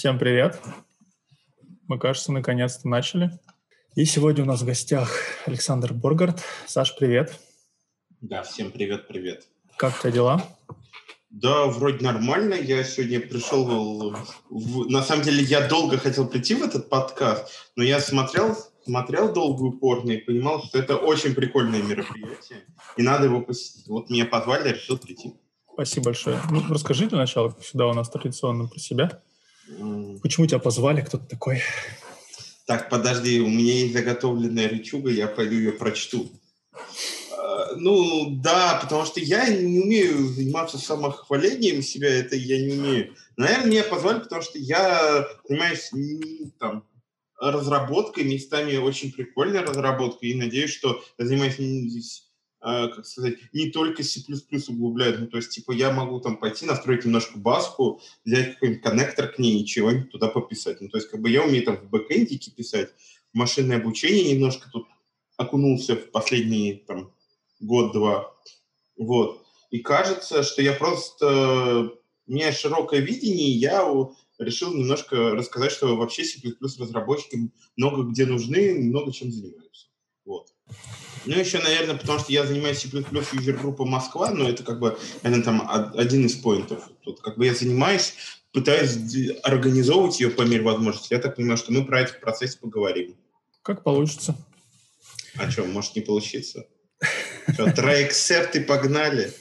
Всем привет. Мы, кажется, наконец-то начали. И сегодня у нас в гостях Александр Боргард. Саш, привет. Да, всем привет-привет. Как у тебя дела? Да, вроде нормально. Я сегодня пришел... В... На самом деле, я долго хотел прийти в этот подкаст, но я смотрел, смотрел долго и упорно и понимал, что это очень прикольное мероприятие, и надо его посетить. Вот меня позвали, я решил прийти. Спасибо большое. Ну, расскажи для начала, как всегда у нас традиционно про себя. Почему тебя позвали? Кто ты такой? Так, подожди, у меня есть заготовленная речуга, я пойду ее прочту. А, Ну, да, потому что я не умею заниматься самохвалением себя, это я не умею. Наверное, меня позвали, потому что я занимаюсь там, разработкой, местами очень прикольной разработкой, и надеюсь, что занимаюсь здесь, как сказать, не только C++ углубляют, ну, то есть, типа, я могу там пойти, настроить немножко баску, взять какой-нибудь коннектор к ней и чего-нибудь туда пописать. Ну, то есть, как бы я умею там в бэкэндике писать, машинное обучение немножко тут окунулся в последние там год-два. Вот. И кажется, что я просто... У меня широкое видение, я решил немножко рассказать, что вообще C++ разработчики много где нужны, много чем занимаются. Вот. Ну, еще, наверное, потому что я занимаюсь C++ юзер-группа Москва, но это как бы, это там од- один из поинтов. Тут как бы я занимаюсь, пытаюсь организовывать ее по мере возможности. Я так понимаю, что мы про это в процессе поговорим. Как получится? А что, может не получиться? Что, погнали?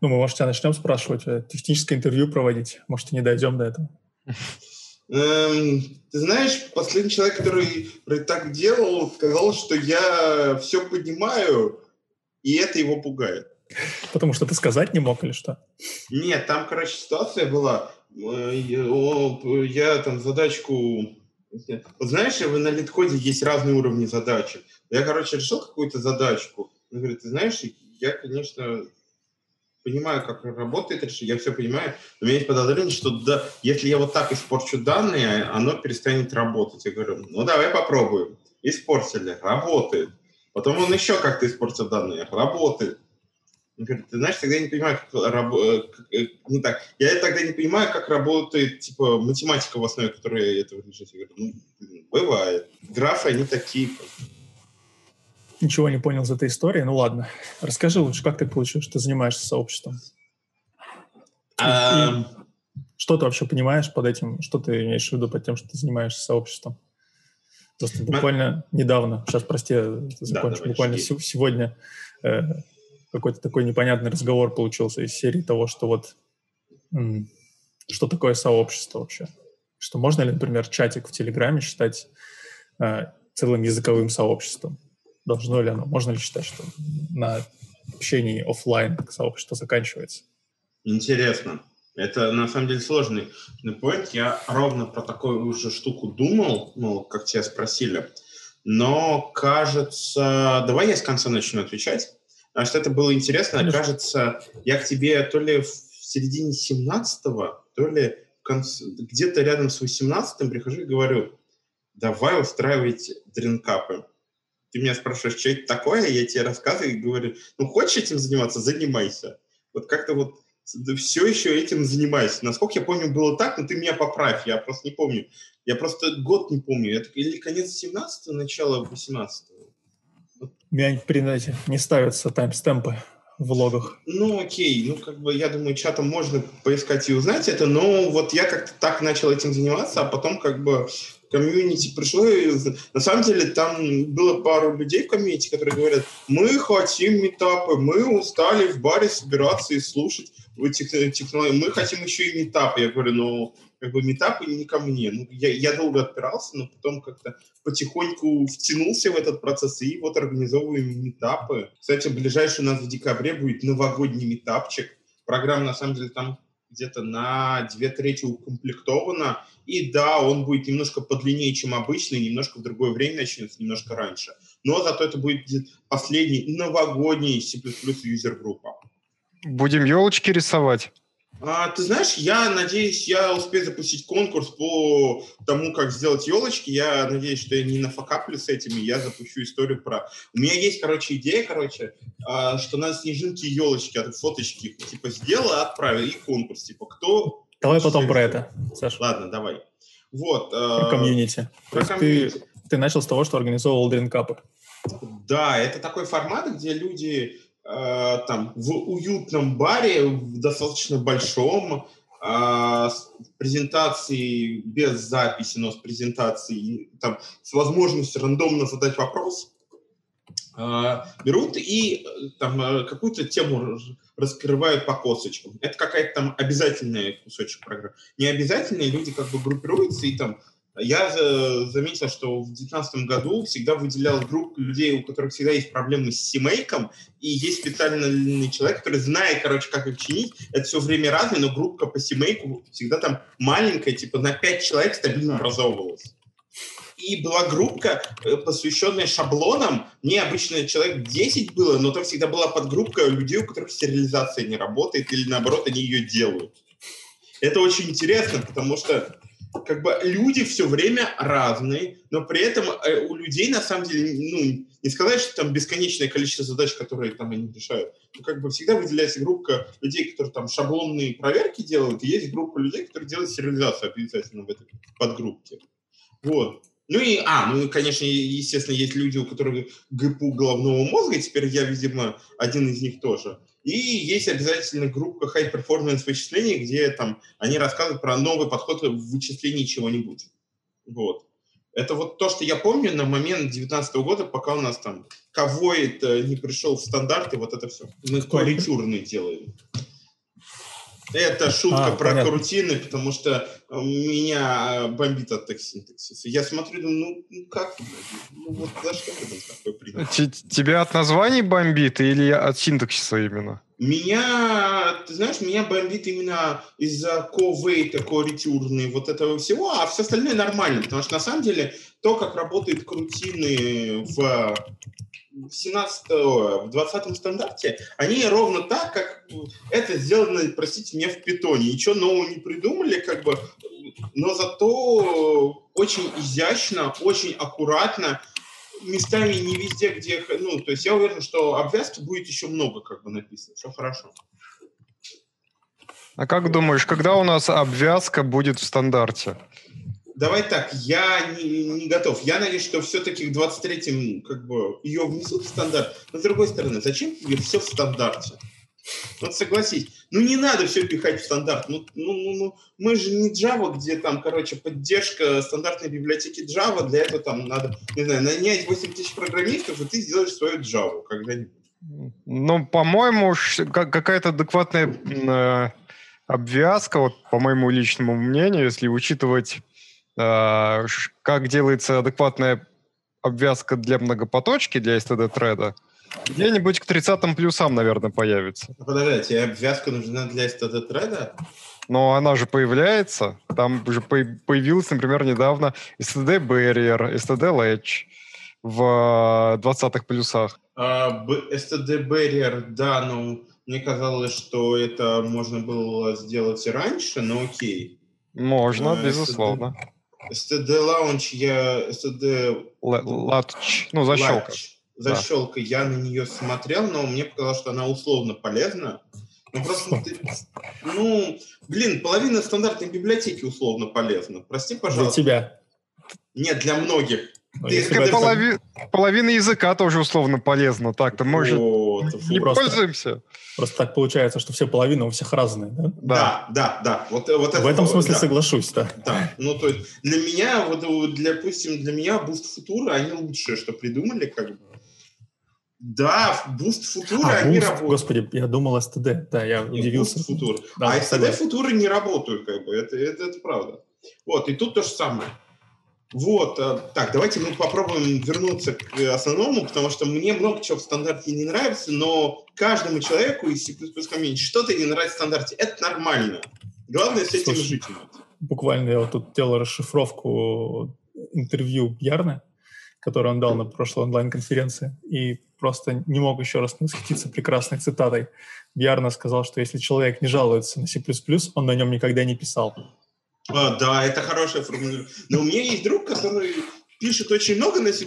Ну, мы, может, тебя начнем спрашивать, э, техническое интервью проводить. Может, и не дойдем до этого. Эм, ты знаешь, последний человек, который так делал, сказал, что я все понимаю, и это его пугает. Потому что ты сказать не мог или что? Нет, там, короче, ситуация была. э, Я, там задачку... Вот знаешь, в аналиткоде есть разные уровни задачек. Я, короче, решил какую-то задачку. Он говорит, ты знаешь, я, конечно, понимаю, как работает решение, я все понимаю, но у меня есть подозрение, что да, если я вот так испорчу данные, оно перестанет работать. Я говорю, ну давай попробуем. Испортили, работает. Потом он еще как-то испортил данные, работает. Он говорит, ты знаешь, тогда я не понимаю, как, раб- э, э, не так. Я тогда не понимаю, как работает типа математика в основе, которая этого лежит. Я говорю, ну, бывает. Графы, они такие. Ничего не понял из этой истории. Ну, ладно. Расскажи лучше, как так получилось, что ты занимаешься сообществом? А, Что ты вообще понимаешь под этим? Что ты имеешь в виду под тем, что ты занимаешься сообществом? Просто буквально недавно, сейчас, прости, закончу, давай, буквально се- сегодня э, какой-то такой непонятный разговор получился из серии того, что вот м, что такое сообщество вообще? Что можно ли, например, чатик в Телеграме считать э, целым языковым сообществом? Должно ли оно? Можно ли считать, что на общении оффлайн сообщество заканчивается? Интересно. Это на самом деле сложный поинт. Я ровно про такую же штуку думал, ну, как тебя спросили. Но кажется... Давай я с конца начну отвечать. Потому что это было интересно. Конечно. Кажется, я к тебе то ли в середине 17-го, то ли где-то рядом с 18-м прихожу и говорю, давай устраивать дринкапы. Ты меня спрашиваешь, что это такое, я тебе рассказываю и говорю, ну, хочешь этим заниматься, занимайся. Вот как-то вот все еще этим занимаюсь. Насколько я помню, было так, но ты меня поправь, я просто не помню. Я просто год не помню. Это или конец 17-го, начало 18-го. У меня знаете, не ставятся таймстемпы в логах. Ну, окей, ну, как бы, я думаю, чатом можно поискать и узнать это, но вот я как-то так начал этим заниматься, а потом, как бы, комьюнити пришло, и на самом деле там было пару людей в комьюнити, которые говорят, мы хотим метапы, мы устали в баре собираться и слушать тех- технологии, мы хотим еще и метапы. Я говорю, ну, как бы метапы не ко мне. Ну, я, я долго отпирался, но потом как-то потихоньку втянулся в этот процесс и вот организовываем метапы. Кстати, ближайший у нас в декабре будет новогодний метапчик. Программа, на самом деле, там где-то на две трети укомплектована. И да, он будет немножко подлиннее, чем обычный, немножко в другое время начнется, немножко раньше. Но зато это будет последний новогодний C++ юзер-группа. Будем елочки рисовать. А, ты знаешь, я надеюсь, я успею запустить конкурс по тому, как сделать елочки. Я надеюсь, что я не нафакаплю с этим, и я запущу историю про... У меня есть, короче, идея, короче, а, что надо снежинки и елочки, от фоточки, типа, сделай, отправил, и конкурс, типа, кто Давай потом про это, Саша. Ладно, давай. Вот. Про комьюнити. Про комьюнити. Ты, ты начал с того, что организовывал дринкапы. Да, это такой формат, где люди там в уютном баре, в достаточно большом, э, с презентацией без записи, но с презентацией, там, с возможностью рандомно задать вопрос, э, берут и э, там э, какую-то тему раскрывают по косточкам. Это какая-то там обязательная кусочек программы. Не обязательные люди как бы группируются и там я заметил, что в 2019 году всегда выделял группу людей, у которых всегда есть проблемы с семейком, и есть специальный человек, который знает, короче, как их чинить. Это все время разное, но группа по семейку всегда там маленькая, типа на 5 человек стабильно образовывалась. И была группа, э, посвященная шаблонам. Мне обычно человек 10 было, но там всегда была подгруппа людей, у которых стерилизация не работает, или наоборот, они ее делают. Это очень интересно, потому что как бы люди все время разные, но при этом э, у людей на самом деле, ну, не сказать, что там бесконечное количество задач, которые там они решают, но как бы всегда выделяется группа людей, которые там шаблонные проверки делают, и есть группа людей, которые делают сериализацию обязательно в этой подгруппе. Вот. Ну и, а, ну конечно, естественно, есть люди, у которых ГПУ головного мозга, теперь я, видимо, один из них тоже. И есть обязательно группа High Performance вычислений, где там они рассказывают про новый подход в вычислении чего-нибудь. Вот. Это вот то, что я помню на момент 2019 года, пока у нас там кого это не пришел в стандарты, вот это все. Мы корректюрные делаем. Это шутка а, про понятно. карутины, потому что меня бомбит от синтаксиса. Я смотрю, думаю, ну, ну как? Ну вот за что это такое принято? Тебя от названий бомбит или от синтаксиса именно? Меня, ты знаешь, меня бомбит именно из-за ковейта, корректюрные, вот этого всего, а все остальное нормально, потому что на самом деле то, как работают крутины в в 17 в 20 стандарте, они ровно так, как это сделано, простите меня, в питоне. Ничего нового не придумали, как бы, но зато очень изящно, очень аккуратно, местами не везде, где, ну, то есть я уверен, что обвязки будет еще много, как бы написано, все хорошо. А как думаешь, когда у нас обвязка будет в стандарте? Давай так, я не, не готов. Я надеюсь, что все-таки в 23-м как бы ее внесут в стандарт. Но с другой стороны, зачем тебе все в стандарте? Вот согласись. Ну не надо все пихать в стандарт. Ну, ну, ну, ну, мы же не Java, где там, короче, поддержка стандартной библиотеки Java. Для этого там надо, не знаю, нанять 8 тысяч программистов, и ты сделаешь свою Java когда-нибудь. Ну, по-моему, какая-то адекватная э, обвязка, вот по моему личному мнению, если учитывать как делается адекватная обвязка для многопоточки, для std-треда, где-нибудь к 30 плюсам, наверное, появится. Ну, подожди, тебе обвязка нужна для std-треда? Но она же появляется. Там же появилась, например, недавно std barrier, std latch в 20-х плюсах. Uh, std barrier, да, но мне казалось, что это можно было сделать и раньше, но окей. Можно, uh, безусловно. STD... STD Lounge я... STD... Latch, ну, защелка. Latch, защелка. Да. Я на нее смотрел, но мне показалось, что она условно полезна. Ну, просто ты... Ну, блин, половина стандартной библиотеки условно полезна. Прости, пожалуйста. Для тебя. Нет, для многих. Ну, ты, когда... полови... Половина языка тоже условно полезна. Так-то мы не просто, пользуемся. Просто так получается, что все половины у всех разные, да? Да, да, да. Вот, вот В этом смысле да. соглашусь, да. Да, ну то есть для меня, вот, для, допустим, для меня Boost Futura, они лучшие, что придумали, как бы. Да, Boost Futura, а, они boost, работают. Господи, я думал STD, да, я Нет, удивился. Boost Futura. Да, а STD Futura не работают, как бы, это, это, это правда. Вот, и тут то же самое. Вот, э, так, давайте мы попробуем вернуться к основному, потому что мне много чего в стандарте не нравится, но каждому человеку из C++ комьюнити что-то не нравится в стандарте. Это нормально. Главное с этим Слушай, жить. Буквально я вот тут делал расшифровку интервью Бьярна, которое он дал на прошлой онлайн-конференции, и просто не мог еще раз восхититься прекрасной цитатой. Бьярна сказал, что если человек не жалуется на C++, он на нем никогда не писал. А, да, это хорошая формулировка. Но у меня есть друг, который пишет очень много на C++,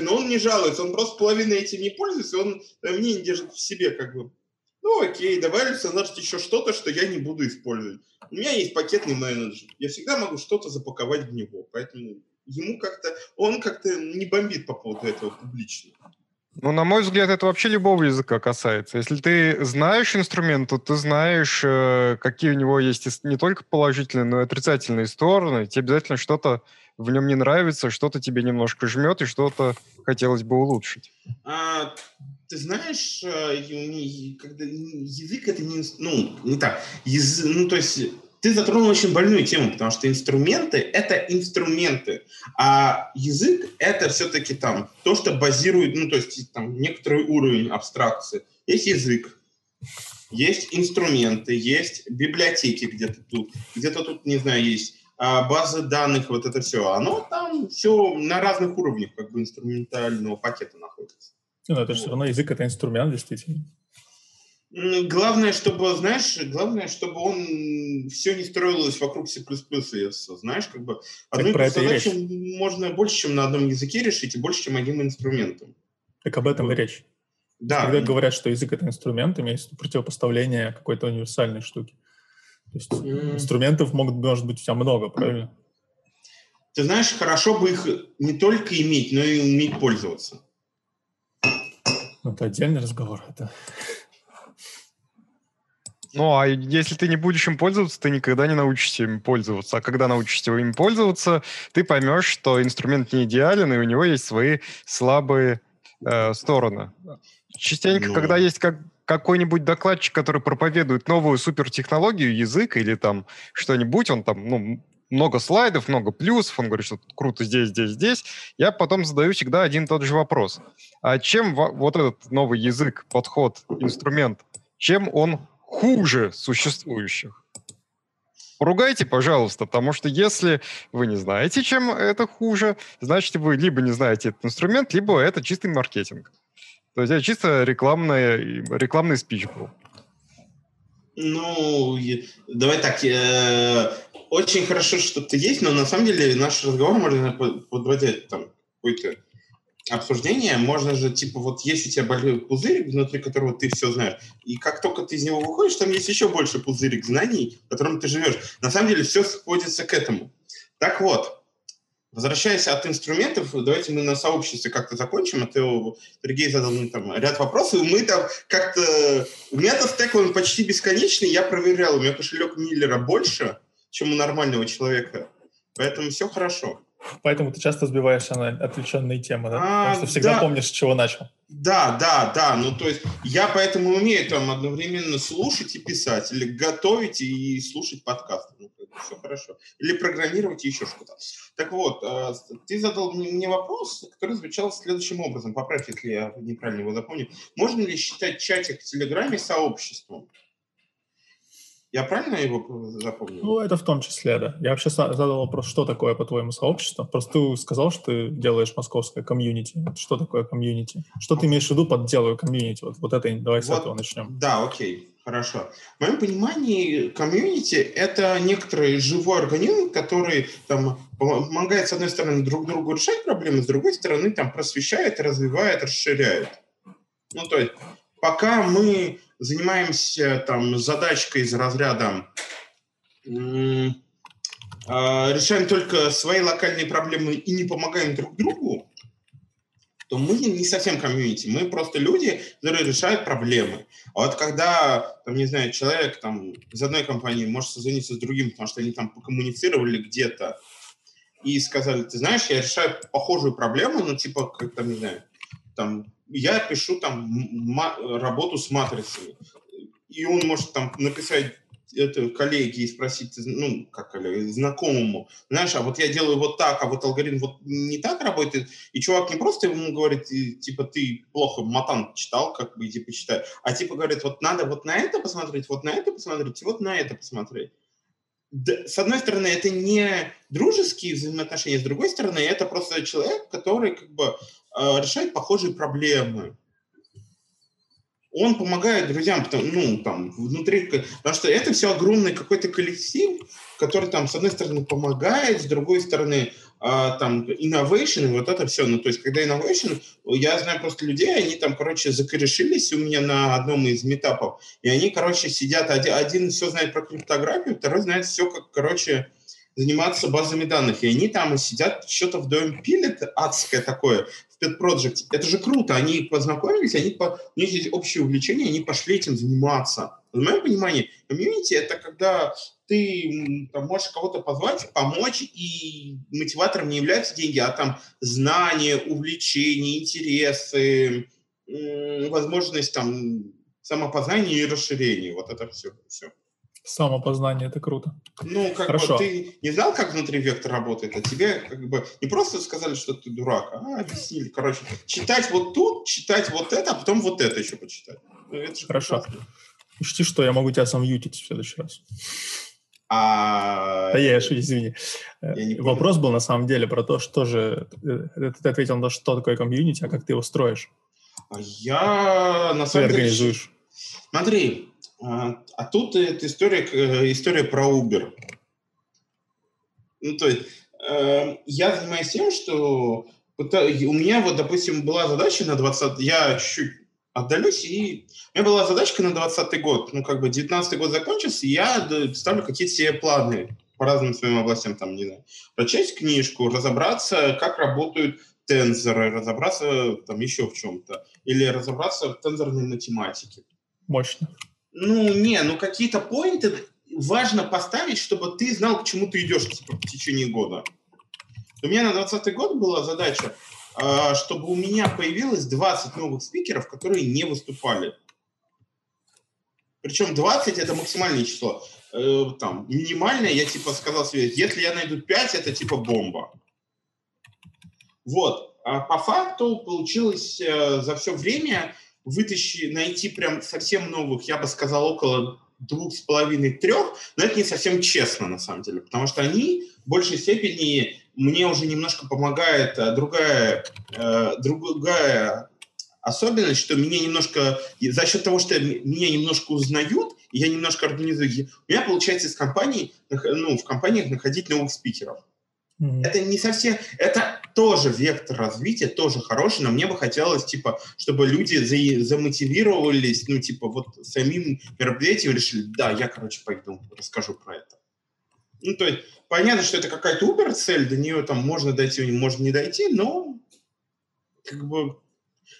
но он не жалуется, он просто половиной этим не пользуется, он мнение держит в себе как бы. Ну, окей, добавится, значит, еще что-то, что я не буду использовать. У меня есть пакетный менеджер. Я всегда могу что-то запаковать в него. Поэтому ему как-то, он как-то не бомбит по поводу этого публично. Ну, на мой взгляд, это вообще любого языка касается. Если ты знаешь инструмент, то ты знаешь, э, какие у него есть не только положительные, но и отрицательные стороны. Тебе обязательно что-то в нем не нравится, что-то тебе немножко жмет, и что-то хотелось бы улучшить. А, ты знаешь, э, когда язык это не... Ну, не так. Язык, ну, то есть ты затронул очень больную тему, потому что инструменты — это инструменты, а язык — это все-таки там то, что базирует, ну, то есть там некоторый уровень абстракции. Есть язык, есть инструменты, есть библиотеки где-то тут, где-то тут, не знаю, есть а, базы данных, вот это все. Оно там все на разных уровнях как бы инструментального пакета находится. Ну, это же все равно язык — это инструмент, действительно. Главное, чтобы, знаешь, главное, чтобы он все не строилось вокруг C++ и S. Знаешь, как бы одну задачу можно больше, чем на одном языке решить, и больше, чем одним инструментом. Так об этом и речь. Да. Когда говорят, что язык — это инструмент, имеется противопоставление какой-то универсальной штуки. То есть mm. инструментов могут, может быть у тебя много, правильно? Ты знаешь, хорошо бы их не только иметь, но и уметь пользоваться. Это отдельный разговор. Это ну, а если ты не будешь им пользоваться, ты никогда не научишься им пользоваться. А когда научишься им пользоваться, ты поймешь, что инструмент не идеален, и у него есть свои слабые э, стороны. Частенько, ну... когда есть как, какой-нибудь докладчик, который проповедует новую супертехнологию, язык или там что-нибудь, он там, ну, много слайдов, много плюсов, он говорит, что круто здесь, здесь, здесь. Я потом задаю всегда один и тот же вопрос. А чем вот этот новый язык, подход, инструмент, чем он хуже существующих. Поругайте, пожалуйста, потому что если вы не знаете, чем это хуже, значит, вы либо не знаете этот инструмент, либо это чистый маркетинг. То есть это чисто рекламный, рекламный спич был. Ну, давай так, э, очень хорошо, что ты есть, но на самом деле наш разговор можно подводить там какой-то обсуждения можно же, типа, вот есть у тебя большой пузырик, внутри которого ты все знаешь, и как только ты из него выходишь, там есть еще больше пузырик знаний, в котором ты живешь. На самом деле все сводится к этому. Так вот, возвращаясь от инструментов, давайте мы на сообществе как-то закончим, а то Сергей задал мне там ряд вопросов, и мы там как-то... У меня-то стек, он почти бесконечный, я проверял, у меня кошелек Миллера больше, чем у нормального человека, поэтому все хорошо. Поэтому ты часто сбиваешься на отвлеченные темы, да? А, Потому что всегда да. помнишь, с чего начал. Да, да, да. Ну, то есть я поэтому умею там одновременно слушать и писать, или готовить и слушать подкасты. Ну, все хорошо. Или программировать и еще что-то. Так вот, э, ты задал мне вопрос, который звучал следующим образом. Поправь, если я неправильно его запомнил. Можно ли считать чатик в Телеграме сообществом? Я правильно его запомнил? Ну, это в том числе, да. Я вообще задал вопрос, что такое, по-твоему, сообщество? Просто ты сказал, что ты делаешь московское комьюнити. Что такое комьюнити? Что ты имеешь в виду под «делаю комьюнити»? Вот, вот это, давай вот, с этого начнем. Да, окей, хорошо. В моем понимании комьюнити — это некоторый живой организм, который там помогает, с одной стороны, друг другу решать проблемы, с другой стороны, там просвещает, развивает, расширяет. Ну, то есть пока мы занимаемся там задачкой из разряда э, решаем только свои локальные проблемы и не помогаем друг другу, то мы не совсем комьюнити, мы просто люди, которые решают проблемы. А вот когда, там, не знаю, человек там из одной компании может созвониться с другим, потому что они там покоммуницировали где-то и сказали, ты знаешь, я решаю похожую проблему, ну, типа, как там, не знаю, там, я пишу там работу с матрицами, и он может там написать это коллеге и спросить, ну, как коллеге, знакомому, знаешь, а вот я делаю вот так, а вот алгоритм вот не так работает, и чувак не просто ему говорит, типа, ты плохо матан читал, как бы иди почитай, а типа говорит, вот надо вот на это посмотреть, вот на это посмотреть, вот на это посмотреть. С одной стороны, это не дружеские взаимоотношения, с другой стороны, это просто человек, который как бы э, решает похожие проблемы он помогает друзьям, потому, ну, там, внутри, потому что это все огромный какой-то коллектив, который там, с одной стороны, помогает, с другой стороны, а, там, innovation, вот это все. Ну, то есть, когда innovation, я знаю просто людей, они там, короче, закорешились у меня на одном из метапов, и они, короче, сидят, один, один все знает про криптографию, второй знает все, как, короче, заниматься базами данных. И они там сидят, что-то вдвоем пилят, адское такое, в Pet Project. Это же круто. Они познакомились, они по... у них есть общее увлечение, они пошли этим заниматься. В моем понимании, комьюнити — это когда ты там, можешь кого-то позвать, помочь, и мотиватором не являются деньги, а там знания, увлечения, интересы, возможность там самопознания и расширения. Вот это все. все. Самопознание, это круто. Ну, как Хорошо. бы ты не знал, как внутри вектор работает, а тебе как бы не просто сказали, что ты дурак, а объяснили. Короче, читать вот тут, читать вот это, а потом вот это еще почитать. Ну, это Хорошо. Прекрасно. Учти, что я могу тебя сам ютить в следующий раз. А... Да я шучу, извини. Я не Вопрос был на самом деле про то, что же... Э, ты ответил на то, что такое комьюнити, а как ты его строишь? А я на самом ты деле... организуешь? Смотри, а, тут это история, э, история про Uber. Ну, то есть, э, я занимаюсь тем, что у меня вот, допустим, была задача на 20... Я чуть-чуть отдалюсь, и у меня была задачка на 20 год. Ну, как бы 19 год закончился, и я ставлю какие-то себе планы по разным своим областям, там, не знаю, прочесть книжку, разобраться, как работают тензоры, разобраться там еще в чем-то, или разобраться в тензорной математике. Мощно. Ну, не, ну какие-то поинты важно поставить, чтобы ты знал, к чему ты идешь типа, в течение года. У меня на 20 год была задача, а, чтобы у меня появилось 20 новых спикеров, которые не выступали. Причем 20 это максимальное число. Э, там, минимальное, я типа сказал себе, если я найду 5, это типа бомба. Вот. А по факту получилось э, за все время вытащи, найти прям совсем новых, я бы сказал, около двух с половиной, трех, но это не совсем честно, на самом деле, потому что они в большей степени мне уже немножко помогает э, другая, э, другая особенность, что меня немножко, за счет того, что меня немножко узнают, и я немножко организую, у меня получается из компании, ну, в компаниях находить новых спикеров. Mm-hmm. Это не совсем, это тоже вектор развития, тоже хороший, но мне бы хотелось, типа, чтобы люди за, замотивировались, ну, типа, вот самим мероприятием решили, да, я, короче, пойду, расскажу про это. Ну, то есть, понятно, что это какая-то убер-цель, до нее там можно дойти, можно не дойти, но как бы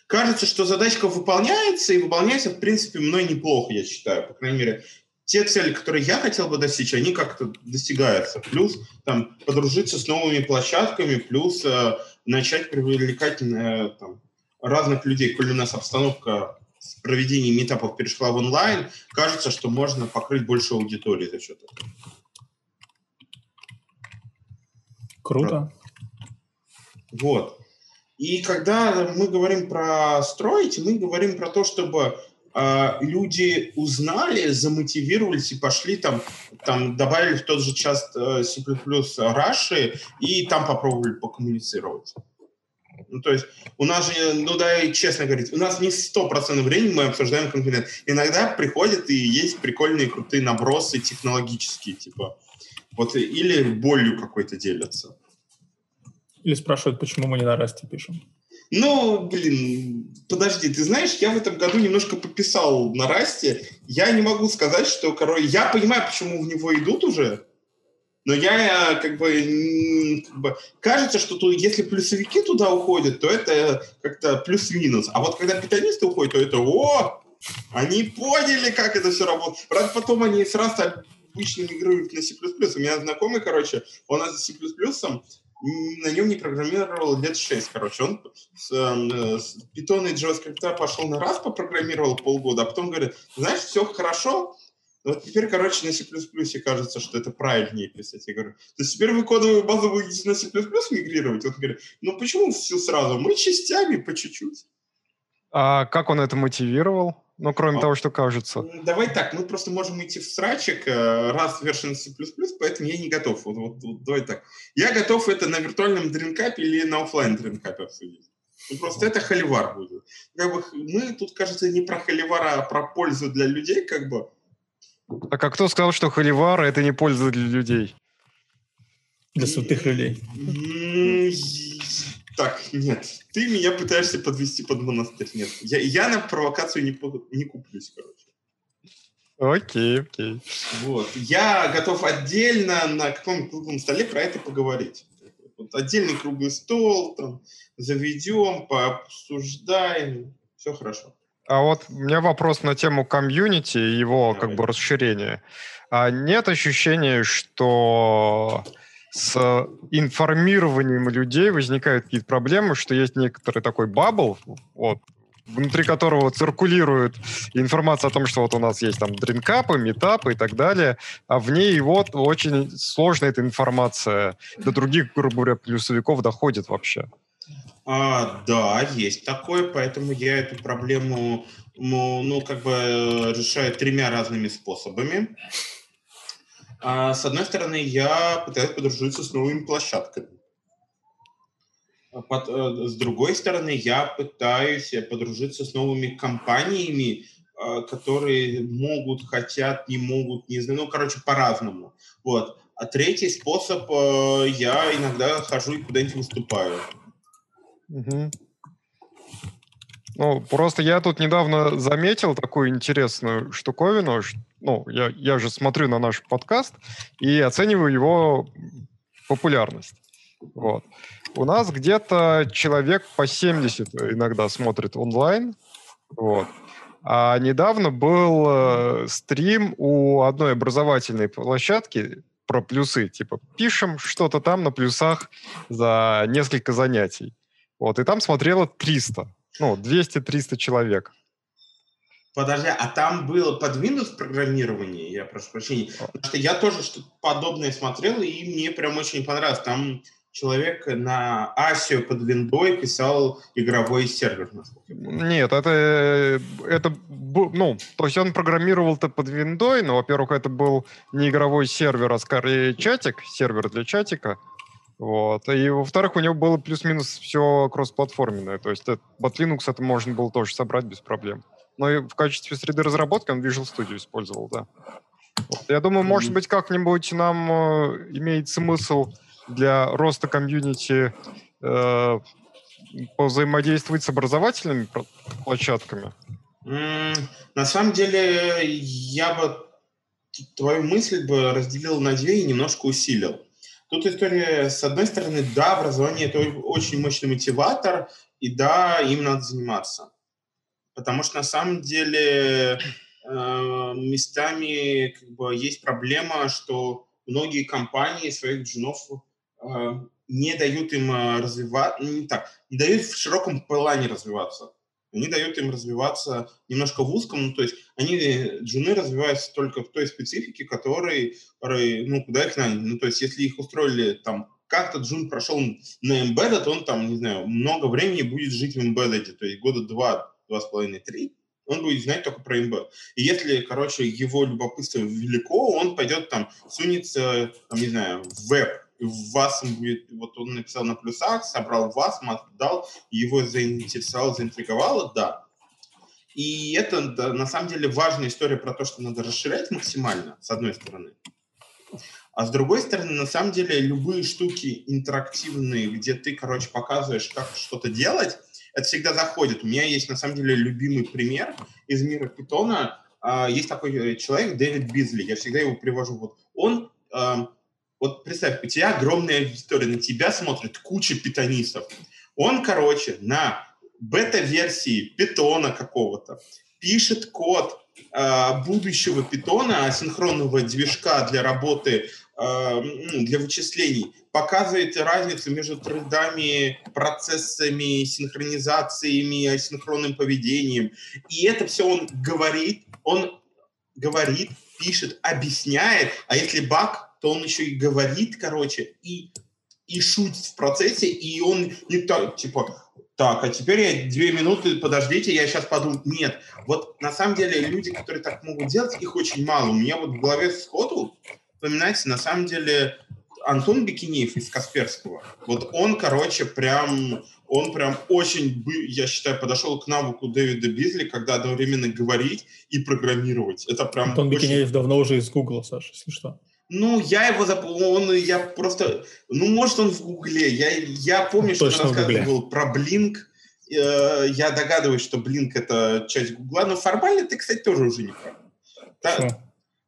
кажется, что задачка выполняется, и выполняется, в принципе, мной неплохо, я считаю. По крайней мере, те цели, которые я хотел бы достичь, они как-то достигаются. Плюс там подружиться с новыми площадками, плюс э, начать привлекать э, там, разных людей. Коль у нас обстановка с проведением метапов перешла в онлайн, кажется, что можно покрыть больше аудитории за счет этого. Круто. Вот. И когда мы говорим про строить, мы говорим про то, чтобы э, люди узнали, замотивировались и пошли там, там добавили в тот же час э, C++ Раши и там попробовали покоммуницировать. Ну, то есть у нас же, ну да, честно говорить, у нас не сто процентов времени мы обсуждаем конкурент. Иногда приходят и есть прикольные крутые набросы технологические, типа, вот, или болью какой-то делятся. Или спрашивают, почему мы не на расте пишем. Ну, блин, подожди, ты знаешь, я в этом году немножко пописал на расте. Я не могу сказать, что, короче, я понимаю, почему в него идут уже, но я как бы, как бы кажется, что тут, если плюсовики туда уходят, то это как-то плюс-минус. А вот когда питанисты уходят, то это о, они поняли, как это все работает. Правда, потом они сразу обычно мигрируют на C++. У меня знакомый, короче, он на C++ на нем не программировал лет 6, короче. Он с, э, с Python и JavaScript пошел на раз, попрограммировал полгода, а потом говорит, знаешь, все хорошо, вот теперь, короче, на C++ кажется, что это правильнее писать. Я говорю, то есть теперь вы кодовую базу будете на C++ мигрировать? Он говорит, ну почему все сразу? Мы частями, по чуть-чуть. А как он это мотивировал? Ну, кроме а, того, что кажется. Давай так, мы просто можем идти в срачик э, раз version C++, поэтому я не готов. Вот, вот, вот, давай так. Я готов это на виртуальном дринкапе или на офлайн дринкапе обсудить. Ну, просто это холивар будет. Как бы мы тут, кажется, не про холивар, а про пользу для людей, как бы. Так а кто сказал, что холивар – это не польза для людей? Для святых людей. Так, нет. Ты меня пытаешься подвести под монастырь. Нет. Я, я на провокацию не, не куплюсь, короче. Окей, окей. Вот. Я готов отдельно на каком-нибудь круглом столе про это поговорить. Вот отдельный круглый стол, там, заведем, пообсуждаем. Все хорошо. А вот у меня вопрос на тему комьюнити и его Давай. как бы расширения. А нет ощущения, что с информированием людей возникают какие-то проблемы, что есть некоторый такой бабл, вот, внутри которого циркулирует информация о том, что вот у нас есть там дринкапы, метапы и так далее, а в ней вот очень сложно эта информация до других, грубо говоря, плюсовиков доходит вообще. А, да, есть такое, поэтому я эту проблему, ну, ну как бы э, решаю тремя разными способами. А, с одной стороны, я пытаюсь подружиться с новыми площадками. А под, э, с другой стороны, я пытаюсь подружиться с новыми компаниями, э, которые могут, хотят, не могут, не знаю, ну, короче, по-разному. Вот. А третий способ, э, я иногда хожу и куда-нибудь выступаю. Угу. Ну, просто я тут недавно заметил такую интересную штуковину. Ну, я, я же смотрю на наш подкаст и оцениваю его популярность. Вот. У нас где-то человек по 70 иногда смотрит онлайн. Вот. А недавно был э, стрим у одной образовательной площадки про плюсы. Типа, пишем что-то там на плюсах за несколько занятий. Вот, и там смотрело 300, ну, 200-300 человек. Подожди, а там было под Windows программирование, я прошу прощения, потому что я тоже что-то подобное смотрел, и мне прям очень понравилось. Там человек на Асию под виндой писал игровой сервер. Нет, это, это, ну, то есть он программировал-то под виндой, но, во-первых, это был не игровой сервер, а скорее чатик, сервер для чатика. Вот. И, во-вторых, у него было плюс-минус все кроссплатформенное. То есть под Linux это можно было тоже собрать без проблем. Но и в качестве среды разработки он Visual Studio использовал, да. Вот. Я думаю, может быть, как-нибудь нам э, имеет смысл для роста комьюнити э, взаимодействовать с образовательными площадками? На самом деле, я бы твою мысль бы разделил на две и немножко усилил. Тут история, с одной стороны, да, образование – это очень мощный мотиватор, и да, им надо заниматься. Потому что на самом деле э, местами как бы, есть проблема, что многие компании своих джунов э, не дают им э, развиваться, ну, не так, не дают в широком плане развиваться они дают им развиваться немножко в узком, ну, то есть они, джуны развиваются только в той специфике, которой, ну, куда их наняли. Ну, то есть если их устроили там как-то джун прошел на embedded, он там, не знаю, много времени будет жить в embedded, то есть года два, два с половиной, три, он будет знать только про embedded. И если, короче, его любопытство велико, он пойдет там, сунется, там, не знаю, в веб, вас будет, вот он написал на плюсах, собрал вас, отдал, его заинтересовало, заинтриговало, да. И это да, на самом деле важная история про то, что надо расширять максимально, с одной стороны. А с другой стороны, на самом деле, любые штуки интерактивные, где ты, короче, показываешь, как что-то делать, это всегда заходит. У меня есть, на самом деле, любимый пример из мира питона. А, есть такой человек, Дэвид Бизли, я всегда его привожу. Вот он вот представь, у тебя огромная аудитория, на тебя смотрит куча питонистов. Он, короче, на бета-версии питона какого-то пишет код э, будущего питона, асинхронного движка для работы, э, для вычислений, показывает разницу между трендами, процессами, синхронизациями, асинхронным поведением. И это все он говорит, он говорит, пишет, объясняет, а если баг, то он еще и говорит, короче, и, и шутит в процессе, и он не так, типа, так, а теперь я две минуты, подождите, я сейчас подумаю. Нет, вот на самом деле люди, которые так могут делать, их очень мало. У меня вот в голове сходу вспоминается, на самом деле, Антон Бекинеев из Касперского, вот он, короче, прям, он прям очень, я считаю, подошел к навыку Дэвида Бизли, когда одновременно говорить и программировать. Это прям Антон очень... Бекинеев давно уже из Гугла, Саша, если что. Ну, я его запомнил, он, я просто, ну, может, он в Гугле. Я, я помню, что он рассказывал про Блинк. Э, я догадываюсь, что Блинк — это часть Гугла, но формально ты, кстати, тоже уже не прав. Та,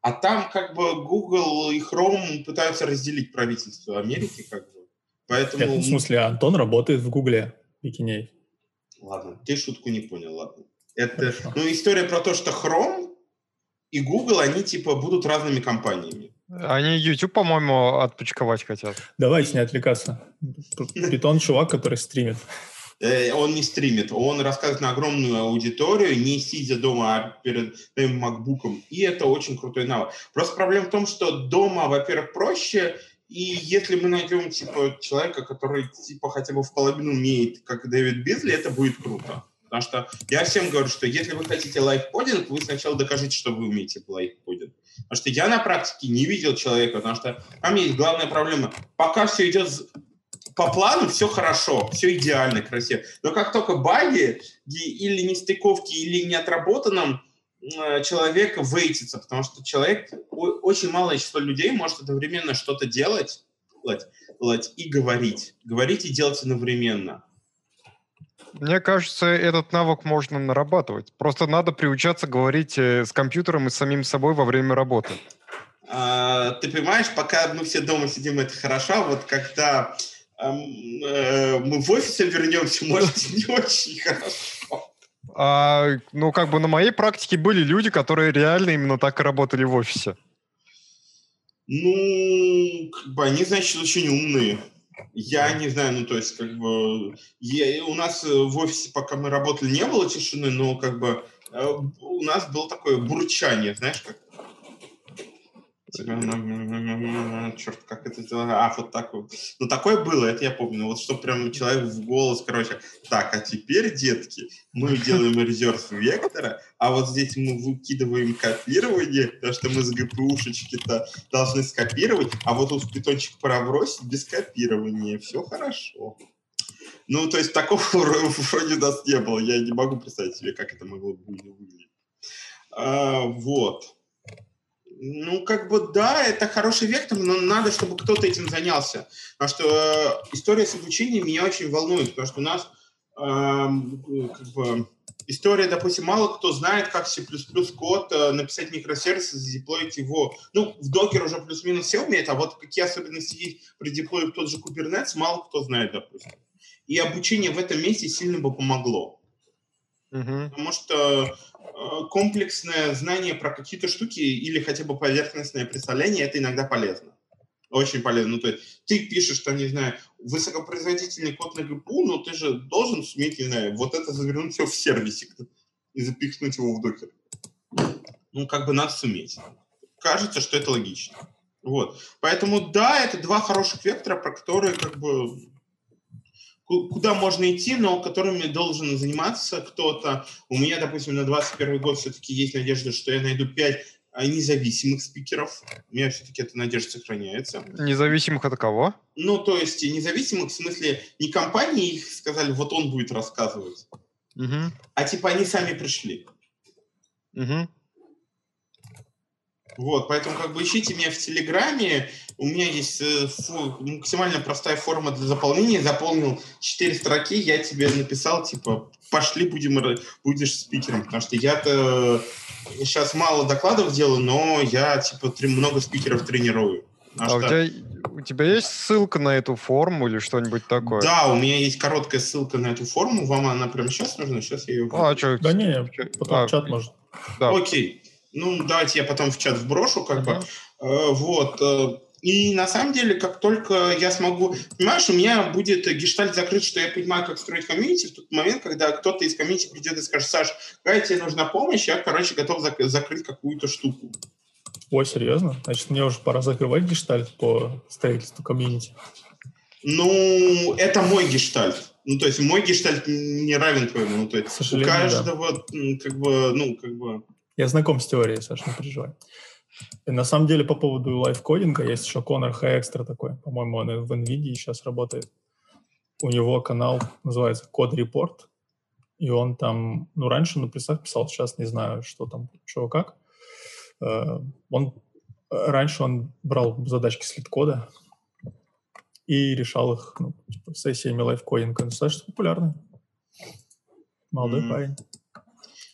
а там как бы Google и Chrome пытаются разделить правительство Америки, как бы. Поэтому... Нет, в смысле, Антон работает в Гугле, Бикиней. Ладно, ты шутку не понял, ладно. Это, ну, история про то, что Chrome и Google, они типа будут разными компаниями. Они YouTube, по-моему, отпочковать хотят. Давайте не отвлекаться. Питон чувак, который стримит. Э, он не стримит, он рассказывает на огромную аудиторию, не сидя дома а перед своим макбуком, и это очень крутой навык. Просто проблема в том, что дома, во-первых, проще, и если мы найдем типа человека, который типа хотя бы в половину умеет, как Дэвид Бизли, это будет круто. Потому что я всем говорю, что если вы хотите лайфкодинг, вы сначала докажите, что вы умеете лайфкодинг. Потому что я на практике не видел человека, потому что там есть главная проблема. Пока все идет по плану все хорошо, все идеально, красиво. Но как только баги или нестыковки, или не отработанном, э, человек вейтится, потому что человек, очень малое число людей может одновременно что-то делать и говорить. Говорить и делать одновременно. Мне кажется, этот навык можно нарабатывать. Просто надо приучаться говорить э, с компьютером и с самим собой во время работы. А, ты понимаешь, пока мы все дома сидим, это хорошо, а вот когда Э, мы в офисе вернемся, может, не очень хорошо. А, ну, как бы на моей практике были люди, которые реально именно так и работали в офисе. Ну, как бы они, значит, очень умные. Я не знаю, ну, то есть, как бы, я, у нас в офисе, пока мы работали, не было тишины, но, как бы, э, у нас было такое бурчание, знаешь, как Черт, как это сделано? А, вот так вот. Ну, такое было, это я помню. Вот что прям человек в голос, короче. Так, а теперь, детки, мы делаем резерв вектора, а вот здесь мы выкидываем копирование, потому что мы с ГПУшечки-то должны скопировать, а вот тут питончик пробросить без копирования. Все хорошо. Ну, то есть такого вроде у нас не было. Я не могу представить себе, как это могло выглядеть. А, вот. Ну, как бы да, это хороший вектор, но надо, чтобы кто-то этим занялся. Потому что э, история с обучением меня очень волнует, потому что у нас э, как бы, история, допустим, мало кто знает, как C++ код э, написать микросервис и задеплоить его. Ну, в Docker уже плюс-минус все умеет, а вот какие особенности есть при деплое в тот же Kubernetes, мало кто знает, допустим. И обучение в этом месте сильно бы помогло. Угу. Потому что комплексное знание про какие-то штуки или хотя бы поверхностное представление, это иногда полезно. Очень полезно. Ну, то есть ты пишешь, что, не знаю, высокопроизводительный код на ГПУ, но ты же должен суметь, не знаю, вот это завернуть все в сервисик и запихнуть его в докер. Ну, как бы надо суметь. Кажется, что это логично. Вот. Поэтому, да, это два хороших вектора, про которые как бы куда можно идти, но которыми должен заниматься кто-то. У меня, допустим, на 21 год все-таки есть надежда, что я найду 5 а, независимых спикеров. У меня все-таки эта надежда сохраняется. Независимых от кого? Ну, то есть независимых в смысле не компании их сказали, вот он будет рассказывать, угу. а типа они сами пришли. Угу. Вот, поэтому как бы ищите меня в Телеграме. У меня есть э, фу, максимально простая форма для заполнения. Заполнил четыре строки, я тебе написал, типа, пошли, будем, будешь спикером. Потому что я-то сейчас мало докладов делаю, но я, типа, три, много спикеров тренирую. А у тебя, у тебя есть ссылка на эту форму или что-нибудь такое? Да, у меня есть короткая ссылка на эту форму. Вам она прямо сейчас нужна? Сейчас я ее... А, что? Да не, потом а, чат может. Да. Окей. Ну, давайте я потом в чат вброшу, как uh-huh. бы. Э, вот. Э, и на самом деле, как только я смогу... Понимаешь, у меня будет гештальт закрыт, что я понимаю, как строить комьюнити в тот момент, когда кто-то из комьюнити придет и скажет, Саш, какая тебе нужна помощь, я, короче, готов зак- закрыть какую-то штуку. Ой, серьезно? Значит, мне уже пора закрывать гештальт по строительству комьюнити. Ну, это мой гештальт. Ну, то есть мой гештальт не равен твоему. Ну, то есть у каждого, да. как бы, ну, как бы... Я знаком с теорией, Саша, не переживай. И на самом деле по поводу лайфкодинга есть еще Конор Хэкстра такой, по-моему, он в NVIDIA сейчас работает. У него канал называется Код Репорт, и он там, ну, раньше на плюсах писал, сейчас не знаю, что там, что как. Э, он, раньше он брал задачки с лид-кода и решал их ну, типа, сессиями лайфкодинга. Достаточно популярный. Молодой mm-hmm. парень.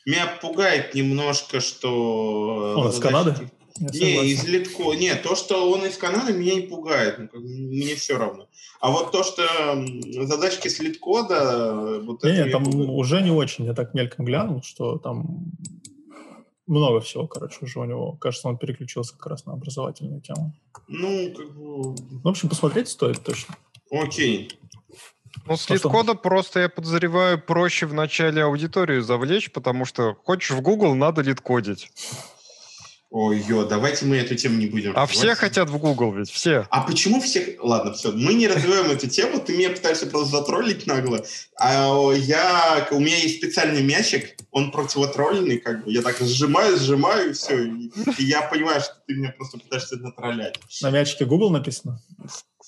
Меня пугает немножко, что... Он из Канады? Не, из Литко. Нет, то, что он из Канады, меня не пугает. Ну, мне все равно. А вот то, что задачки с литкода... Вот не, там пугает. уже не очень. Я так мельком глянул, что там много всего, короче, уже у него. Кажется, он переключился как раз на образовательную тему. Ну, как бы... В общем, посмотреть стоит точно. Окей. Ну, с лид-кода просто, я подозреваю, проще в начале аудиторию завлечь, потому что хочешь в Google, надо лид-кодить. Ой, ё, давайте мы эту тему не будем. А все хотят в Google ведь, все. А почему все... Ладно, все, мы не развиваем эту тему, ты меня пытаешься просто затроллить нагло. А я... У меня есть специальный мячик, он противотролльный, как бы. Я так сжимаю, сжимаю, и все. И, и я понимаю, что ты меня просто пытаешься натроллять. На мячике Google написано?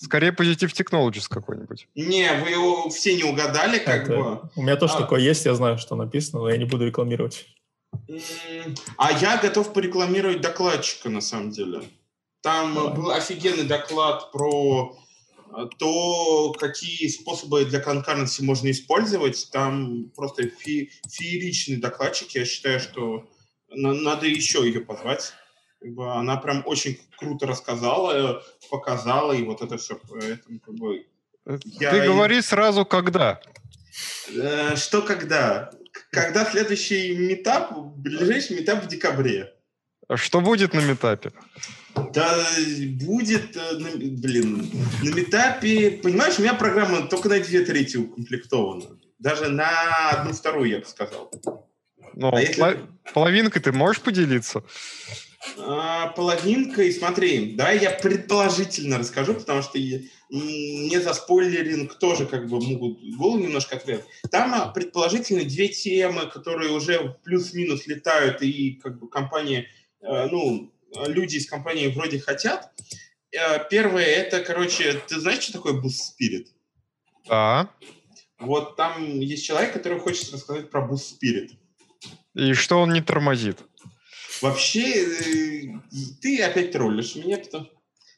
Скорее Positive Technologies какой-нибудь. Не, вы его все не угадали, как Это... бы. У меня тоже а... такое есть, я знаю, что написано, но я не буду рекламировать. А я готов порекламировать докладчика, на самом деле. Там Давай. был офигенный доклад про э, то, какие способы для конкуренции можно использовать. Там просто фе фееричный докладчик. Я считаю, что надо еще ее позвать. Как бы она прям очень круто рассказала, показала, и вот это все. Поэтому, как бы, э, я... Ты говори сразу, когда. Э, что когда? когда следующий метап, ближайший метап в декабре. А что будет на метапе? Да, будет, э, блин, на метапе, понимаешь, у меня программа только на две трети укомплектована. Даже на одну вторую, я бы сказал. Ну, а если... половинкой ты можешь поделиться? А, половинкой, смотри, да, я предположительно расскажу, потому что не за спойлеринг тоже как бы могут голову немножко ответ. Там а, предположительно две темы, которые уже плюс-минус летают, и как бы компания, э, ну, люди из компании вроде хотят. Э, первое, это, короче, ты знаешь, что такое Boost Spirit? Да. Вот там есть человек, который хочет рассказать про Boost Spirit. И что он не тормозит? Вообще, э, ты опять троллишь меня, потому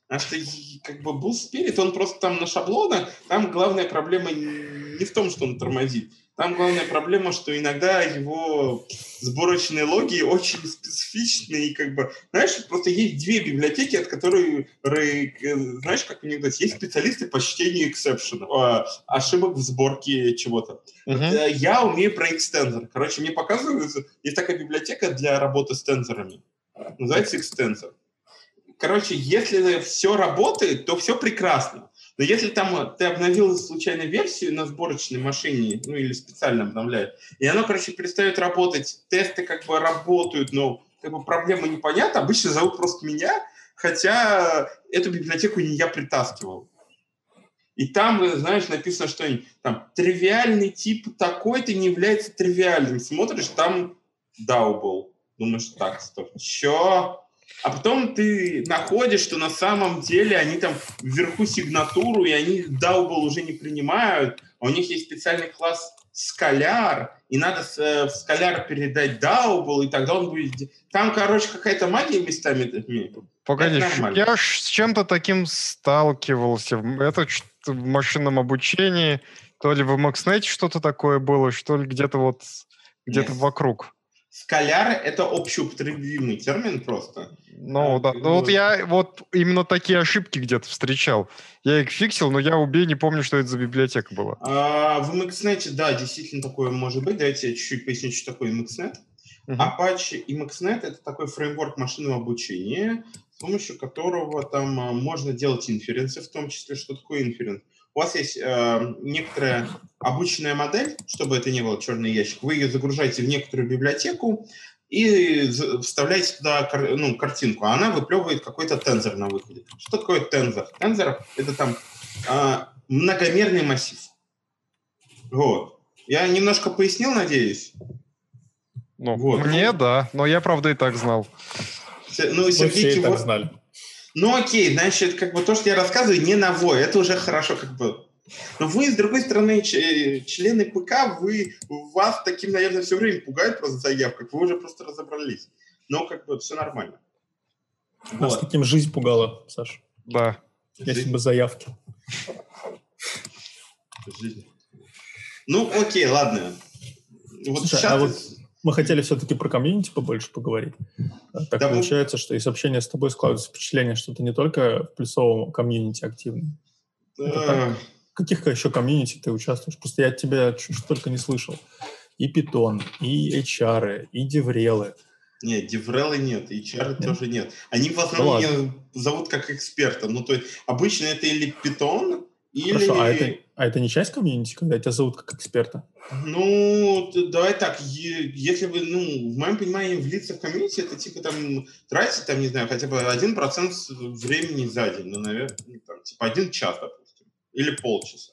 Потому что как бы Boost Spirit, он просто там на шаблонах, там главная проблема не в том, что он тормозит. Там главная проблема, что иногда его сборочные логи очень специфичные, и как бы, знаешь, просто есть две библиотеки, от которых, знаешь, как мне говорят, есть специалисты по чтению эксепшн, а, ошибок в сборке чего-то. Uh-huh. Я умею про экстензор. Короче, мне показывают, есть такая библиотека для работы с тензорами. Называется экстензор. Короче, если все работает, то все прекрасно. Но если там ты обновил случайно версию на сборочной машине, ну или специально обновляет, и оно, короче, перестает работать, тесты как бы работают, но как бы проблема непонятна, обычно зовут просто меня, хотя эту библиотеку не я притаскивал. И там, знаешь, написано что-нибудь, там, тривиальный тип такой-то не является тривиальным. Смотришь, там даубл. Думаешь, так, стоп, чё? А потом ты находишь, что на самом деле они там вверху сигнатуру, и они Daubel уже не принимают, а у них есть специальный класс скаляр, и надо э, в скаляр передать Daubel, и тогда он будет... Там, короче, какая-то магия местами. Погоди, я с чем-то таким сталкивался. Это в машинном обучении, то ли в MaxNet что-то такое было, что ли где-то вот где-то yes. вокруг. Скаляр — это общеупотребимый термин просто. Ну, а, да. Ну, вот я вот именно такие ошибки где-то встречал. Я их фиксил, но я убей, не помню, что это за библиотека была. А, в MXNet, да, действительно такое может быть. Давайте я чуть-чуть поясню, что такое MXNet. Uh-huh. Apache и MXNet — это такой фреймворк машинного обучения, с помощью которого там а, можно делать инференсы, в том числе, что такое инференс у вас есть э, некоторая обученная модель, чтобы это не был черный ящик, вы ее загружаете в некоторую библиотеку и вставляете туда кар, ну, картинку, а она выплевывает какой-то тензор на выходе. Что такое тензор? Тензор — это там э, многомерный массив. Вот. Я немножко пояснил, надеюсь? Ну, вот. Мне да, но я, правда, и так знал. Ну, Сергей все и так знали. Ну, окей, значит, как бы то, что я рассказываю, не новое. Это уже хорошо, как бы. Но вы, с другой стороны, члены ПК, вы, вас таким, наверное, все время пугает просто заявка. Вы уже просто разобрались. Но как бы все нормально. Нас вот. таким жизнь пугала, Саша. Да. Если бы заявки. Жизнь. Ну, окей, ладно. Вот Слушай, сейчас... а вот мы хотели все-таки про комьюнити побольше поговорить. А так да, получается, что из общения с тобой складывается впечатление, что ты не только в плюсовом комьюнити активный. Да. Каких еще комьюнити ты участвуешь? Просто я от тебя чуть только не слышал. И Python, и HR, и Деврелы. Нет, Деврелы нет, HR нет? тоже нет. Они в основном ну, меня зовут как эксперта. Ну, то есть обычно это или Python, или... Хорошо, а это, а это не часть комьюнити, когда тебя зовут как эксперта? Ну, давай так, если вы, ну, в моем понимании, влиться в комьюнити, это типа там тратить, там, не знаю, хотя бы один процент времени за день, ну, наверное, ну, там, типа один час, допустим, или полчаса.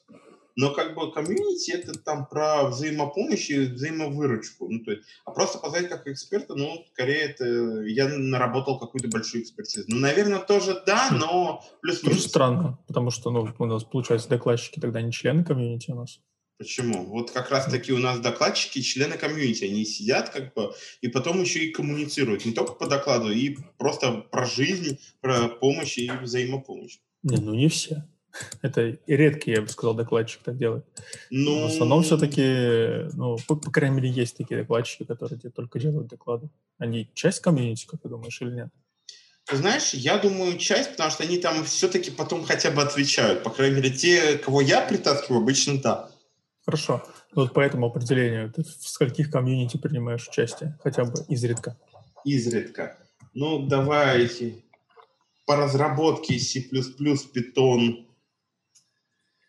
Но как бы комьюнити это там про взаимопомощь и взаимовыручку. Ну, то есть, а просто позвать как эксперта, ну, скорее это я наработал какую-то большую экспертизу. Ну, наверное, тоже да, хм. но плюс-минус. Тоже странно, потому что, ну, у нас, получается, докладчики тогда не члены комьюнити у нас. Почему? Вот как раз-таки у нас докладчики, члены комьюнити, они сидят как бы и потом еще и коммуницируют. Не только по докладу, и просто про жизнь, про помощь и взаимопомощь. Не, ну не все. Это редкий, я бы сказал, докладчик так делает. Ну... В основном все-таки, ну, по, по крайней мере, есть такие докладчики, которые тебе только делают доклады. Они часть комьюнити, как ты думаешь, или нет? Ты знаешь, я думаю, часть, потому что они там все-таки потом хотя бы отвечают. По крайней мере, те, кого я притаскиваю, обычно да. Хорошо. Ну, вот по этому определению, ты в скольких комьюнити принимаешь участие? Хотя бы изредка. Изредка. Ну, давайте по разработке C++, Python,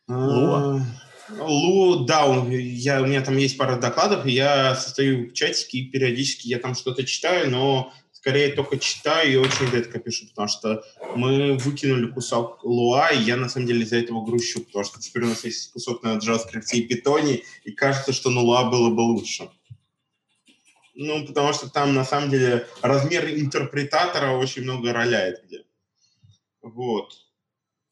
Луа? Лу, да, я, у меня там есть пара докладов, и я состою в чатике, и периодически я там что-то читаю, но скорее только читаю и очень редко пишу, потому что мы выкинули кусок Луа, и я на самом деле из-за этого грущу, потому что теперь у нас есть кусок на JavaScript и Python, и кажется, что на Луа было бы лучше. Ну, потому что там, на самом деле, размер интерпретатора очень много роляет где. Вот.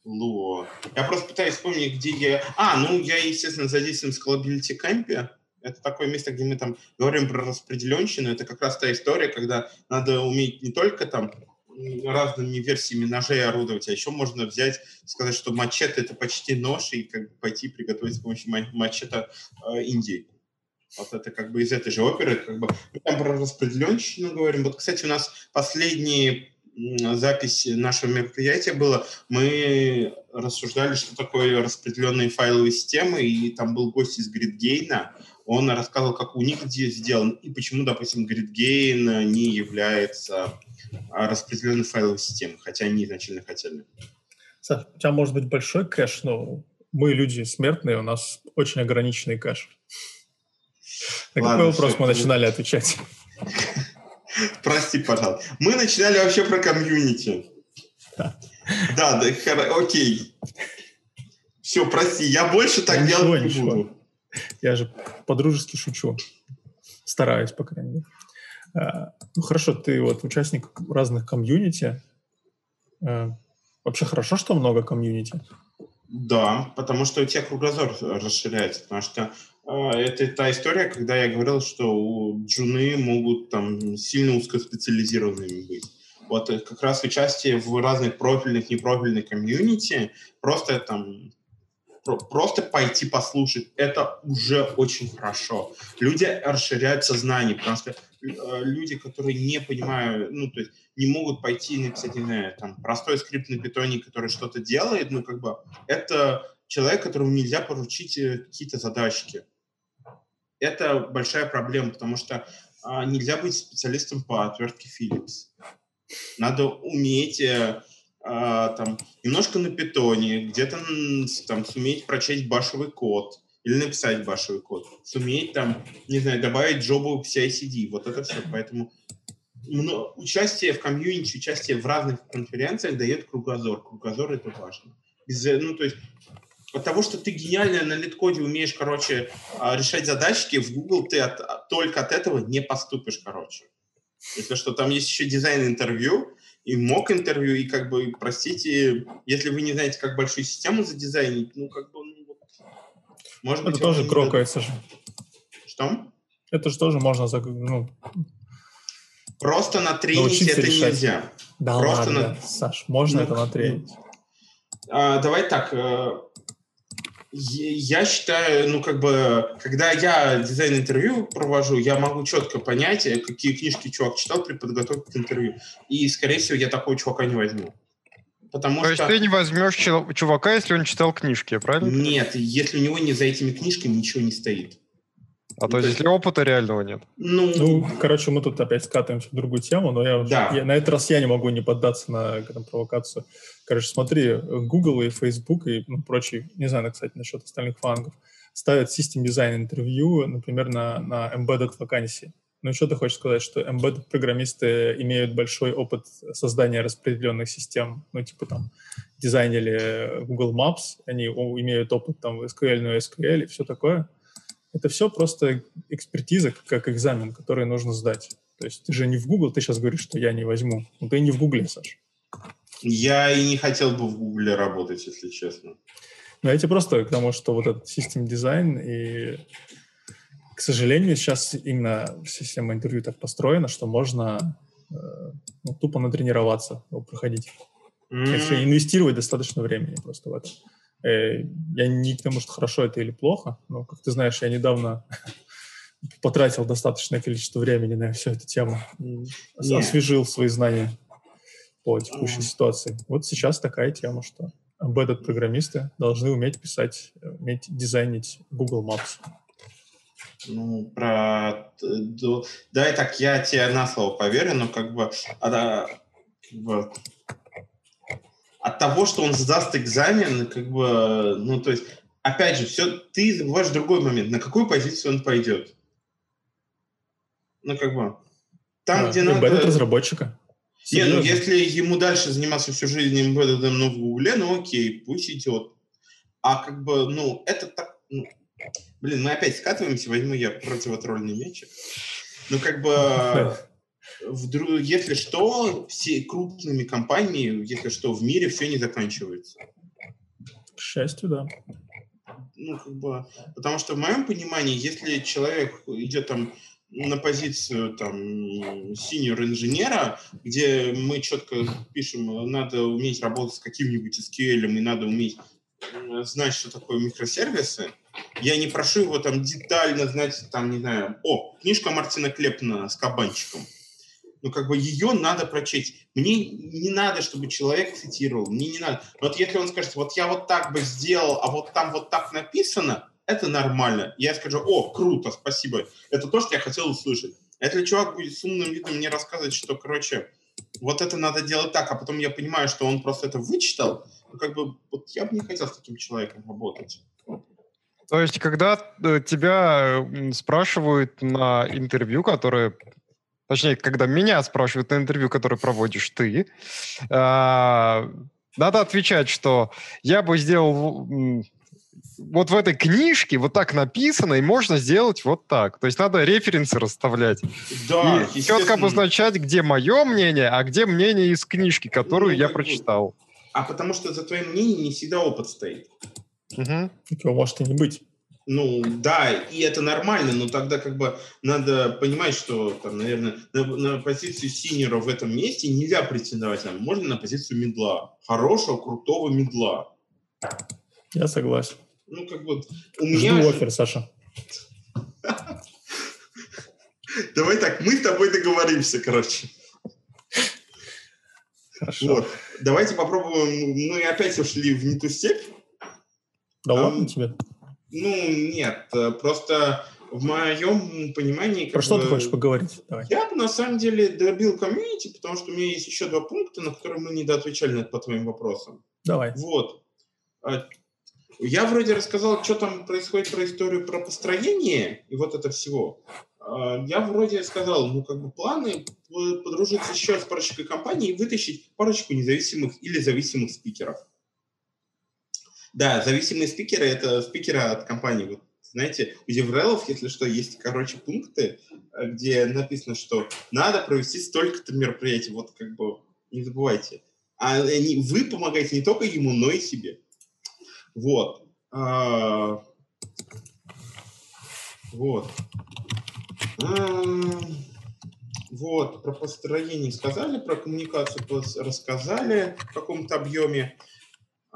Ло. Я просто пытаюсь вспомнить, где я... А, ну, я, естественно, задействован в Scalability Camp. Это такое место, где мы там говорим про распределенщину. Это как раз та история, когда надо уметь не только там разными версиями ножей орудовать, а еще можно взять, сказать, что мачете это почти нож, и как бы пойти приготовить с помощью мачете э, индейку. Вот это как бы из этой же оперы, как бы мы там про распределенщину говорим. Вот, кстати, у нас последние запись нашего мероприятия было, мы рассуждали, что такое распределенные файловые системы, и там был гость из GridGain, он рассказывал, как у них сделан, и почему, допустим, GridGain не является а, распределенной файловой системой, хотя они изначально хотели. Саш, у тебя может быть большой кэш, но мы люди смертные, у нас очень ограниченный кэш. На какой вопрос мы начинали отвечать? Прости, пожалуйста. Мы начинали вообще про комьюнити. Да, да, окей. Все, прости, я больше так ничего, делать не буду. Я же по-дружески шучу. Стараюсь, по крайней мере. А, ну хорошо, ты вот участник разных комьюнити. А, вообще хорошо, что много комьюнити? Да, потому что у тебя кругозор расширяется, потому что это та история, когда я говорил, что у джуны могут там сильно узкоспециализированными быть. Вот э, как раз участие в разных профильных, непрофильных комьюнити, просто там просто пойти послушать, это уже очень хорошо. Люди расширяют сознание, потому что э, люди, которые не понимают, ну, то есть не могут пойти и написать, не знаю, там, простой скрипт на питоне, который что-то делает, ну, как бы, это человек, которому нельзя поручить э, какие-то задачки это большая проблема, потому что а, нельзя быть специалистом по отвертке Philips. Надо уметь э, а, там немножко на питоне, где-то там суметь прочесть башевый код или написать башевый код, суметь там, не знаю, добавить джобу CI-CD, вот это все. Поэтому но участие в комьюнити, участие в разных конференциях дает кругозор. Кругозор это важно. Без, ну, то есть от того, что ты гениально на литкоде умеешь, короче, а, решать задачки, в Google ты от, только от этого не поступишь, короче. Если что, там есть еще дизайн-интервью, и мок интервью, и как бы, простите, если вы не знаете, как большую систему задизайнить, ну, как бы, ну, вот, может Это быть... Это тоже крокается же. Что? Это же тоже можно, ну, Просто натренить это решать. нельзя. Да Просто ладно, на... Саш, можно ну, это натренить. А, давай так, э, я считаю, ну, как бы, когда я дизайн-интервью провожу, я могу четко понять, э, какие книжки чувак читал при подготовке к интервью. И, скорее всего, я такого чувака не возьму. Потому То что... есть ты не возьмешь чувака, если он читал книжки, правильно? Нет, если у него не за этими книжками ничего не стоит. А то есть, если опыта реального нет. Ну, ну, короче, мы тут опять скатываемся в другую тему, но я, да. я на этот раз я не могу не поддаться на там, провокацию. Короче, смотри, Google и Facebook и ну, прочие, не знаю, кстати, насчет остальных фангов, ставят систем дизайн интервью, например, на, на embedded вакансии. Ну, что ты хочешь сказать, что embedded программисты имеют большой опыт создания распределенных систем, ну, типа там дизайнили Google Maps, они имеют опыт там в SQL, no SQL и все такое – это все просто экспертиза, как экзамен, который нужно сдать. То есть ты же не в Google, ты сейчас говоришь, что я не возьму. Ну, ты не в Гугле, Саш. Я и не хотел бы в Гугле работать, если честно. Ну, я тебе просто к тому, что вот этот систем дизайн и, к сожалению, сейчас именно система интервью так построена, что можно э, ну, тупо натренироваться, проходить. Mm-hmm. Если инвестировать достаточно времени просто в это. Э, я не к тому, что хорошо это или плохо, но, как ты знаешь, я недавно потратил достаточное количество времени на всю эту тему и освежил свои знания по текущей ситуации. Вот сейчас такая тема, что embedded программисты должны уметь писать, уметь дизайнить Google Maps. Ну, про... Да, и так я тебе на слово поверю, но как бы, а, как бы от того, что он сдаст экзамен, как бы, ну, то есть, опять же, все, ты забываешь другой момент, на какую позицию он пойдет. Ну, как бы, там, а, где надо... Разработчика. Не, ну, если ему дальше заниматься всю жизнь embedded, ну, в Гугле, ну, окей, пусть идет. А как бы, ну, это так, ну, блин, мы опять скатываемся, возьму я противотрольный мячик. Ну, как бы, вдруг, если что, все крупными компаниями, если что, в мире все не заканчивается. К счастью, да. Ну, как бы, потому что в моем понимании, если человек идет там на позицию там senior инженера, где мы четко пишем, надо уметь работать с каким-нибудь SQL, и надо уметь знать, что такое микросервисы, я не прошу его там детально знать, там, не знаю, о, книжка Мартина Клепна с кабанчиком ну, как бы ее надо прочесть. Мне не надо, чтобы человек цитировал, мне не надо. Вот если он скажет, вот я вот так бы сделал, а вот там вот так написано, это нормально. Я скажу, о, круто, спасибо. Это то, что я хотел услышать. Если чувак будет с умным видом мне рассказывать, что, короче, вот это надо делать так, а потом я понимаю, что он просто это вычитал, ну, как бы, вот я бы не хотел с таким человеком работать. То есть, когда э, тебя спрашивают на интервью, которое точнее, когда меня спрашивают на интервью, которое проводишь ты, а, надо отвечать, что я бы сделал вот в этой книжке вот так написано, и можно сделать вот так. То есть надо референсы расставлять. Да, и четко обозначать, где мое мнение, а где мнение из книжки, которую ну, я прочитал. А потому что за твоим мнением не всегда опыт стоит. Угу. Его может и не быть. Ну, да, и это нормально, но тогда как бы надо понимать, что, там, наверное, на, на позицию синера в этом месте нельзя претендовать. Там, можно на позицию медла. Хорошего, крутого медла. Я согласен. Ну, как бы... У Жду меня... офер, Саша. Давай так, мы с тобой договоримся, короче. Хорошо. Вот. Давайте попробуем. Мы опять ушли в не ту степь. Да ладно тебе. Ну, нет, э, просто в моем понимании... Про что бы, ты хочешь поговорить? Давай. Я бы, на самом деле, добил комьюнити, потому что у меня есть еще два пункта, на которые мы недоотвечали по твоим вопросам. Давай. Вот. А, я вроде рассказал, что там происходит про историю про построение и вот это всего. А, я вроде сказал, ну, как бы планы подружиться еще с парочкой компаний и вытащить парочку независимых или зависимых спикеров. Да, зависимые спикеры — это спикеры от компании. Вот, знаете, у Еврелов, если что, есть, короче, пункты, э, где написано, что надо провести столько-то мероприятий. Вот как бы Не забывайте. А они, вы помогаете не только ему, но и себе. Вот. А, вот. А, вот, про построение сказали, про коммуникацию рассказали в каком-то объеме.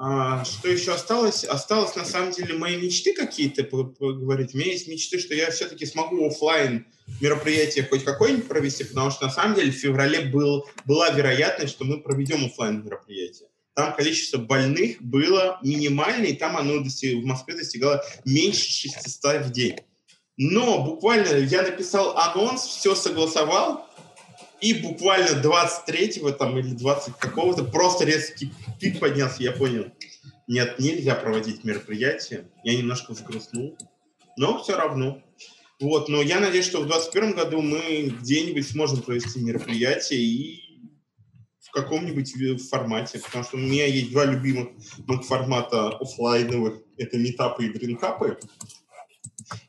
А, что еще осталось? Осталось, на самом деле, мои мечты какие-то поговорить. У меня есть мечты, что я все-таки смогу офлайн мероприятие хоть какое-нибудь провести, потому что, на самом деле, в феврале был, была вероятность, что мы проведем офлайн мероприятие. Там количество больных было минимальное, и там оно достиг, в Москве достигало меньше 600 в день. Но буквально я написал анонс, все согласовал, и буквально 23-го там или 20 какого-то просто резкий пик поднялся, я понял. Нет, нельзя проводить мероприятие. Я немножко взгрустнул, но все равно. Вот, но я надеюсь, что в 2021 году мы где-нибудь сможем провести мероприятие и в каком-нибудь формате, потому что у меня есть два любимых формата офлайновых, это метапы и дринкапы.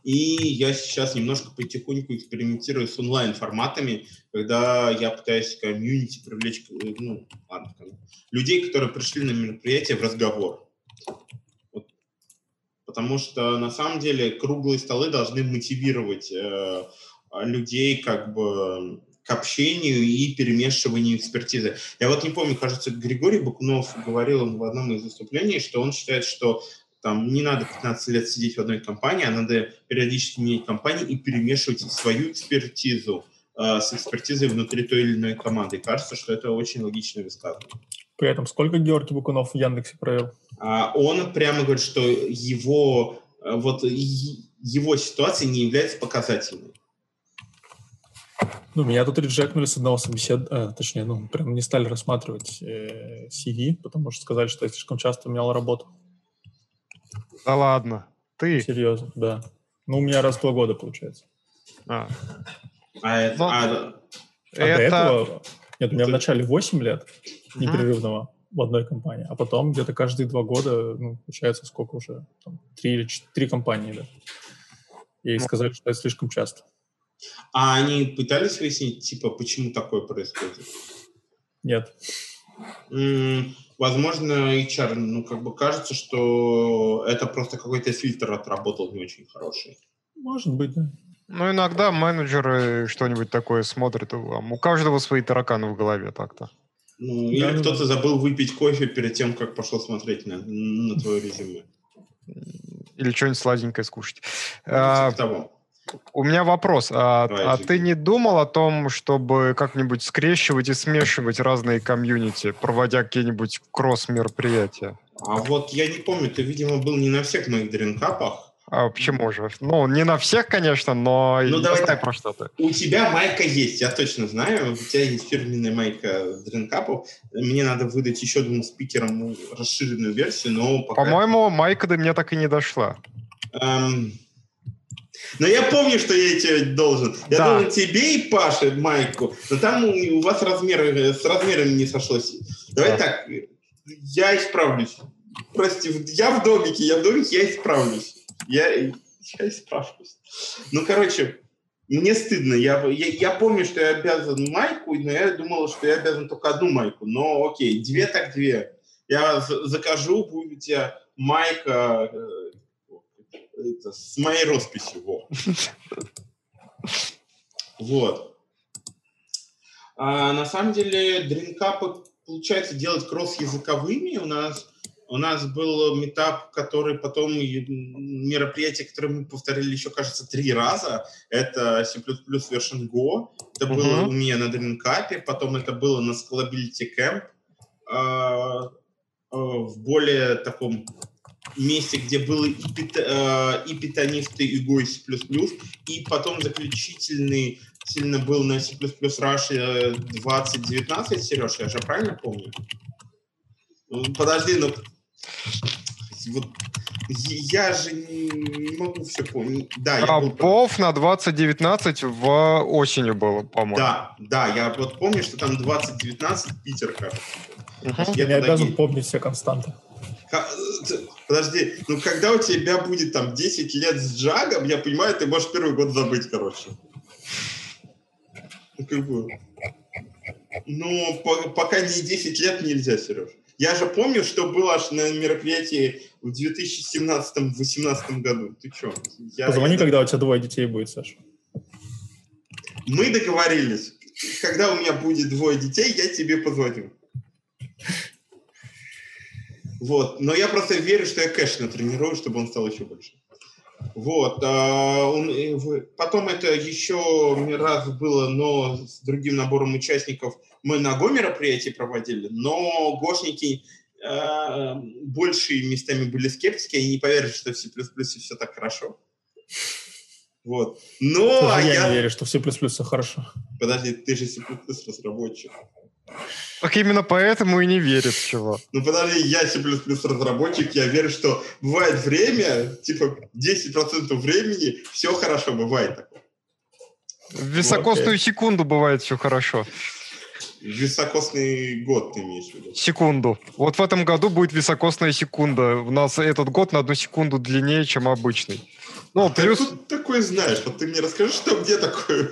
И я сейчас немножко потихоньку экспериментирую с онлайн-форматами, когда я пытаюсь комьюнити привлечь, э, ну, ладно, людей, которые пришли на мероприятие в разговор. Вот. Потому что на самом деле круглые столы должны мотивировать э, людей как бы к общению и перемешиванию экспертизы. Я вот не помню, кажется, Григорий Букунов говорил в одном из выступлений, что он считает, что там не надо 15 лет сидеть в одной компании, а надо периодически менять компании и перемешивать свою экспертизу э, с экспертизой внутри той или иной команды. И кажется, что это очень логичное высказывание. При этом сколько Георгий Букунов в Яндексе провел? А, он прямо говорит, что его, э, вот, его ситуация не является показательной. Ну, меня тут реджекнули с одного собеседования, э, точнее, ну, прям не стали рассматривать э, CV, потому что сказали, что я слишком часто менял работу. Да ладно. Ты? Серьезно, да. Ну, у меня раз в два года получается. А. А это... Но... А, а это... до этого... Нет, у меня в начале 8 лет непрерывного uh в одной компании, а потом где-то каждые два года, ну, получается, сколько уже? Там, три или четыре компании, да. И ну. сказали, что это слишком часто. А они пытались выяснить, типа, почему такое происходит? Нет. Возможно, HR, ну, как бы кажется, что это просто какой-то фильтр отработал не очень хороший. Может быть, да. Ну, иногда менеджеры что-нибудь такое смотрят. У каждого свои тараканы в голове так-то. Ну, или да, кто-то да. забыл выпить кофе перед тем, как пошел смотреть на, на твое резюме. Или что-нибудь сладенькое скушать. Ну, а, типа того. У меня вопрос. А, а ты не думал о том, чтобы как-нибудь скрещивать и смешивать разные комьюнити, проводя какие-нибудь кросс-мероприятия? А вот я не помню, ты, видимо, был не на всех моих дринкапах. А почему же? Ну, не на всех, конечно, но ну, давай знаю про что-то. У тебя майка есть, я точно знаю. У тебя есть фирменная майка дринкапов. Мне надо выдать еще двум спикерам расширенную версию, но пока... По-моему, майка до меня так и не дошла. Эм, но я помню, что я тебе должен. Я да. должен тебе и Паше майку. Но там у вас размеры, с размерами не сошлось. Давай да. так, я исправлюсь. Прости, я в домике, я в домике, я исправлюсь. Я, я исправлюсь. Ну, короче, мне стыдно. Я, я, я помню, что я обязан майку, но я думал, что я обязан только одну майку. Но окей, две так две. Я закажу, будет у тебя майка э, это, с моей росписью. Вот. вот. А, на самом деле дринкапы получается делать кросс-языковыми. У нас у нас был метап, который потом мероприятие, которое мы повторили еще, кажется, три раза. Это C++ version Go. Это uh-huh. было у меня на дринкапе. Потом это было на Scalability Camp. Э, в более таком месте, где было и, пит, э, и питонисты, и Go, и C++, и потом заключительный сильно был на C++ Rush 2019, Сереж, я же правильно помню? Ну, подожди, ну... Вот я же не могу все помнить. Да, я а был... ПОВ на 2019 в осенью было, по-моему. Да, да, я вот помню, что там 2019 Питер, кажется. Угу. Я, я обязан помнить все константы. Подожди, ну когда у тебя будет там 10 лет с Джагом, я понимаю, ты можешь первый год забыть, короче. Ну, как бы... Ну, по- пока не 10 лет нельзя, Сереж. Я же помню, что было аж на мероприятии в 2017-2018 году. Ты что? Позвони, когда у тебя двое детей будет, Саша. Мы договорились. Когда у меня будет двое детей, я тебе позвоню. Вот. Но я просто верю, что я кэш натренирую, чтобы он стал еще больше. Вот. а, он, э, потом это еще раз было, но с другим набором участников мы на Го мероприятии проводили, но гошники э, больше местами были скептики, они не поверили, что в C++ все так хорошо. Вот. Но Даже я я... не верю, что в C++ все хорошо. Подожди, ты же C++ разработчик. Так именно поэтому и не верит, чего. Ну подожди, я C++ разработчик, я верю, что бывает время, типа 10% времени, все хорошо, бывает такое. В високосную секунду бывает все хорошо. Високосный год ты имеешь в виду? Секунду. Вот в этом году будет високосная секунда. У нас этот год на одну секунду длиннее, чем обычный. Ну, Ты плюс... откуда такой знаешь? Вот ты мне расскажи, что где такое?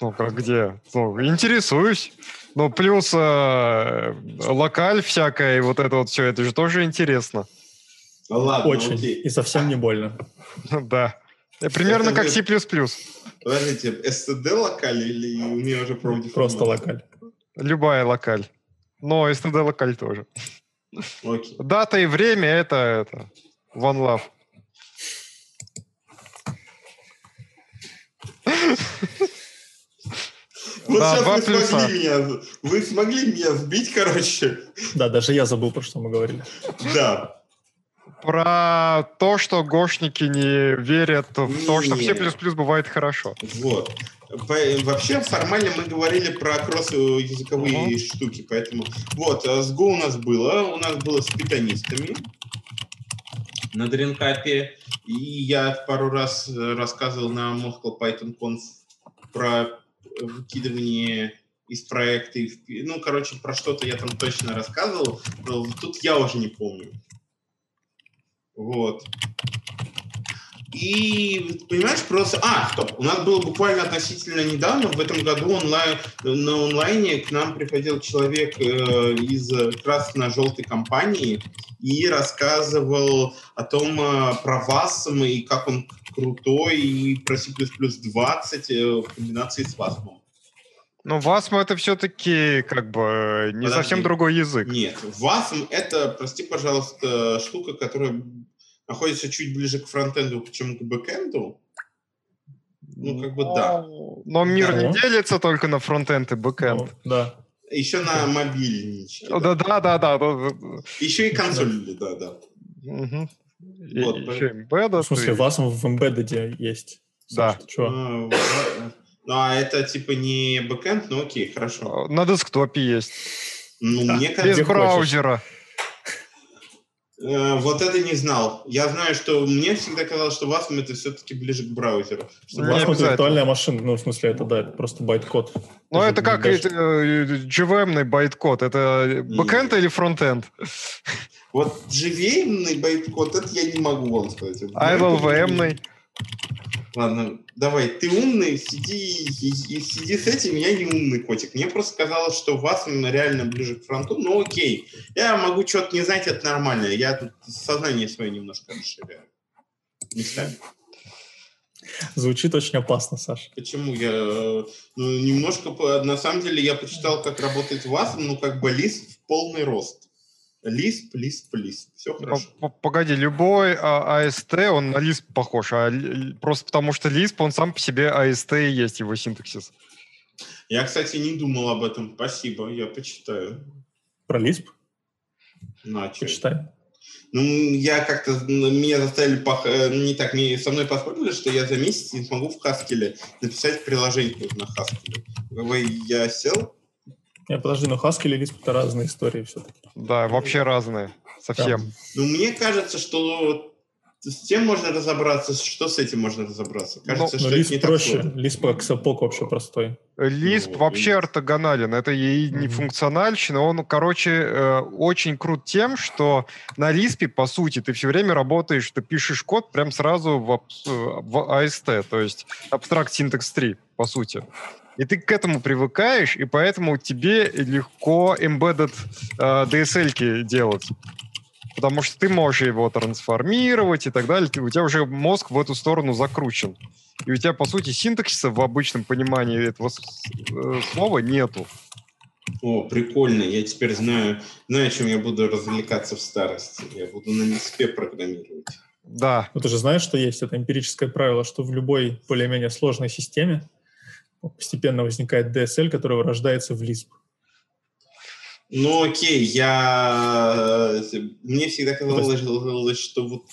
Ну, как где? Ну, интересуюсь. Ну, плюс э, локаль всякая, и вот это вот все, это же тоже интересно. А Ладно, Очень. окей. И совсем не больно. Да. Э, Примерно Это как C++. Подождите, SSD локаль или у меня уже проводит Просто локаль. Любая локаль. Но STD локаль тоже. Окей. Дата и время это, это One Love. Вот Да, сейчас вы плюса. смогли меня, вы смогли меня сбить, короче. Да, даже я забыл, про что мы говорили. Да. Про то, что гошники не верят в то, что в C++ Не. бывает хорошо. Вот. Вообще, формально мы говорили про кросс-языковые Ага. штуки, поэтому... Вот, а с Go у нас было, у нас было с питонистами на Дринкапе, и я пару раз э, рассказывал на Moscow Python Conf про выкидывание из проекта. Ну, короче, про что-то я там точно рассказывал, но тут я уже не помню. Вот. И, понимаешь, просто... А, стоп, у нас было буквально относительно недавно, в этом году онлайн, на онлайне к нам приходил человек э, из красно-желтой компании и рассказывал о том, э, про WASM и как он крутой, и про C++20 э, в комбинации с WASM. Но WASM это все-таки как бы э, не Подожди. совсем другой язык. Нет, WASM — это, прости, пожалуйста, штука, которая находится чуть ближе к фронтенду, чем к бэкенду. Ну, как бы да. Но мир Да. не делится только на фронтенд и бэкенд. Ну, да. Еще на мобильничке. Да, да, да, да. да. Еще и консоль, да, да. Мгм. И Вот, еще В embedded. смысле, и- вас в embedded есть. Да. А, в- Ну, а это типа не бэкэнд, ну окей, хорошо. На десктопе есть. Ну, Да, мне Без кажется, хочешь. браузера. э, вот это не знал. Я знаю, что мне всегда казалось, что WASM это все-таки ближе к браузеру. Что Не У вас вот обязательно. виртуальная машина, ну, в смысле, это, да, это просто байт-код. Ну, это как даже- э, JVM-ный байткод. Это бэкэнд или фронтенд? Вот JVM байткод, это я не могу вам сказать. А это- LLVM-ный? Ладно, давай, ты умный, сиди, и, и сиди с этим, я не умный котик. Мне просто казалось, что вас реально ближе к фронту, ну окей. Я могу что-то не знать, это нормально. Я тут сознание свое немножко расширяю. Местами. Звучит очень опасно, Саша. Почему я ну, немножко на самом деле я почитал, как работает вас, ну как бы лист в полный рост. Лисп, лисп, лисп. Все хорошо. Погоди, любой а, AST, он на Lisp похож, а просто потому что Lisp, он сам по себе AST и есть его синтаксис. Я, кстати, не думал об этом. Спасибо, я почитаю. Про Lisp Начал. почитай. Ну, я как-то, ну, меня заставили, пох- э, не так, мне со мной поспорили, что я за месяц не смогу в Haskell написать приложение на Haskell. Вы- Я сел, Не, подожди, но Haskell и Lisp это разные истории все-таки. Да, вообще разные. Совсем. ну, мне кажется, что с тем можно разобраться, что с этим можно разобраться. Кажется, Но что это Lisp не так проще. сложно. Lisp как сапог вообще простой. Lisp Ну, вообще Lisp. ортогонален. Это и не Мгм. функциональщина. Он, короче, э, очень крут тем, что на Lisp, по сути, ты все время работаешь, ты пишешь код прям сразу в, абс- в AST, то есть Abstract Syntax 3, по сути. И ты к этому привыкаешь, и поэтому тебе легко embedded э, DSL делать. Потому что ты можешь его трансформировать и так далее. Ты, у тебя уже мозг в эту сторону закручен. И у тебя, по сути, синтаксиса в обычном понимании этого э, слова нету. О, прикольно. Я теперь знаю, знаю, чем я буду развлекаться в старости. Я буду на НСП программировать. Да. Ну, ты же знаешь, что есть это эмпирическое правило, что в любой более-менее сложной системе постепенно возникает DSL, который рождается в Lisp. Ну, окей, я... Мне всегда казалось, что, вот,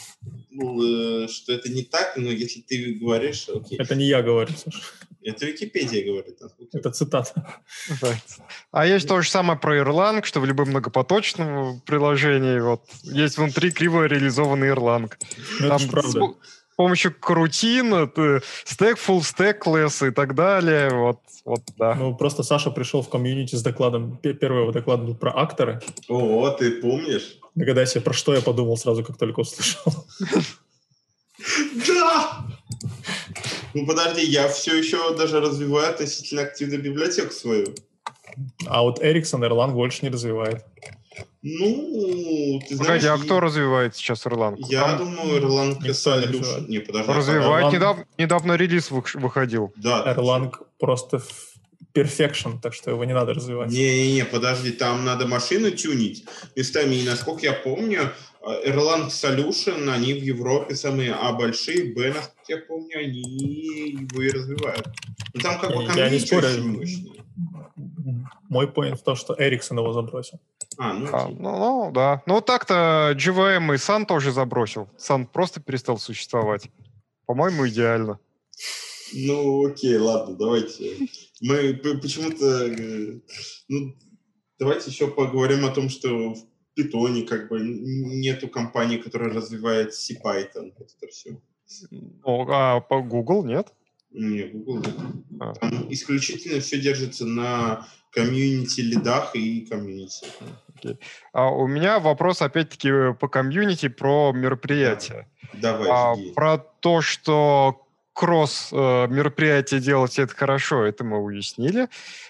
ну, что это не так, но если ты говоришь, окей. Это не я говорю, Саша. Это Википедия говорит. Это цитата. А есть то же самое про Erlang, что в любом многопоточном приложении вот есть внутри криво реализованный Erlang. Ну, это правда помощью крутин, стек, full stack классы и так далее. Вот, вот, да. Ну, просто Саша пришел в комьюнити с докладом. Первый его доклад был про акторы. О, ты помнишь? Догадайся, про что я подумал сразу, как только услышал. Да! Ну, подожди, я все еще даже развиваю относительно активно библиотеку свою. А вот Эриксон Erlang больше не развивает. Ну, ты знаешь... Погоди, а кто развивает сейчас Erlang? Я Там... думаю, Erlang Solution. Не, подожди. Развивает. Erlang... Недав... Недавно релиз выходил. Да. Erlang просто perfection, так что его не надо развивать. Не-не-не, подожди, там надо машину тюнить местами. И насколько я помню, Erlang Solution, они в Европе самые А большие, Б, насколько я помню, они его и развивают. Ну, там как бы я не спорю. Мой point в том, что Эриксон его забросил. А, ну, а, ну, ну, да. Ну, так-то GVM и Sun тоже забросил. Sun просто перестал существовать. По-моему, идеально. Ну, окей, ладно, давайте. Мы почему-то... Э, ну, давайте еще поговорим о том, что в Python как бы нету компании, которая развивает C-Python. Это все. О, а по Google нет? Нет, Google. А. Там исключительно все держится на комьюнити лидах и комьюнити. Okay. А у меня вопрос опять-таки по комьюнити про мероприятия. Да. Давай. А, про то, что кросс э, мероприятия делать это хорошо, это мы уяснили.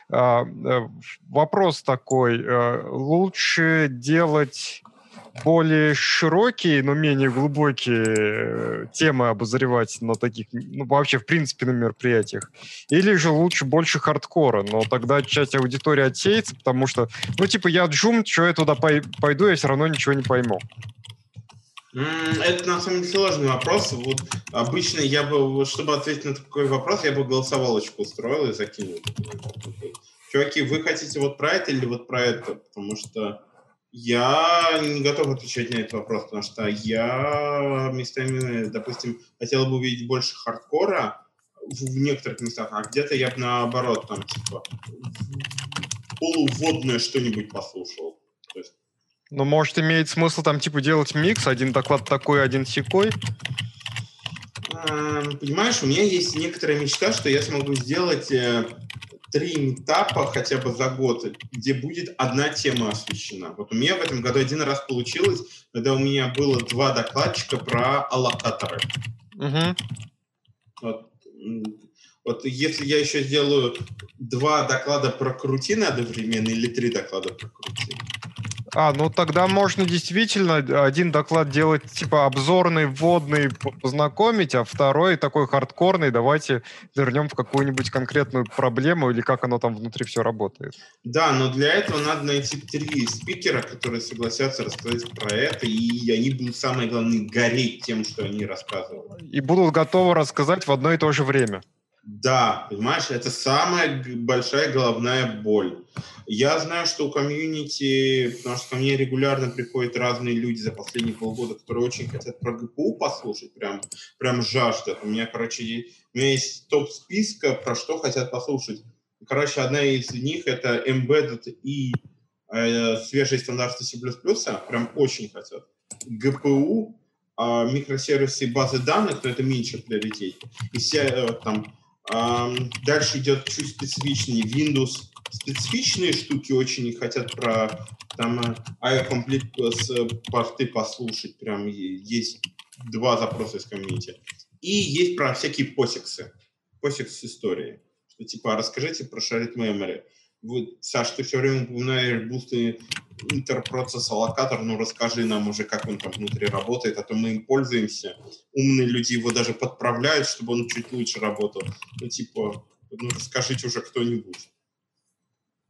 А, э, вопрос такой: э, лучше делать более широкие, но менее глубокие э, темы обозревать на таких, ну, вообще, в принципе, на мероприятиях? Или же лучше больше хардкора, но тогда часть аудитории отсеется, потому что, ну, типа, я джум, что я туда пойду, я все равно ничего не пойму. Это на самом деле сложный вопрос. Вот обычно я бы, чтобы ответить на такой вопрос, я бы голосовалочку устроил и закинул. Чуваки, вы хотите вот про это или вот про это? Потому что я не готов отвечать на этот вопрос, потому что я местами, допустим, хотел бы увидеть больше хардкора в, некоторых местах, а где-то я бы наоборот там типа полуводное что-нибудь послушал. Есть... Ну, может, имеет смысл там типа делать микс, один доклад такой, один секой? Понимаешь, у меня есть некоторая мечта, что я смогу сделать э, три этапа хотя бы за год, где будет одна тема освещена. Вот у меня в этом году один раз получилось, когда у меня было два докладчика про аллокаторы. Угу. Вот. вот если я еще сделаю два доклада про крутины одновременно или три доклада про крутины, а, ну тогда можно действительно один доклад делать типа обзорный, вводный, познакомить, а второй такой хардкорный, давайте вернем в какую-нибудь конкретную проблему или как оно там внутри все работает. Да, но для этого надо найти три спикера, которые согласятся рассказать про это, и они будут, самое главное, гореть тем, что они рассказывают. И будут готовы рассказать в одно и то же время. Да, понимаешь, это самая большая головная боль. Я знаю, что у комьюнити, потому что ко мне регулярно приходят разные люди за последние полгода, которые очень хотят про ГПУ послушать, прям, прям жаждут. У меня, короче, у меня есть топ списка, про что хотят послушать. Короче, одна из них это Embedded и э, свежие стандарты C++, прям очень хотят. ГПУ, э, микросервисы базы данных, но это меньше приоритет. И все э, там Дальше идет чуть специфичнее Windows. Специфичные штуки очень хотят про там IO Complete с порты послушать. Прям есть два запроса из комьюнити. И есть про всякие посексы. Посекс истории. Что типа, расскажите про shared memory. Вот, Саш, ты все время упоминаешь бусты интерпроцесс аллокатор, ну расскажи нам уже, как он там внутри работает, а то мы им пользуемся. Умные люди его даже подправляют, чтобы он чуть лучше работал. Ну, типа, ну расскажите уже кто-нибудь.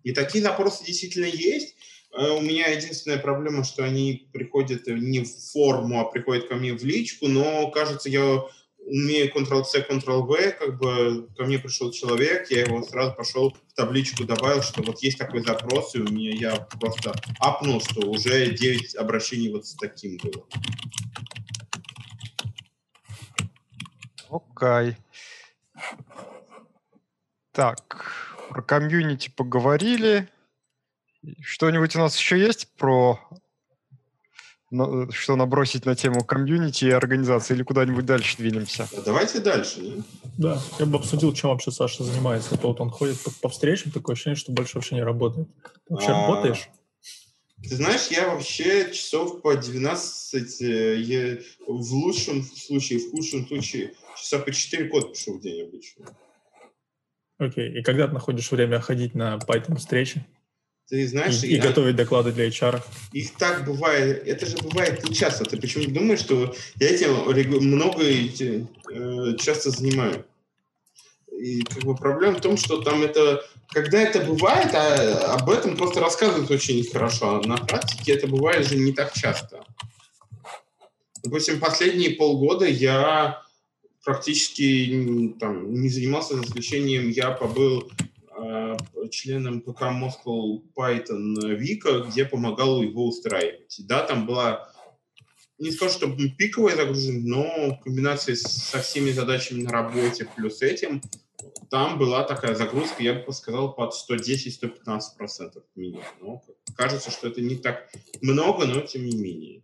И такие запросы действительно есть. Э, у меня единственная проблема, что они приходят не в форму, а приходят ко мне в личку, но, кажется, я умею Ctrl-C, Ctrl-V, как бы ко мне пришел человек, я его сразу пошел в табличку добавил, что вот есть такой запрос, и у меня я просто апнул, что уже 9 обращений вот с таким было. Окей. Okay. Так, про комьюнити поговорили. Что-нибудь у нас еще есть про что набросить на тему комьюнити и организации, или куда-нибудь дальше двинемся? Давайте дальше. Да, да я бы обсудил, чем вообще Саша занимается. То вот он ходит по, по встречам, такое ощущение, что больше вообще не работает. Ты вообще а... работаешь? Ты знаешь, я вообще часов по 12, э, я в лучшем случае, в худшем случае, часа по 4 кода пишу в день обычно. Окей, okay. и когда ты находишь время ходить на Python встречи? Ты знаешь... И, и готовить доклады для HR. Их так бывает. Это же бывает не часто. Ты почему думаешь, что я этим много э, часто занимаю? И как бы проблема в том, что там это... Когда это бывает, а, об этом просто рассказывают очень хорошо. А на практике это бывает же не так часто. Допустим, последние полгода я практически там, не занимался развлечением. Я побыл членом ПК Moscow Python Вика, где помогал его устраивать. Да, там была не скажу, что пиковая загрузка, но в комбинации со всеми задачами на работе плюс этим, там была такая загрузка, я бы сказал, под 110-115% минимум. Но кажется, что это не так много, но тем не менее.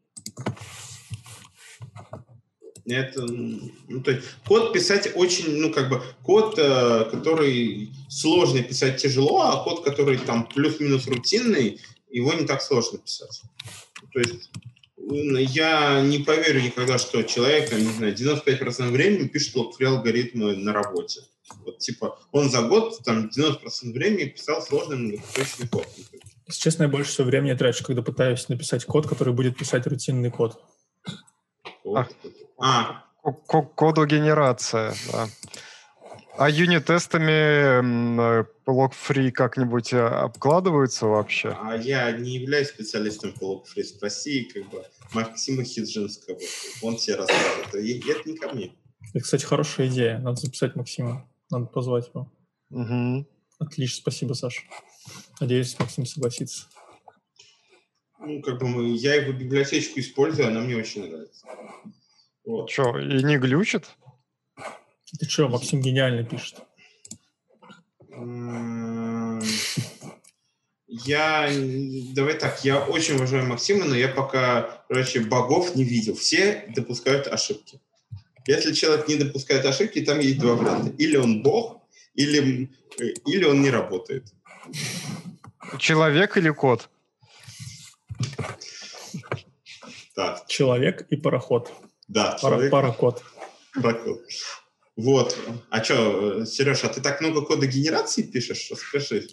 Это, ну, то есть код писать очень, ну, как бы, код, э, который сложно писать тяжело, а код, который там плюс-минус рутинный, его не так сложно писать. То есть я не поверю никогда, что человек, не знаю, 95% времени пишет лог алгоритмы на работе. Вот, типа, он за год, там, 90% времени писал сложный многопоточный код. Если честно, я больше всего времени трачу, когда пытаюсь написать код, который будет писать рутинный код. Код. А. Кодогенерация, да. А юнит-тестами log-free как-нибудь э, обкладываются вообще? А я не являюсь специалистом по log-free. Спроси как бы Максима Хиджинского. Он тебе расскажет. И это не ко мне. Это, кстати, хорошая идея. Надо записать Максима. Надо позвать его. Угу. Отлично, спасибо, Саша. Надеюсь, Максим согласится. Ну, как бы я его библиотечку использую, она мне очень нравится. Вот. Что, и не глючит? Ты что, Максим гениально пишет. Я, давай так, я очень уважаю Максима, но я пока, короче, богов не видел. Все допускают ошибки. Если человек не допускает ошибки, там есть два варианта. Или он бог, или, или он не работает. Человек или кот? Так. Человек и пароход. Да, Пара. Пароход. Вот. А что, Сереж, а ты так много кода генерации пишешь? Скажи.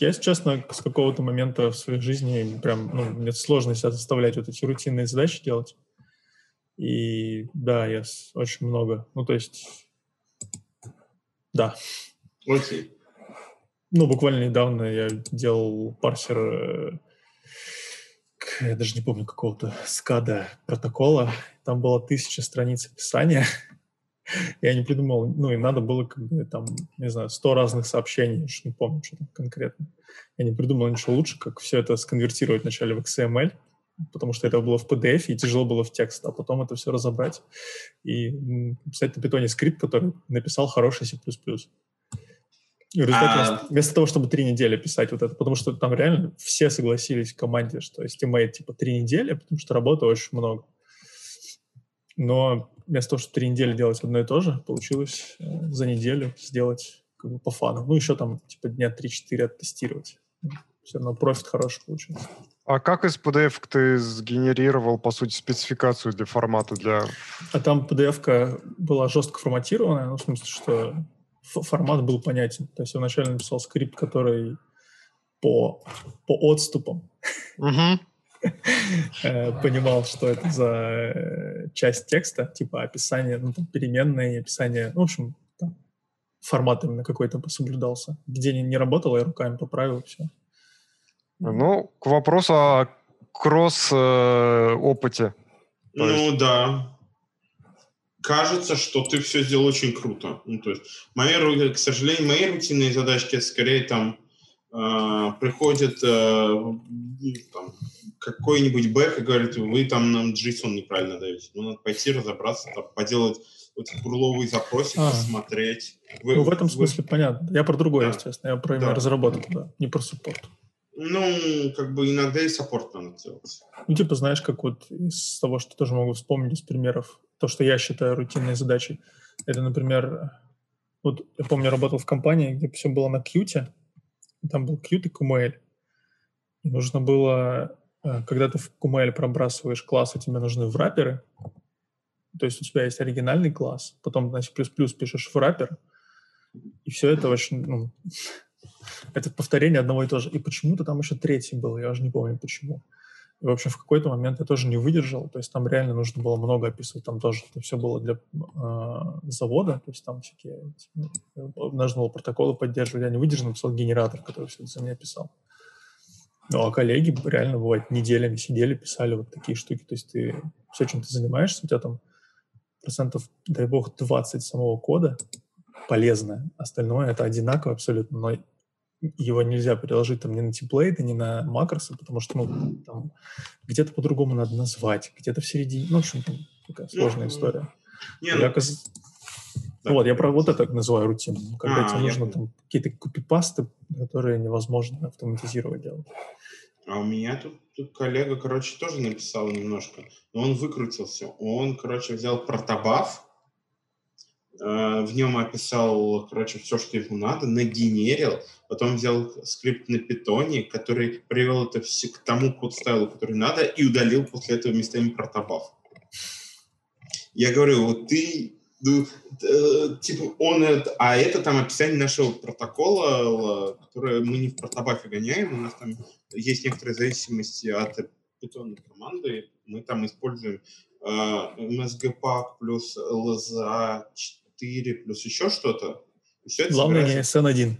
Я, если честно, с какого-то момента в своей жизни прям, ну, мне сложно себя заставлять вот эти рутинные задачи делать. И да, я очень много. Ну, то есть, да. Окей. Ну, буквально недавно я делал парсер э, я даже не помню, какого-то скада протокола. Там было тысяча страниц описания. я не придумал, ну, и надо было, как бы, там, не знаю, сто разных сообщений, уж не помню, что там конкретно. Я не придумал ничего лучше, как все это сконвертировать вначале в XML, потому что это было в PDF, и тяжело было в текст, а потом это все разобрать и писать на питоне скрипт, который написал хороший C++. И в результате, а... вместо того, чтобы три недели писать вот это, потому что там реально все согласились в команде, что estimate типа три недели, потому что работы очень много. Но вместо того, чтобы три недели делать одно и то же, получилось э, за неделю сделать как бы по фану. Ну, еще там типа дня 3-4 оттестировать. Все равно профит хороший получился. А как из PDF ты сгенерировал, по сути, спецификацию для формата? для? А там PDF была жестко форматированная, ну, в смысле, что формат был понятен. То есть я вначале написал скрипт, который по, по отступам понимал, что это за э, часть текста, типа описание, ну, там, переменные, описание, ну, в общем, там, формат именно какой-то соблюдался. Где не, не работало, я руками поправил, все. Ну, к вопросу о кросс-опыте. Ну, есть... да кажется, что ты все сделал очень круто. Ну, то есть, мои, к сожалению, мои рутинные задачки скорее там э, приходит э, там, какой-нибудь бэк и говорит, вы там нам JSON неправильно даете. Ну, надо пойти разобраться, там, поделать вот бурловый запросик, а. посмотреть. Вы, ну, в этом вы... смысле понятно. Я про другое, да. естественно. Я про да. разработку, да, не про суппорт. Ну, как бы иногда и саппорт надо делать. Ну, типа, знаешь, как вот из того, что тоже могу вспомнить из примеров, то, что я считаю рутинной задачей, это, например, вот я помню, работал в компании, где все было на кьюте, там был кьют и QML. И нужно было, э, когда ты в QML пробрасываешь классы, тебе нужны враперы, то есть у тебя есть оригинальный класс, потом на C++ пишешь враппер, и все это очень, ну, это повторение одного и того же. И почему-то там еще третий был, я уже не помню почему. В общем, в какой-то момент я тоже не выдержал, то есть там реально нужно было много описывать, там тоже это все было для э, завода, то есть там всякие, ну, нужно было протоколы поддерживать, я не выдержал, написал генератор, который все это за меня писал. Ну, а коллеги реально, бывает, неделями сидели, писали вот такие штуки, то есть ты, все, чем ты занимаешься, у тебя там процентов, дай бог, 20 самого кода полезное, остальное это одинаково абсолютно, но его нельзя переложить там ни на темплейты, ни на макросы, потому что ну, там где-то по-другому надо назвать, где-то в середине. Ну, в общем, там такая сложная история. Не, я, ну, оказ... да. Вот, я про вот это называю рутину. Когда а, тебе нужно там какие-то копипасты, которые невозможно автоматизировать делать. А у меня тут, тут коллега, короче, тоже написал немножко, но он выкрутился. Он, короче, взял протобаф, в нем описал, короче, все, что ему надо, нагенерил, потом взял скрипт на питоне, который привел это все к тому код-стайлу, который надо, и удалил после этого местами протобаф. Я говорю, вот ты, ну, э, типа, он, а это там описание нашего протокола, которое мы не в протобафе гоняем, у нас там есть некоторые зависимости от питонной команды, мы там используем э, MSGPAC плюс LZA 4 плюс еще что-то. Главное не SN1.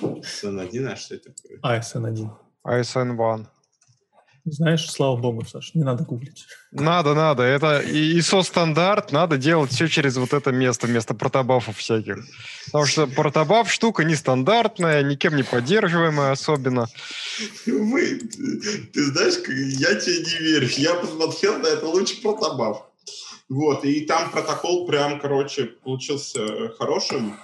SN1, а что это такое? А, SN1. ASN1. Знаешь, слава богу, Саш, не надо гуглить. Надо, надо. Это ISO стандарт, надо делать все через вот это место, вместо протобафов всяких. Потому что протобаф штука нестандартная, никем не поддерживаемая особенно. Вы, ты знаешь, я тебе не верю. Я посмотрел на это лучше протобаф. Вот, и там протокол прям, короче, получился хорошим.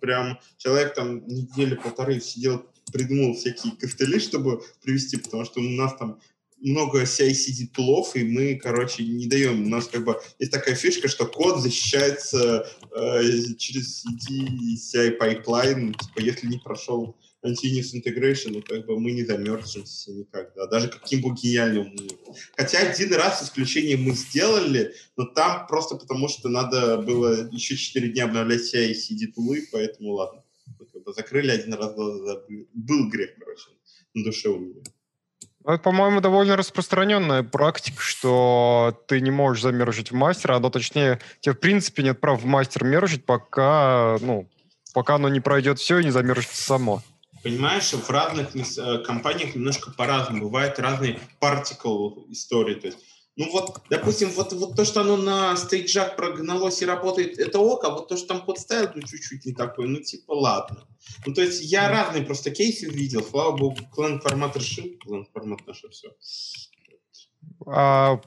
Прям человек там недели полторы сидел, придумал всякие коктейли, чтобы привести, потому что у нас там много CI-CD тулов, и мы, короче, не даем. У нас как бы есть такая фишка, что код защищается э, через CD CI pipeline, типа, если не прошел continuous integration, ну, как бы мы не замерзнемся никогда, даже каким бы гениальным мы Хотя один раз исключение мы сделали, но там просто потому, что надо было еще 4 дня обновлять CI и CD тулы, поэтому ладно. Мы как бы закрыли один раз, был грех, короче, на душе у меня. Ну, это, по-моему, довольно распространенная практика, что ты не можешь замержить в мастера, а то точнее, тебе в принципе нет права в мастер мержить, пока, ну, пока оно не пройдет все и не замержится само понимаешь, в разных э, компаниях немножко по-разному. Бывают разные particle истории. То есть, ну вот, допустим, вот, вот то, что оно на стейджах прогналось и работает, это ок, а вот то, что там код ставил, ну чуть-чуть не такое, ну типа ладно. Ну то есть я разные просто кейсы видел, слава богу, клан формат решил, клан формат наше все. А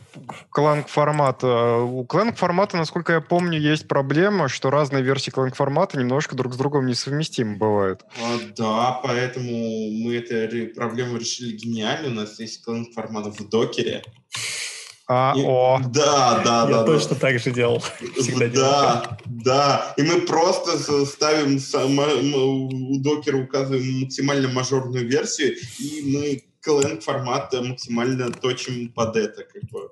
кланг формата. У кланг формата, насколько я помню, есть проблема, что разные версии кланг формата немножко друг с другом несовместимы бывают. А, да, поэтому мы эту проблему решили гениально. У нас есть кланг формат в докере. А, и, о. Да, да, я да. Я точно да. так же делал. Всегда да, делал. да. И мы просто ставим у докера указываем максимально мажорную версию, и мы клен формата максимально точим под это, как бы,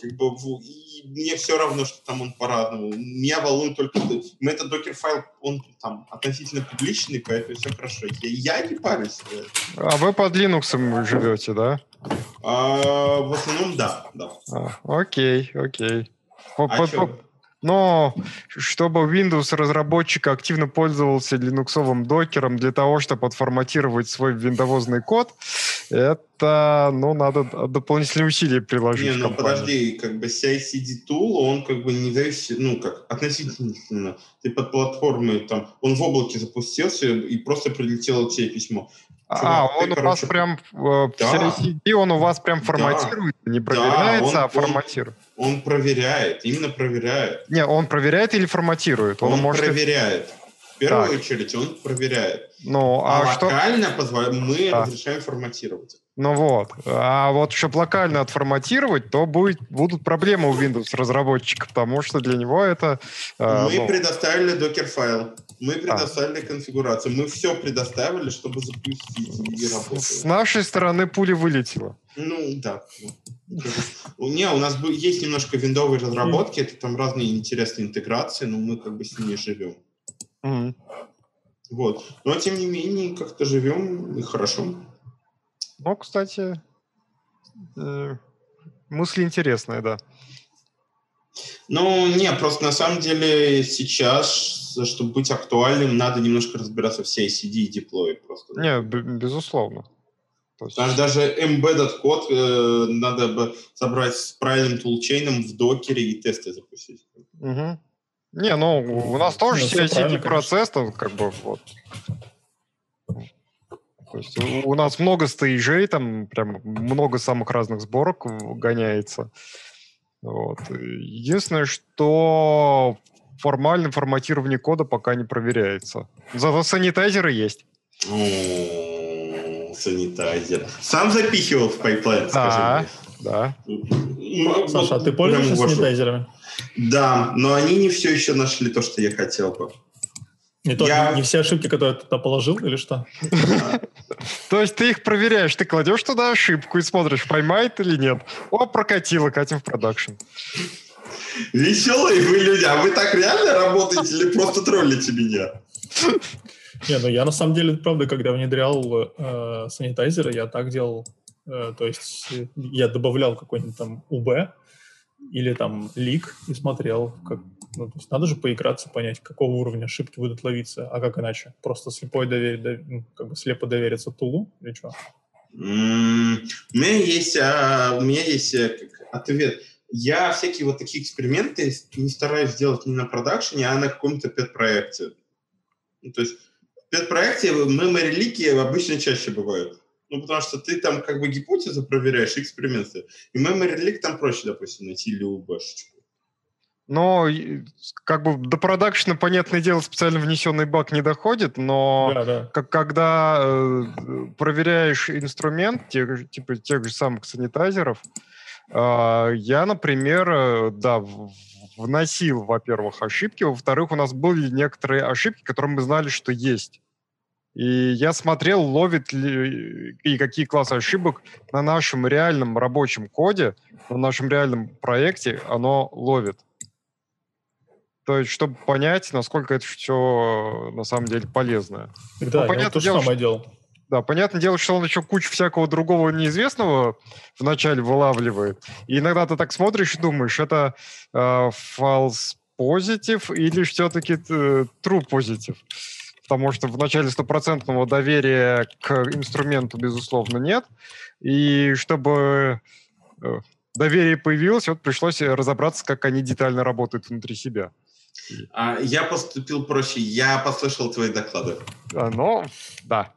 как бы, и мне все равно, что там он по-разному. Меня волнует только... Этот докер-файл, он там относительно публичный, поэтому все хорошо. Я, я не парюсь. А вы под Linux живете, да? А, в основном, да. да. А, окей, окей. По, а по, но чтобы Windows разработчик активно пользовался линуксовым докером для того, чтобы отформатировать свой виндовозный код, это, ну, надо дополнительные усилия приложить. Не, ну подожди, как бы CI-CD tool, он как бы не зависит, ну, как относительно, ты под платформой, там, он в облаке запустился и просто прилетело тебе письмо. А, он ты, у вас прям в да. CICD, он у вас прям форматирует, да. не проверяется, да, он, а форматирует. Он, он проверяет, именно проверяет. Не, он проверяет или форматирует? Он, он может... проверяет. В первую так. очередь он проверяет. Ну, а, а что... локально мы да. разрешаем форматировать. Ну вот. А вот чтобы локально отформатировать, то будет, будут проблемы у Windows разработчика, потому что для него это... Э, мы ну... предоставили докер-файл. Мы предоставили а. конфигурацию. Мы все предоставили, чтобы запустить и работать. С нашей стороны пуля вылетела. Ну, да. Не, у нас есть немножко виндовой разработки, это там разные интересные интеграции, но мы как бы с ними живем. Вот. Но, тем не менее, как-то живем и хорошо. Ну, кстати, э, мысль интересная, да. Ну, не, просто на самом деле сейчас, чтобы быть актуальным, надо немножко разбираться в CICD и деплое просто. Не, безусловно. есть... Потому даже embedded код э, надо бы собрать с правильным тулчейном в докере и тесты запустить. Угу. Не, ну, у нас тоже ну, CI/CD процесс, там, как бы, вот. То есть у, у нас много стейджей, там прям много самых разных сборок гоняется. Вот. Единственное, что формальное форматирование кода пока не проверяется. Зато санитайзеры есть. Санитайзер. Сам запихивал в пайплайн, да, Да. Саша, а ты пользуешься санитайзерами? Да, но они не все еще нашли то, что я хотел бы. Не, то, я... не все ошибки, которые ты туда положил, или что? То есть ты их проверяешь, ты кладешь туда ошибку и смотришь, поймает или нет. О, прокатило, катим в продакшн. Веселые вы люди, а вы так реально работаете или просто троллите меня? Не, ну я на самом деле, правда, когда внедрял э, санитайзеры, я так делал. Э, то есть я добавлял какой-нибудь там УБ или там лик и смотрел, как, ну, то есть надо же поиграться, понять, какого уровня ошибки будут ловиться, а как иначе? Просто слепой доверить, дов... ну, как бы слепо довериться тулу или что? Mm, у меня есть, а, у меня есть а, ответ. Я всякие вот такие эксперименты не стараюсь делать не на продакшене, а на каком-то пет-проекте. Ну, то есть в пет-проекте memory лики обычно чаще бывают. Ну, потому что ты там как бы гипотезу проверяешь, эксперименты. И leak там проще, допустим, найти любашечку. Но как бы до продакшена, понятное дело, специально внесенный баг не доходит, но да, да. Как, когда э, проверяешь инструмент, тех, типа тех же самых санитайзеров, э, я, например, э, да, вносил, во-первых, ошибки, во-вторых, у нас были некоторые ошибки, которые мы знали, что есть. И я смотрел, ловит ли и какие классы ошибок на нашем реальном рабочем коде, на нашем реальном проекте оно ловит. То есть, чтобы понять, насколько это все на самом деле полезное. Да, ну, понятное дело, самое дело. Да, понятное дело, что он еще кучу всякого другого неизвестного вначале вылавливает. И иногда ты так смотришь и думаешь, это э, false positive или все-таки э, true positive. Потому что в начале стопроцентного доверия к инструменту, безусловно, нет. И чтобы э, доверие появилось, вот пришлось разобраться, как они детально работают внутри себя. А, я поступил проще. Я послушал твои доклады. А, ну, да.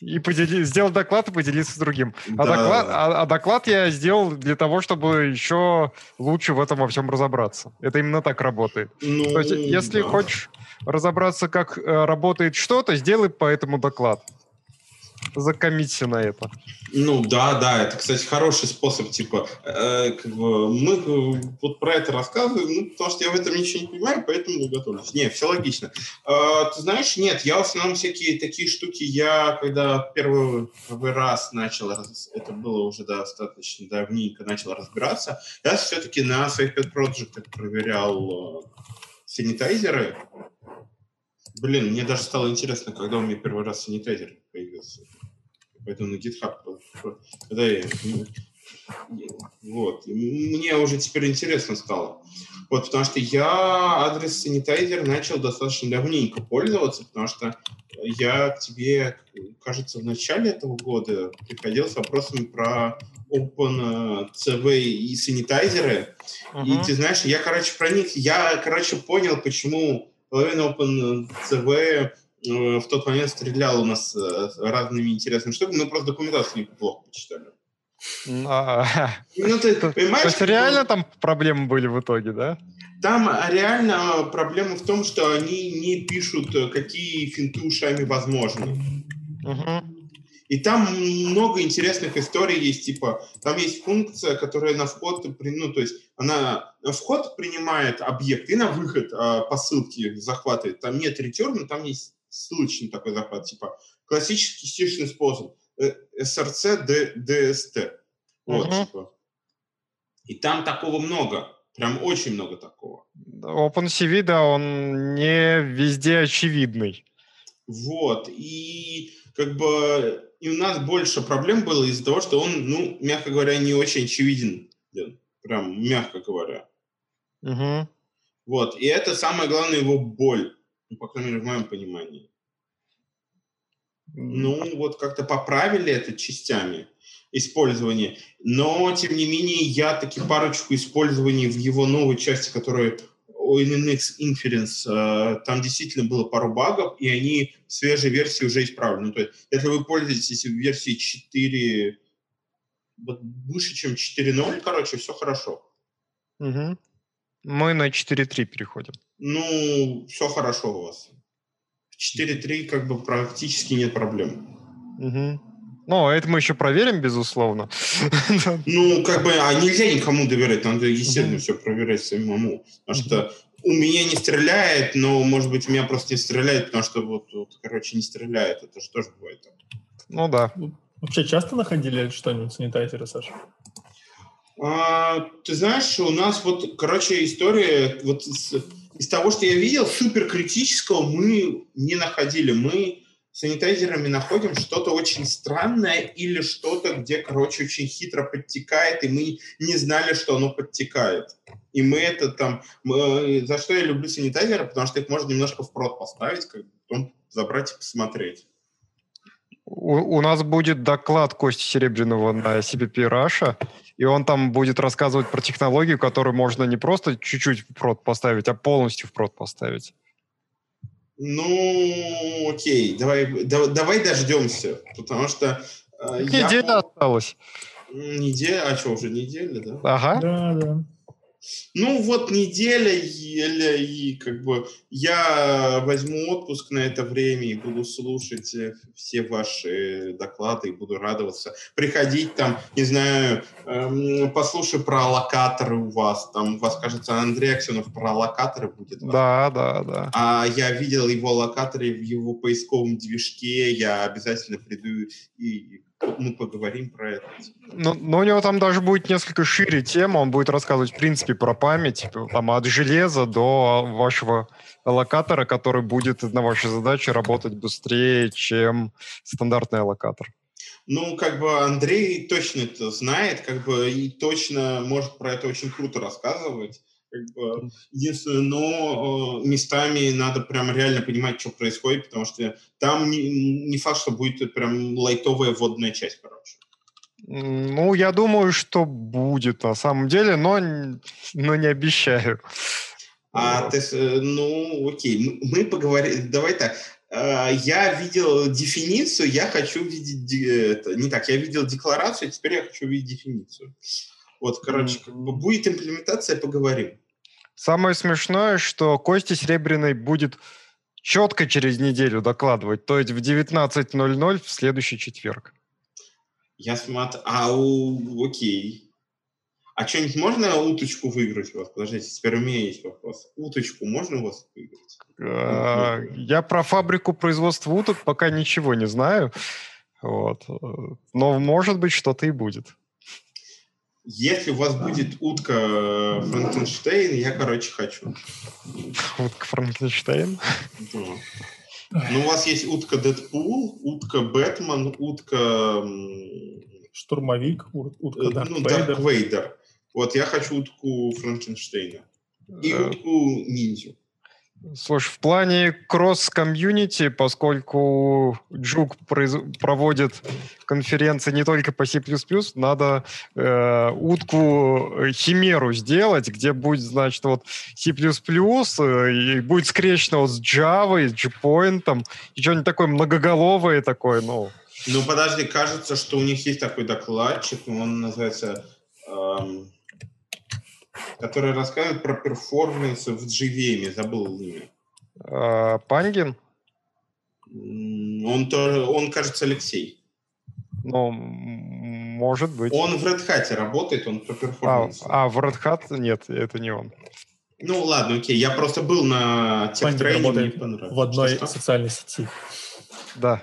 И подели... сделал доклад и поделиться с другим. А, да. доклад, а, а доклад я сделал для того, чтобы еще лучше в этом во всем разобраться. Это именно так работает. Ну, То есть, если да. хочешь разобраться, как э, работает что-то, сделай по этому доклад. Закоммиться на это. Ну да, да, это, кстати, хороший способ, типа, э, как бы мы э, вот про это рассказываем, ну, потому что я в этом ничего не понимаю, поэтому готовлюсь. Не, все логично. Э, ты знаешь, нет, я в основном всякие такие штуки, я когда первый, первый раз начал, это было уже достаточно давненько, начал разбираться, я все-таки на своих pet проектах проверял э, санитайзеры. Блин, мне даже стало интересно, когда у меня первый раз санитайзер появился. Поэтому на GitHub, когда я, вот, мне уже теперь интересно стало. Вот, потому что я адрес санитайзер начал достаточно давненько пользоваться, потому что я к тебе, кажется, в начале этого года приходил с вопросами про OpenCV и санитайзеры. Uh-huh. И ты знаешь, я, короче, проник, я, короче, понял, почему половина OpenCV Э, в тот момент стрелял у нас э, разными интересными штуками, мы просто документацию неплохо почитали. А, ну, ты понимаешь? То есть реально там проблемы были в итоге, да? Там реально проблема в том, что они не пишут, э, какие финты ушами возможны. И там много интересных историй есть, типа, там есть функция, которая на вход, ну, то есть она на вход принимает объект и на выход а, по ссылке захватывает. Там нет ретерна, там есть ссылочный такой захват, типа классический стишный способ, SRC, DST. Вот, uh-huh. типа. И там такого много, прям очень много такого. OpenCV, да, он не везде очевидный. Вот, и как бы и у нас больше проблем было из-за того, что он, ну, мягко говоря, не очень очевиден, прям мягко говоря. Угу. Вот, и это самое главное его боль. Ну, по крайней мере, в моем понимании. Ну, вот как-то поправили это частями использования. Но, тем не менее, я таки парочку использований в его новой части, которая ONNX Inference, э, там действительно было пару багов, и они в свежей версии уже исправлены. Ну, то есть, если вы пользуетесь версией 4, вот выше, чем 4.0, короче, все хорошо. Угу. Мы на 4.3 переходим. Ну, все хорошо у вас. В 4.3 как бы практически нет проблем. Угу. Ну, это мы еще проверим, безусловно. Ну, как бы, а нельзя никому доверять, надо, естественно, все проверять самому. Потому что у меня не стреляет, но, может быть, у меня просто не стреляет, потому что вот, вот короче, не стреляет. Это же тоже бывает. Ну да. Вообще часто находили что-нибудь санитайзеры, Саша? А, ты знаешь, у нас вот, короче, история вот с, из того, что я видел, супер критического мы не находили. Мы санитайзерами находим что-то очень странное или что-то, где, короче, очень хитро подтекает, и мы не знали, что оно подтекает. И мы это там... Мы, за что я люблю санитайзеры? Потому что их можно немножко в прод поставить, как, потом забрать и посмотреть. У, у нас будет доклад Кости Серебряного на CPP Russia, и он там будет рассказывать про технологию, которую можно не просто чуть-чуть в прод поставить, а полностью в прод поставить. Ну, окей, давай, да, давай дождемся, потому что... Э, Неделя я... осталась. Неделя, а что, уже неделя, да? Ага. Да, да. Ну, вот неделя еле, и как бы я возьму отпуск на это время и буду слушать э, все ваши доклады и буду радоваться. Приходить там, не знаю, эм, послушай про локаторы у вас. Там у вас, кажется, Андрей Аксенов про локаторы будет. Да, да, да. А я видел его локаторы в его поисковом движке. Я обязательно приду и мы поговорим про это. Но, но у него там даже будет несколько шире тема, он будет рассказывать, в принципе, про память, типа, там, от железа до вашего локатора, который будет на вашей задаче работать быстрее, чем стандартный локатор. Ну, как бы Андрей точно это знает, как бы и точно может про это очень круто рассказывать. Как бы, единственное, но э, местами надо прям реально понимать, что происходит, потому что там не, не факт, что будет прям лайтовая вводная часть, короче. Ну, я думаю, что будет на самом деле, но, но не обещаю. А ты, э, ну, окей, мы поговорим, давай так. Э, я видел дефиницию, я хочу видеть, это, не так, я видел декларацию, теперь я хочу видеть дефиницию. Вот, короче, как бы будет имплементация, поговорим. Самое смешное, что Кости Серебряный будет четко через неделю докладывать, то есть в 19.00 в следующий четверг. Я смотрю... А, у... окей. А что-нибудь можно уточку выиграть у вас? Подождите, теперь у меня есть вопрос. Уточку можно у вас выиграть? А, я про фабрику производства уток пока ничего не знаю. Вот. Но может быть что-то и будет. Если у вас будет утка э, Франкенштейн, я, короче, хочу. Утка Франкенштейн? Да. Ну, у вас есть утка Дэдпул, утка Бэтмен, утка... Штурмовик, утка Дарк ну, Дарк Вейдер. Вот, я хочу утку Франкенштейна. И э, утку Ниндзю. Слушай, в плане кросс-комьюнити, поскольку Джук произ... проводит конференции не только по C++, надо э, утку э, Химеру сделать, где будет, значит, вот C++, э, и будет скрещено вот с Java, с Gpoint, и что-нибудь такое многоголовое такое, ну... Ну, подожди, кажется, что у них есть такой докладчик, он называется... Эм который рассказывает про перформанс в JVM, забыл имя. А, Пангин? Он, то, он, кажется, Алексей. Ну, может быть. Он в Red Hat работает, он про перформанс. А, а в Red Hat нет, это не он. Ну ладно, окей. Я просто был на мне понравилось. В одной Что? социальной сети. Да.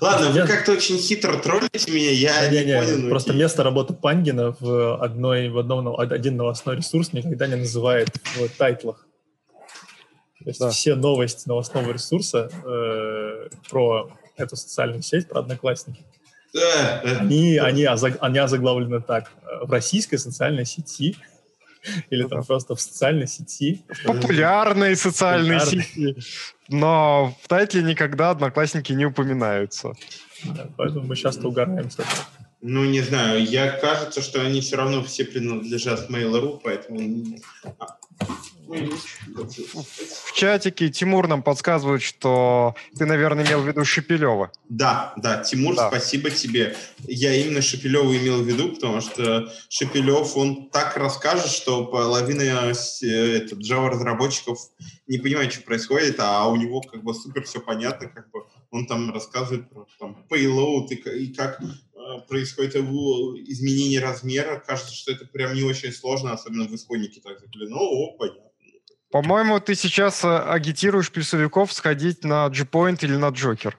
Ладно, вы как-то очень хитро троллите меня, я не, не, не понял. Просто окей. место работы Пангина в, одной, в одном, один новостной ресурс никогда не называет в тайтлах. То есть да. все новости новостного ресурса э, про эту социальную сеть, про Одноклассники, да, они, они, они озаглавлены так. В российской социальной сети или там просто в социальной сети. В популярной социальной сети. Но в тайтле никогда одноклассники не упоминаются. Да, поэтому мы часто угораем с этого. Ну, не знаю, я кажется, что они все равно все принадлежат Mail.ru, поэтому... В чатике Тимур нам подсказывает, что ты, наверное, имел в виду Шепелева. Да, да, Тимур, да. спасибо тебе. Я именно Шепелева имел в виду, потому что Шепелев, он так расскажет, что половина э, этот, Java-разработчиков не понимает, что происходит, а у него как бы супер все понятно, как бы он там рассказывает про там, payload и, и как э, происходит изменение размера. Кажется, что это прям не очень сложно, особенно в исходнике так закреплено. О, понятно. По-моему, ты сейчас э, агитируешь плюсовиков сходить на G-Point или на Джокер.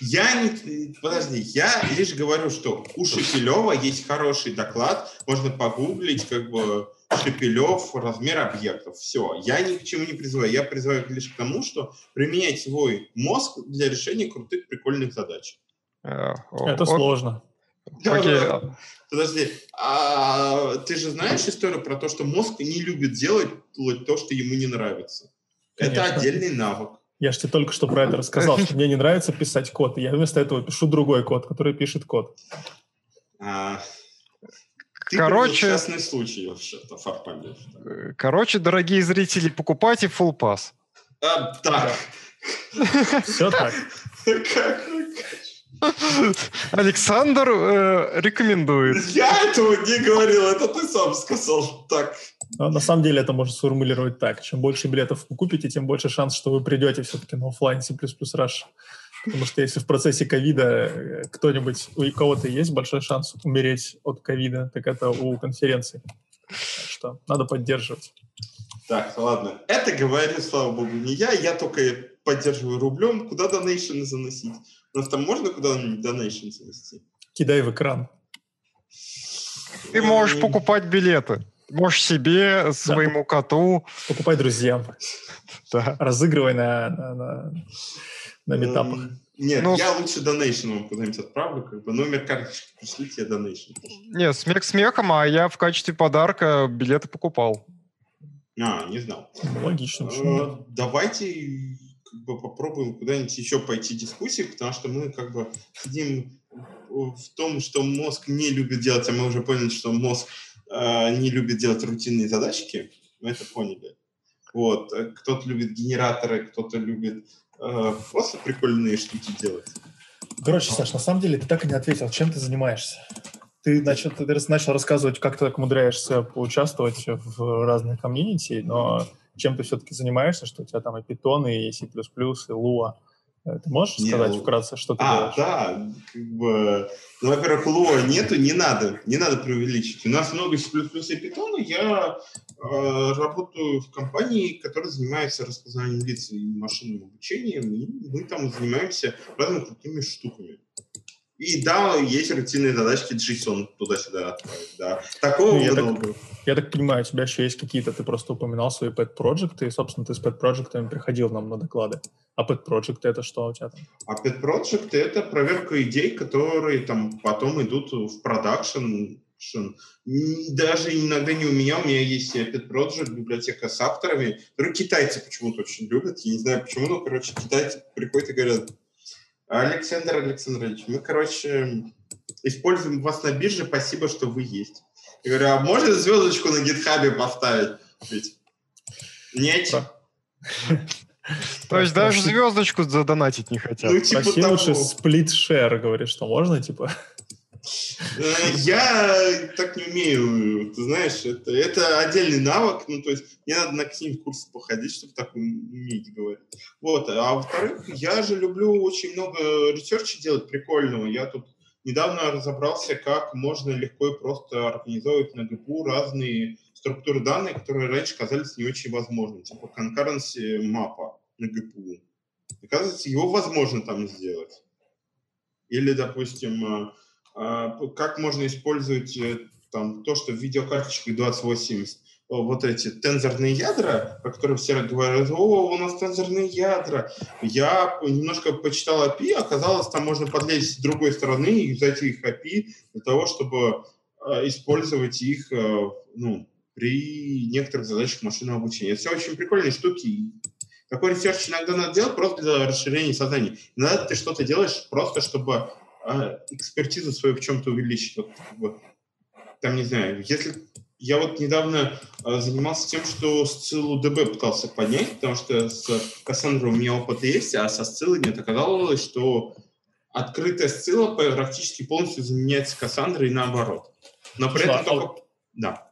Я не... Подожди, я лишь говорю, что у Шепелева есть хороший доклад, можно погуглить, как бы, Шепелев, размер объектов. Все. Я ни к чему не призываю. Я призываю лишь к тому, что применять свой мозг для решения крутых, прикольных задач. Э, Это сложно. Окей. Подожди, а ты же знаешь историю про то, что мозг не любит делать то, что ему не нравится? Конечно. Это отдельный навык. Я же тебе только что про это рассказал, что мне не нравится писать код, и я вместо этого пишу другой код, который пишет код. А, ты Короче, частный случай вообще-то, э, Короче, дорогие зрители, покупайте Full Pass. А, так. Все так. Как Александр э, рекомендует. Я этого не говорил, это ты сам сказал. Так. Но на самом деле это можно сформулировать так. Чем больше билетов вы купите, тем больше шанс, что вы придете все-таки на офлайн C++ Rush. Потому что если в процессе ковида э, кто-нибудь, у кого-то есть большой шанс умереть от ковида, так это у конференции. Так что надо поддерживать. Так, ладно. Это говорю, слава богу, не я. Я только поддерживаю рублем. Куда донейшены заносить? У нас там можно куда-нибудь донейшн занести? Кидай в экран. Ты можешь покупать билеты. Можешь себе, своему да. коту. Покупай друзьям. Да. Разыгрывай на, на, на, на метапах. Нет, ну, я лучше донейшн вам куда-нибудь отправлю, как бы номер карточки пришлите, я донейшн. Нет, смех смехом, а я в качестве подарка билеты покупал. А, не знал. Логично. Э, давайте как бы попробуем куда-нибудь еще пойти дискуссии, потому что мы как бы сидим в том, что мозг не любит делать, а мы уже поняли, что мозг э, не любит делать рутинные задачки. Мы это поняли. Вот. Кто-то любит генераторы, кто-то любит э, просто прикольные штуки делать. Короче, Саш, на самом деле ты так и не ответил, чем ты занимаешься? Ты начал, ты начал рассказывать, как ты так умудряешься поучаствовать в разных комьюнити, но чем ты все-таки занимаешься, что у тебя там и Python, и C++, и Lua. Э, ты можешь не, сказать ну, вкратце, что ты а, делаешь? да, как бы, ну, во-первых, Lua нету, не надо, не надо преувеличить. У нас много C++ и Python, я э, работаю в компании, которая занимается распознанием лиц и машинным обучением, и мы там занимаемся разными крутыми штуками. И да, есть рутинные задачки JSON туда-сюда отправить, да. Такого ну, я, так, я так понимаю, у тебя еще есть какие-то, ты просто упоминал свои pet проекты и, собственно, ты с pet проектами приходил нам на доклады. А pet проекты это что у тебя там? А pet проекты это проверка идей, которые там потом идут в продакшн, даже иногда не у меня, у меня есть Pet Project, библиотека с авторами, которые китайцы почему-то очень любят. Я не знаю почему, но, короче, китайцы приходят и говорят, Александр Александрович, мы, короче, используем вас на бирже, спасибо, что вы есть. Я говорю, а можно звездочку на гитхабе поставить? Ведь нет. То есть даже звездочку задонатить не хотят. Ну, типа Проси лучше сплит-шер, говоришь, что можно, типа? Я так не умею, ты знаешь, это, это отдельный навык, ну, то есть мне надо на какие-нибудь курсы походить, чтобы так уметь говорить. Вот, а во-вторых, я же люблю очень много research а делать прикольного. Я тут недавно разобрался, как можно легко и просто организовывать на GPU разные структуры данных, которые раньше казались не очень возможными, типа concurrency мапа на GPU. Оказывается, его возможно там сделать. Или, допустим, э, как можно использовать э, там, то, что в видеокарточках 2080, вот эти тензорные ядра, про которые все говорят, о, у нас тензорные ядра. Я немножко почитал API, оказалось, там можно подлезть с другой стороны и взять их API для того, чтобы а, использовать их э, ну, при некоторых задачах машинного обучения. Все очень прикольные штуки. Такой research иногда надо делать просто для расширения сознания. Иногда ты что-то делаешь просто, чтобы а, экспертизу свою в чем-то увеличить. Вот, как бы, там, не знаю, если я вот недавно а, занимался тем, что сциллу ДБ пытался поднять, потому что с Кассандрой у меня опыт есть, а со сциллой мне оказалось, что открытая сцилла практически полностью заменяется Кассандрой и наоборот. Но при этом а только... Да.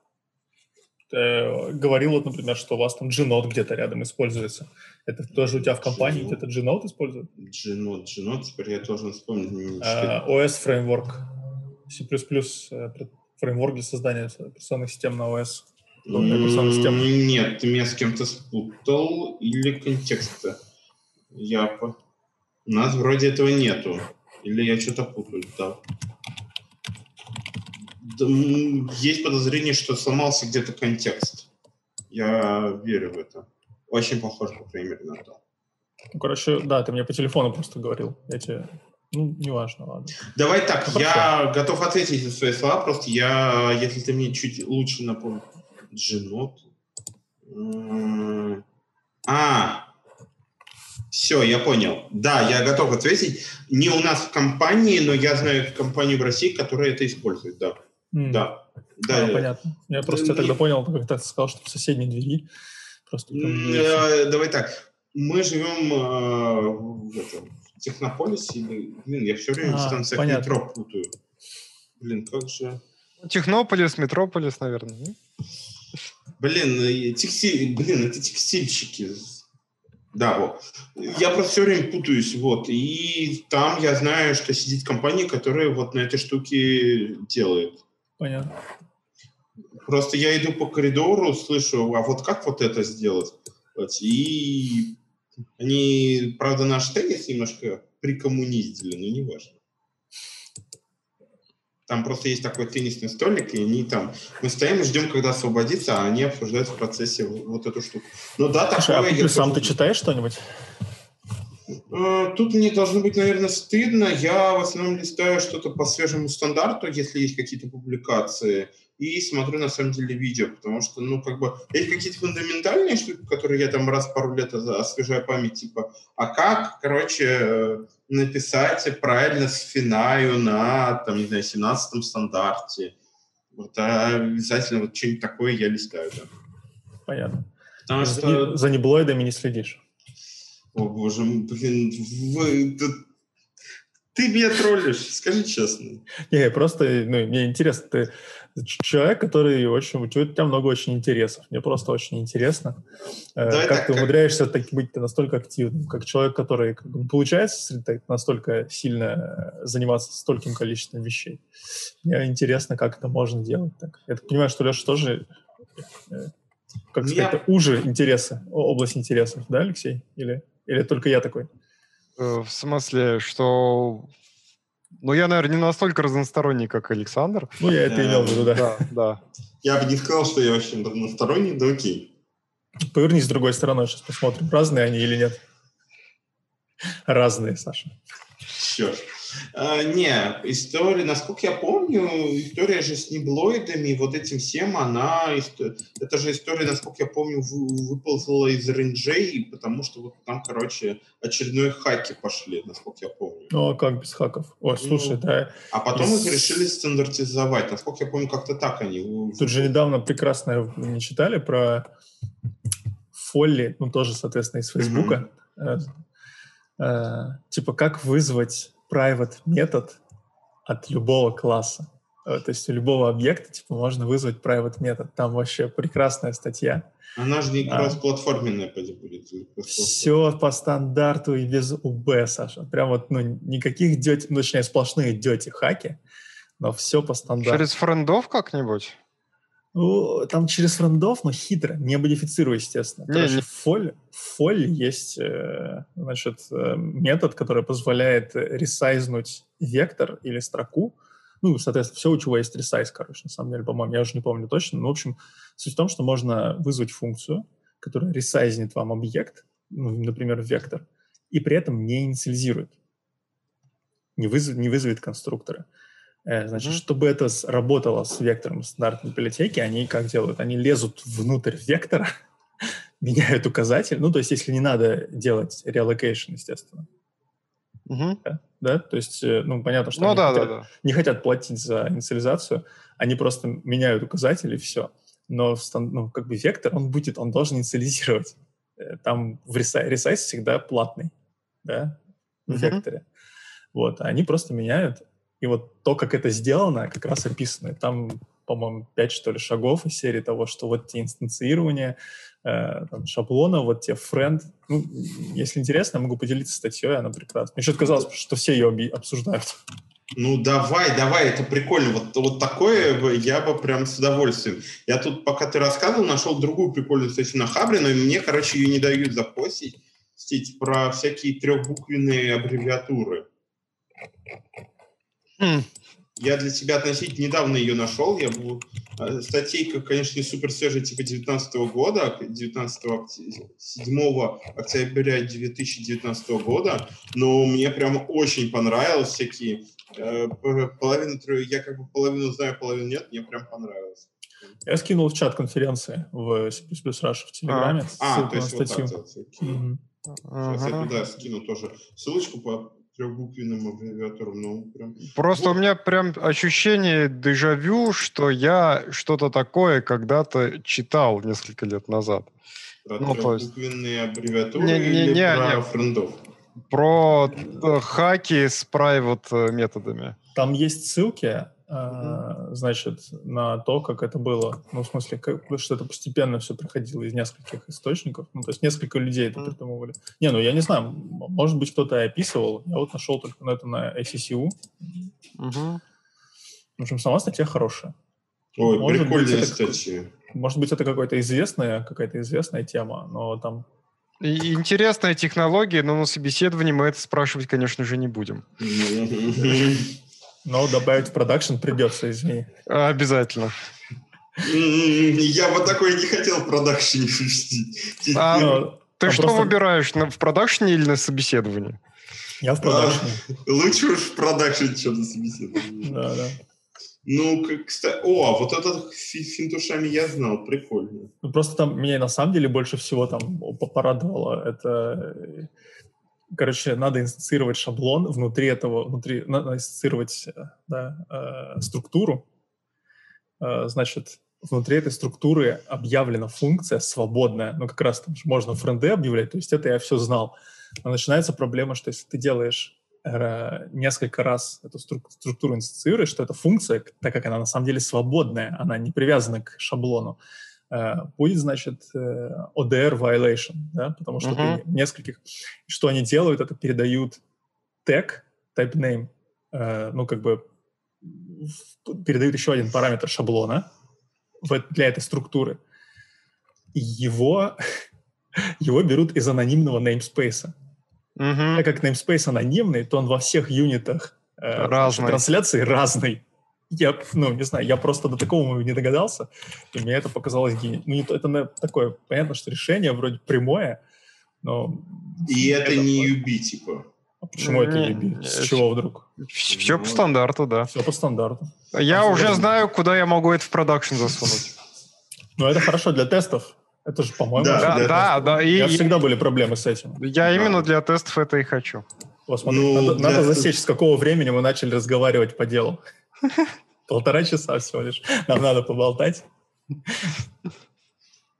Э, говорил, вот, например, что у вас там Gnode где-то рядом используется. Это тоже у тебя в компании это Gnode используют? Gnode, Gnode, теперь я должен вспомнить. Uh, OS Framework, C++ э, фреймворк для создания операционных систем на OS. Нет, ты меня с кем-то спутал или контекста. Я. У нас вроде этого нету. Или я что-то путаю, да. Есть подозрение, что сломался где-то контекст. Я верю в это. Очень похоже, по крайней мере, на то. Ну, короче, да, ты мне по телефону просто говорил. Я тебе... Ну, неважно, ладно. Давай так, ну, я хорошо. готов ответить на свои слова, просто я, если ты мне чуть лучше напомнишь. Джинот. А, все, я понял. Да, я готов ответить. Не у нас в компании, но я знаю компанию в России, которая это использует, да. Mm. Да. Да, а, понятно. Я просто я тогда понял, как ты сказал, что в соседней двери. Просто э, Давай так. Мы живем э, в, этом, в Технополисе. Или, блин, я все время а, там всякие метро путаю. Блин, как же... Технополис, Метрополис, наверное. Блин, э, текстиль, блин, это текстильщики. Да, вот. Я просто все время путаюсь, вот. И там я знаю, что сидит компания, которая вот на этой штуке делает. Понятно. Просто я иду по коридору, слышу, а вот как вот это сделать? И они, правда, наш теннис немножко прикоммуниздили, но не важно. Там просто есть такой теннисный столик, и они там... Мы стоим и ждем, когда освободится, а они обсуждают в процессе вот эту штуку. Ну да, Слушай, такое... А ты сам ты читаешь что-нибудь? Э, тут мне должно быть, наверное, стыдно. Я в основном листаю что-то по свежему стандарту, если есть какие-то публикации, и смотрю, на самом деле, видео, потому что, ну, как бы, есть какие-то фундаментальные штуки, которые я там раз в пару лет освежаю память, типа, а как, короче, написать правильно с финаю на, там, не знаю, 17 стандарте. Вот, а обязательно вот что-нибудь такое я листаю, да. Понятно. Потому за, что... за неблоидами не следишь. О, боже, блин, вы... Ты меня троллишь, скажи честно. Не, просто, ну, мне интересно, ты человек, который очень, у тебя много очень интересов. Мне просто очень интересно, э, Давай как так, ты умудряешься как... быть настолько активным, как человек, который как бы, не получается настолько сильно э, заниматься стольким количеством вещей. Мне интересно, как это можно делать так. Я так понимаю, что Леша тоже, э, как сказать, уже интересы, область интересов, да, Алексей? Или, или только я такой? В смысле, что ну, я, наверное, не настолько разносторонний, как Александр. Ну, я это имел в виду, да. Да, да. Я бы не сказал, что я очень разносторонний, да окей. Повернись с другой стороны, сейчас посмотрим, разные они или нет. Разные, Саша. Черт. А, не, история, насколько я помню, история же с неблоидами, вот этим всем, она, это же история, насколько я помню, выползла из рейнджей, потому что вот там, короче, очередные хаки пошли, насколько я помню. Ну, а как без хаков? О, ну, слушай, ну, да. А потом из... их решили стандартизовать, насколько я помню, как-то так они. Тут же недавно прекрасно не читали про Фолли, ну, тоже, соответственно, из Фейсбука. Mm-hmm. Э, типа, как вызвать private метод от любого класса. Э, то есть у любого объекта типа можно вызвать private метод. Там вообще прекрасная статья. Она же не а, платформенная будет. Все по стандарту и без УБ, Саша. Прям вот, ну, никаких дети, ну, точнее, сплошные дети хаки, но все по стандарту. Через френдов как-нибудь? Ну, там через френдов, но хитро, не модифицируя, естественно. Не, Короче, не... фоль, фоль есть э, значит, э, метод, который позволяет ресайзнуть вектор или строку. Ну, соответственно, все, у чего есть ресайз, короче, на самом деле, по-моему, я уже не помню точно. Но, в общем, суть в том, что можно вызвать функцию, которая ресайзнит вам объект, ну, например, вектор, и при этом не инициализирует, не, вызов, не вызовет конструктора. Э, значит, mm-hmm. чтобы это работало с вектором стандартной библиотеки, они как делают? Они лезут внутрь вектора, меняют указатель. Ну, то есть, если не надо делать reallocation, естественно. Mm-hmm. Да? да? То есть, э, ну, понятно, что ну, они да, хотят, да, да. не хотят платить за инициализацию, они просто меняют указатель и все. Но ну, как бы вектор, он будет, он должен инициализировать. Э, там в ресайз всегда платный, да, в mm-hmm. векторе. Вот, а они просто меняют и вот то, как это сделано, как раз описано. Там, по-моему, пять, что ли, шагов из серии того, что вот те инстанцирования, э, шаблона, вот те френд. Ну, если интересно, я могу поделиться статьей, она прекрасна. Мне что-то казалось, что все ее обсуждают. Ну, давай, давай, это прикольно. Вот, вот такое я бы прям с удовольствием. Я тут, пока ты рассказывал, нашел другую прикольную статью на Хабре, но мне, короче, ее не дают запостить, про всякие трехбуквенные аббревиатуры. Я для тебя относительно недавно ее нашел. Я был... Э, статейка, конечно, не супер свежая, типа 19 года, 19 7 октября 2019 года, но мне прям очень понравилось всякие э, половину, я как бы половину знаю, половину нет, мне прям понравилось. Я скинул в чат конференции в C++ Rush в Телеграме. А, а то есть вот так. Mm-hmm. Сейчас я туда скину тоже ссылочку по трехбуквенным аббревиатурам. Ну, прям... Просто вот. у меня прям ощущение дежавю, что я что-то такое когда-то читал несколько лет назад. Про ну, трехбуквенные есть... аббревиатуры не, не, или не, про не. френдов? Про э, хаки с private э, методами. Там есть ссылки, а, значит, на то, как это было. Ну, в смысле, как, что это постепенно все приходило из нескольких источников. Ну, то есть несколько людей это придумывали. Не, ну, я не знаю, может быть, кто-то и описывал. Я вот нашел только на это на ACCU. Угу. В общем, сама статья хорошая. Ой, может прикольная быть, статья. может быть, это какая-то известная, какая-то известная тема, но там Интересная технология, но на собеседовании мы это спрашивать, конечно же, не будем. Но добавить в продакшн придется, извини. Обязательно. Я вот такой не хотел в продакшене шутить. А, ты а что выбираешь, на, в продакшене или на собеседовании? Я в продакшене. А, лучше уж в продакшене, чем на собеседовании. Да, да. Ну, кстати, о, вот этот финтушами я знал, прикольно. Ну, просто там меня на самом деле больше всего там порадовало. Это короче, надо инстансировать шаблон внутри этого, внутри, надо инстансировать э, да, э, структуру. Э, значит, внутри этой структуры объявлена функция свободная, ну, как раз там можно френды объявлять, то есть это я все знал. Но начинается проблема, что если ты делаешь э, несколько раз эту структуру инстанцируешь, что эта функция, так как она на самом деле свободная, она не привязана к шаблону, будет, значит, ODR violation, да, потому что uh-huh. ты нескольких... Что они делают, это передают тег, type name, ну, как бы передают еще один параметр шаблона для этой структуры. И его, его берут из анонимного namespace. Угу. Так как namespace анонимный, то он во всех юнитах э, трансляции разный. Я, ну, не знаю, я просто до такого не догадался, и мне это показалось гениальным. Ну, это, это такое, понятно, что решение вроде прямое, но... И это, это не UB, типа? А почему это UB? С чего вдруг? Все по стандарту, да. Все по стандарту. Я а уже знаю, куда я могу это в продакшн засунуть. Ну, это хорошо для тестов. Это же, по-моему, да, да, да, да. И, всегда были проблемы с этим. Я да. именно для тестов это и хочу. Вот, смотри, ну, надо, надо засечь, с какого времени мы начали разговаривать по делу. Полтора часа всего лишь. Нам надо поболтать.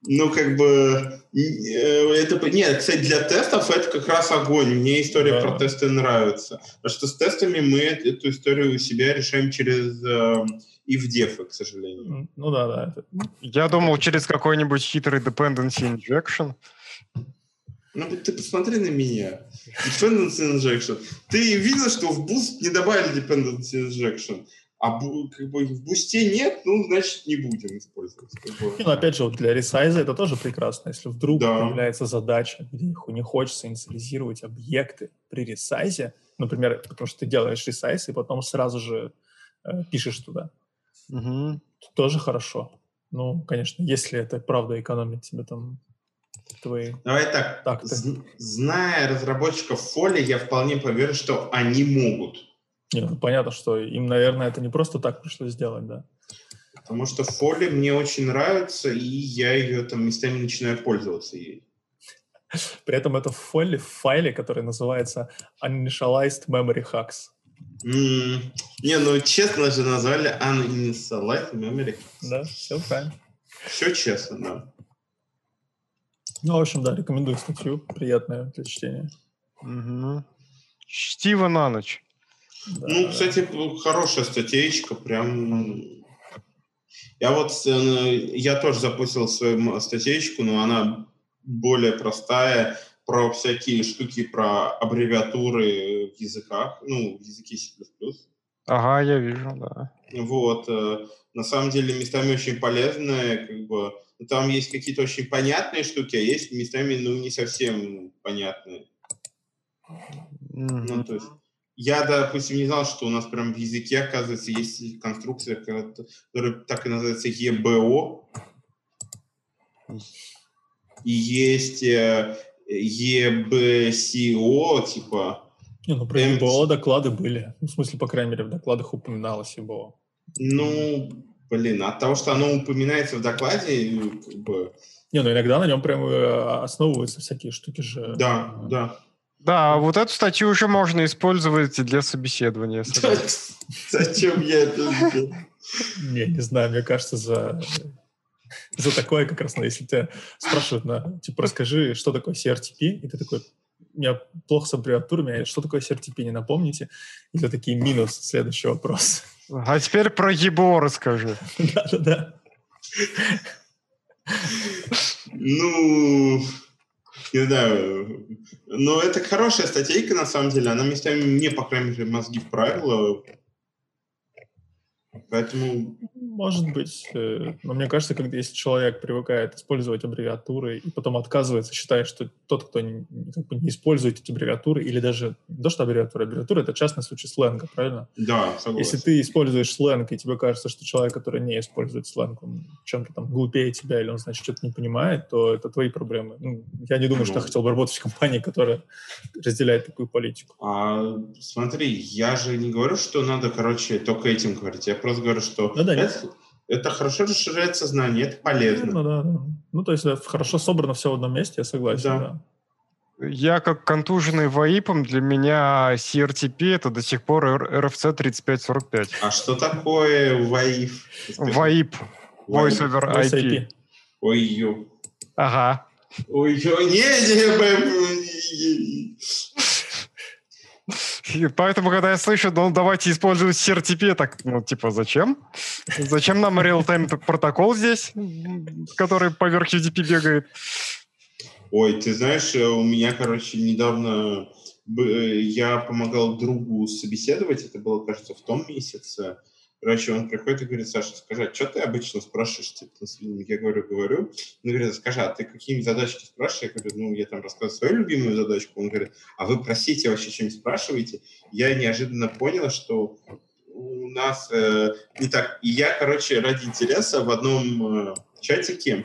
Ну, как бы, э, это, нет, кстати, для тестов это как раз огонь. Мне история да. про тесты нравится. Потому что с тестами мы эту историю у себя решаем через э, if def, к сожалению. Ну да, да. Я думал через какой-нибудь хитрый dependency injection. Ну, ты посмотри на меня. Dependency injection. Ты видел, что в Boost не добавили dependency injection? А как бы в бусте нет, ну, значит, не будем использовать. Как бы. ну, опять же, вот для ресайза это тоже прекрасно. Если вдруг да. появляется задача, где не хочется инициализировать объекты при ресайзе, например, потому что ты делаешь ресайз и потом сразу же э, пишешь туда, угу. тоже хорошо. Ну, конечно, если это правда экономит тебе там твои... Давай так, так зная разработчиков Фоли, я вполне поверю, что они могут не, ну, понятно, что им, наверное, это не просто так пришлось сделать, да. Потому что Фоли мне очень нравится, и я ее там местами начинаю пользоваться ей. При этом это Фоли в файле, который называется Uninitialized Memory Hacks. Mm. Не, ну честно же назвали Uninitialized Memory Hacks. Да, все правильно. Все честно, да. Ну, в общем, да, рекомендую статью. Приятная для чтения. Угу. Чтиво на ночь. Да. Ну, кстати, хорошая статейка, прям... Я вот, э, я тоже запустил свою статейку, но она более простая, про всякие штуки, про аббревиатуры в языках, ну, в языке C++. Ага, я вижу, да. Вот. Э, на самом деле местами очень полезная, как бы, там есть какие-то очень понятные штуки, а есть местами, ну, не совсем понятные. Mm-hmm. Ну, то есть я, допустим, не знал, что у нас прям в языке, оказывается, есть конструкция, которая так и называется EBO. И есть э, EBCO, типа... Не, ну, про EBO доклады были. Ну, в смысле, по крайней мере, в докладах упоминалось EBO. Ну, блин, от того, что оно упоминается в докладе, как бы... Не, ну иногда на нем прям э, основываются всякие штуки же. Да, да. Да, вот эту статью уже можно использовать для собеседования. Зачем я это сделал? Не, не знаю, мне кажется, за, за такое как раз, ну, если тебя спрашивают, на, типа, расскажи, что такое CRTP, и ты такой, у меня плохо с аббревиатурами, а что такое CRTP, не напомните? И ты такие минус, следующий вопрос. А теперь про ЕБО расскажи. Да-да-да. Ну, не знаю. Но это хорошая статейка, на самом деле. Она местами мне, по крайней мере, мозги вправила. Поэтому... Может быть. Э, но мне кажется, когда если человек привыкает использовать аббревиатуры и потом отказывается, считая, что тот, кто не, как бы не использует эти аббревиатуры, или даже не то, что аббревиатура, аббревиатура — это частный случай сленга, правильно? Да, согласен. Если ты используешь сленг, и тебе кажется, что человек, который не использует сленг, он чем-то там глупее тебя, или он, значит, что-то не понимает, то это твои проблемы. Ну, я не думаю, ну. что я хотел бы работать в компании, которая разделяет такую политику. А, смотри, я же не говорю, что надо, короче, только этим говорить. Я просто говорю, что да, да, это, это хорошо расширяет сознание, это полезно. Ну, да, да. ну то есть хорошо собрано все в одном месте, я согласен. Да. да. Я как контуженный ВАИПом, для меня CRTP это до сих пор RFC 3545. А что такое ВАИП? ВАИП. Voice over IP. IP. Ой-ё. Ага. Ой-ё, не, не, Поэтому, когда я слышу, ну, давайте использовать CRTP, так, ну, типа, зачем? Зачем нам real-time протокол здесь, который поверх UDP бегает? Ой, ты знаешь, э, у меня, короче, недавно э, я помогал другу собеседовать, это было, кажется, в том месяце, Короче, он приходит и говорит, Саша, скажи, а что ты обычно спрашиваешь? Типа, я говорю, говорю. Он говорит, скажи, а ты какими задачки спрашиваешь? Я говорю, ну, я там рассказываю свою любимую задачку. Он говорит, а вы просите вообще чем спрашиваете? Я неожиданно понял, что у нас э, не так. И я, короче, ради интереса в одном э, чатике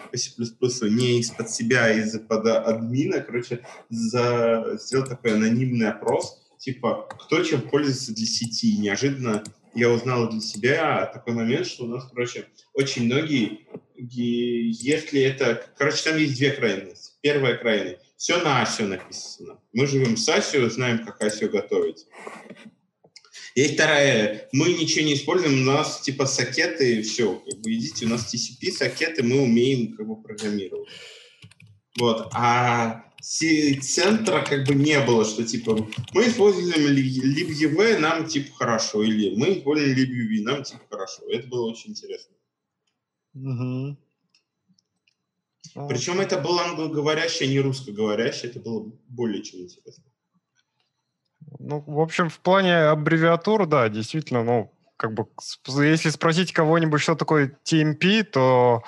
по C++, не из-под себя, а из-под админа, короче, за, сделал такой анонимный опрос, типа, кто чем пользуется для сети. Неожиданно я узнал для себя такой момент, что у нас, короче, очень многие, если это... Короче, там есть две крайности. Первая крайность. Все на ASIO написано. Мы живем с ASIO, знаем, как ASIO готовить. Есть вторая. Мы ничего не используем, у нас типа сокеты, все. Как бы идите, у нас TCP, сокеты, мы умеем как бы программировать. Вот. А центра как бы не было, что типа мы используем LibEV, нам типа хорошо, или мы используем LibUV, нам типа хорошо. Это было очень интересно. Угу. Причем это был англоговорящий, а не русскоговорящий, это было более чем интересно. Ну, в общем, в плане аббревиатур, да, действительно, ну, как бы, если спросить кого-нибудь, что такое TMP, то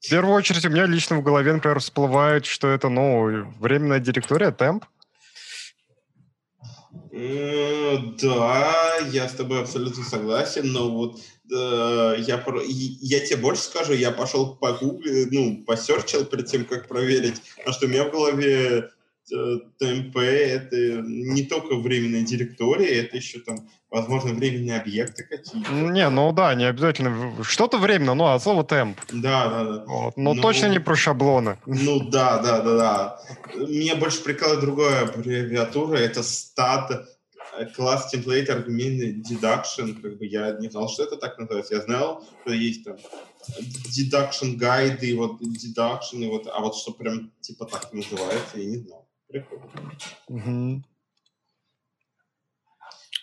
в первую очередь у меня лично в голове, например, всплывает, что это, ну, временная директория, темп. Да, я с тобой абсолютно согласен, но вот э, я, я тебе больше скажу, я пошел по Google, ну, посерчил перед тем, как проверить, а что у меня в голове ТМП — это не только временная директория, это еще там, возможно, временные объекты какие-то. Не, ну да, не обязательно. Что-то временно, ну, от слова темп. Да, да, да. Вот. Но ну, точно не про шаблоны. Ну да, да, да, да. Меня больше прикалывает другая аббревиатура, это стат класс темплейт аргументный deduction, как бы я не знал, что это так называется. Я знал, что есть там deduction гайды, вот deduction, и вот, а вот что прям типа так называется, я не знал. Угу.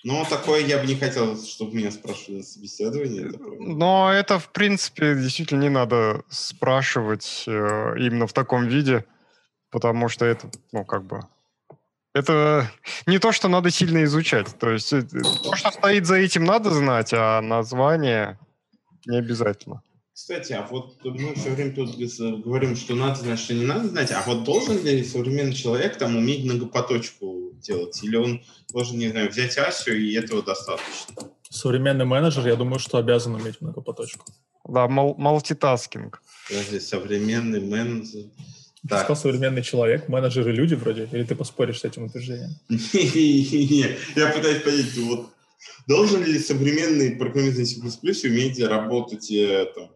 Ну, такое я бы не хотел, чтобы меня спрашивали на собеседовании. Это Но это, в принципе, действительно не надо спрашивать э, именно в таком виде, потому что это, ну, как бы... Это не то, что надо сильно изучать. То есть э, то, что стоит за этим, надо знать, а название не обязательно. Кстати, а вот мы все время тут говорим, что надо знать, что не надо знать, а вот должен ли современный человек там уметь многопоточку делать? Или он должен, не знаю, взять Асю, и этого достаточно? Современный менеджер, я думаю, что обязан уметь многопоточку. Да, мал мультитаскинг. Подожди, современный менеджер... Ты сказал современный человек, менеджеры люди вроде, или ты поспоришь с этим утверждением? Не, я пытаюсь понять, вот Должен ли современный программист C++ уметь работать э, там,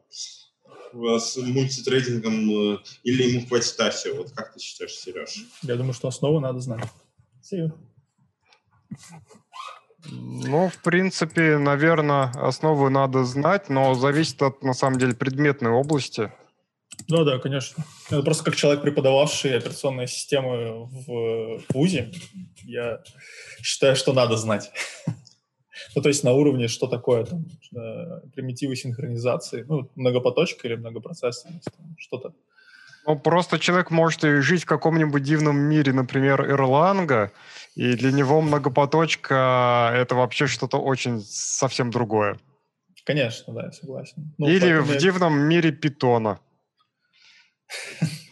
с мультитрейдингом э, или ему хватит ASIO? Вот как ты считаешь, Сереж? Я думаю, что основу надо знать. See Ну, в принципе, наверное, основы надо знать, но зависит от, на самом деле, предметной области. Ну да, конечно. Это просто как человек, преподававший операционные системы в ВУЗе, я считаю, что надо знать. Ну, то есть на уровне, что такое там, э, примитивы синхронизации, ну, многопоточка или многопроцессорность, что-то. Ну, просто человек может жить в каком-нибудь дивном мире, например, Erlang, и для него многопоточка — это вообще что-то очень совсем другое. Конечно, да, я согласен. Ну, Или в я... дивном мире питона.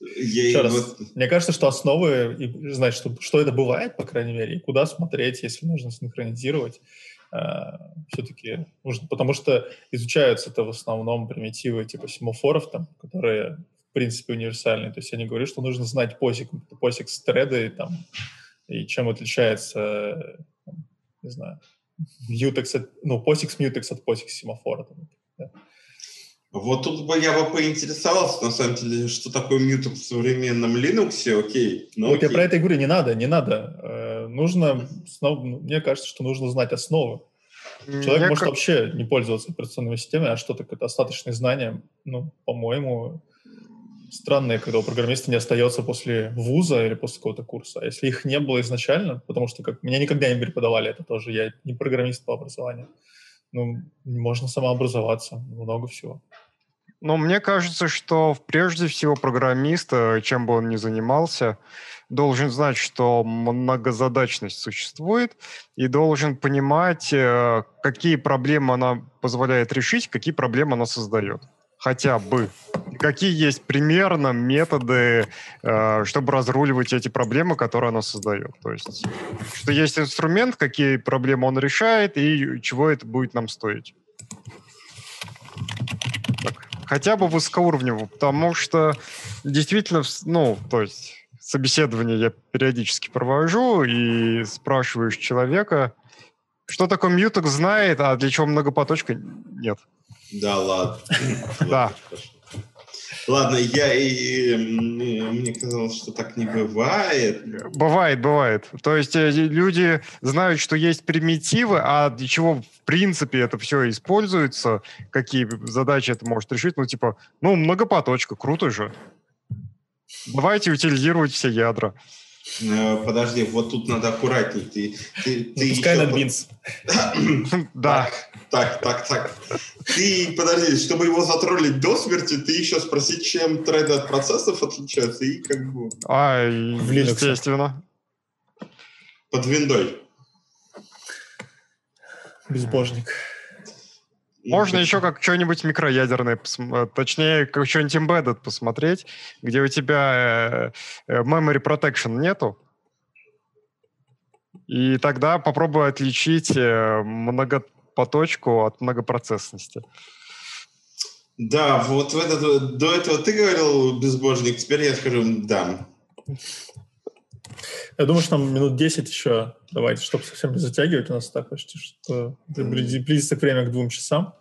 Еще раз, мне кажется, что основы, и знать, что, что это бывает, по крайней мере, и куда смотреть, если нужно синхронизировать, э, все-таки нужно, потому что изучаются это в основном примитивы типа семафоров, там, которые в принципе универсальные. То есть я не говорю, что нужно знать POSIX, POSIX треды там, и чем отличается, там, не знаю, Mutex от, ну, POSIX Mutex от POSIX семафора. Там. Вот тут бы я бы поинтересовался, на самом деле, что такое мьютер в современном Linux, окей. Ну, вот я про это и говорю, не надо, не надо. Э, нужно, ну, мне кажется, что нужно знать основы. Человек я может как... вообще не пользоваться операционными системами, а что такое достаточные знания, ну, по-моему, странное, когда у программиста не остается после вуза или после какого-то курса. А если их не было изначально, потому что как меня никогда не преподавали это тоже, я не программист по образованию. Ну, можно самообразоваться, много всего. Ну, мне кажется, что прежде всего программист, чем бы он ни занимался, должен знать, что многозадачность существует, и должен понимать, э, какие проблемы она позволяет решить, какие проблемы она создает. Хотя бы. Какие есть примерно методы, э, чтобы разруливать эти проблемы, которые она создает. То есть, что есть инструмент, какие проблемы он решает, и чего это будет нам стоить. Так. Хотя бы высокоуровневого, потому что действительно, ну, то есть собеседование я периодически провожу и спрашиваешь человека, что такое мьюток знает, а для чего многопоточка нет. Да, ладно. Да. Ладно, я и мне казалось, что так не бывает. Бывает, бывает. То есть э, люди знают, что есть примитивы, а для чего в принципе это все используется, какие задачи это может решить, ну типа, ну многопоточка, круто же. Давайте утилизировать все ядра. Э, подожди, вот тут надо аккуратней. Ты, ты, ты Пускай на бинс. Да. Так, так, так. Ты, подожди, чтобы его затроллить до смерти, ты еще спроси, чем треды от процессов отличаются, и как бы... А, естественно. Под виндой. Безбожник. Можно еще как что-нибудь микроядерное, э, точнее, как что-нибудь embedded посмотреть, где у тебя э, э, memory protection нету. И тогда попробуй отличить многопоточку от многопроцессности. Да, вот в этот, до этого ты говорил безбожник, теперь я скажу да. Я думаю, что нам минут 10 еще давайте, чтобы совсем не затягивать. У нас так почти что близится время к двум часам.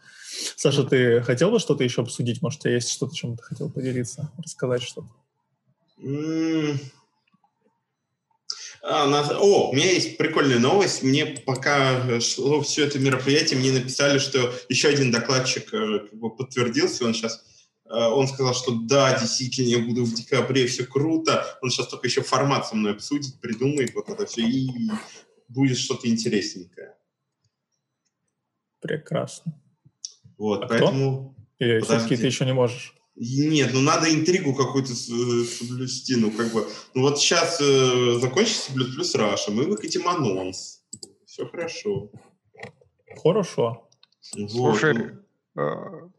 Саша, ты хотел бы что-то еще обсудить? Может, у тебя есть что-то, чем ты хотел поделиться, рассказать что-то? А, на... О, у меня есть прикольная новость. Мне пока шло все это мероприятие, мне написали, что еще один докладчик э, как бы подтвердился. Он сейчас он сказал, что да, действительно, я буду в декабре, все круто. Он сейчас только еще формат со мной обсудит, придумает вот это все, и будет что-то интересненькое. Прекрасно. Вот, а поэтому... Кто? Или все-таки ты еще не можешь? Нет, ну надо интригу какую-то соблюсти, ну как бы. Ну вот сейчас э, закончится плюс плюс Раша, мы выкатим анонс. Все хорошо. Хорошо. Вот. Слушай, ну... э,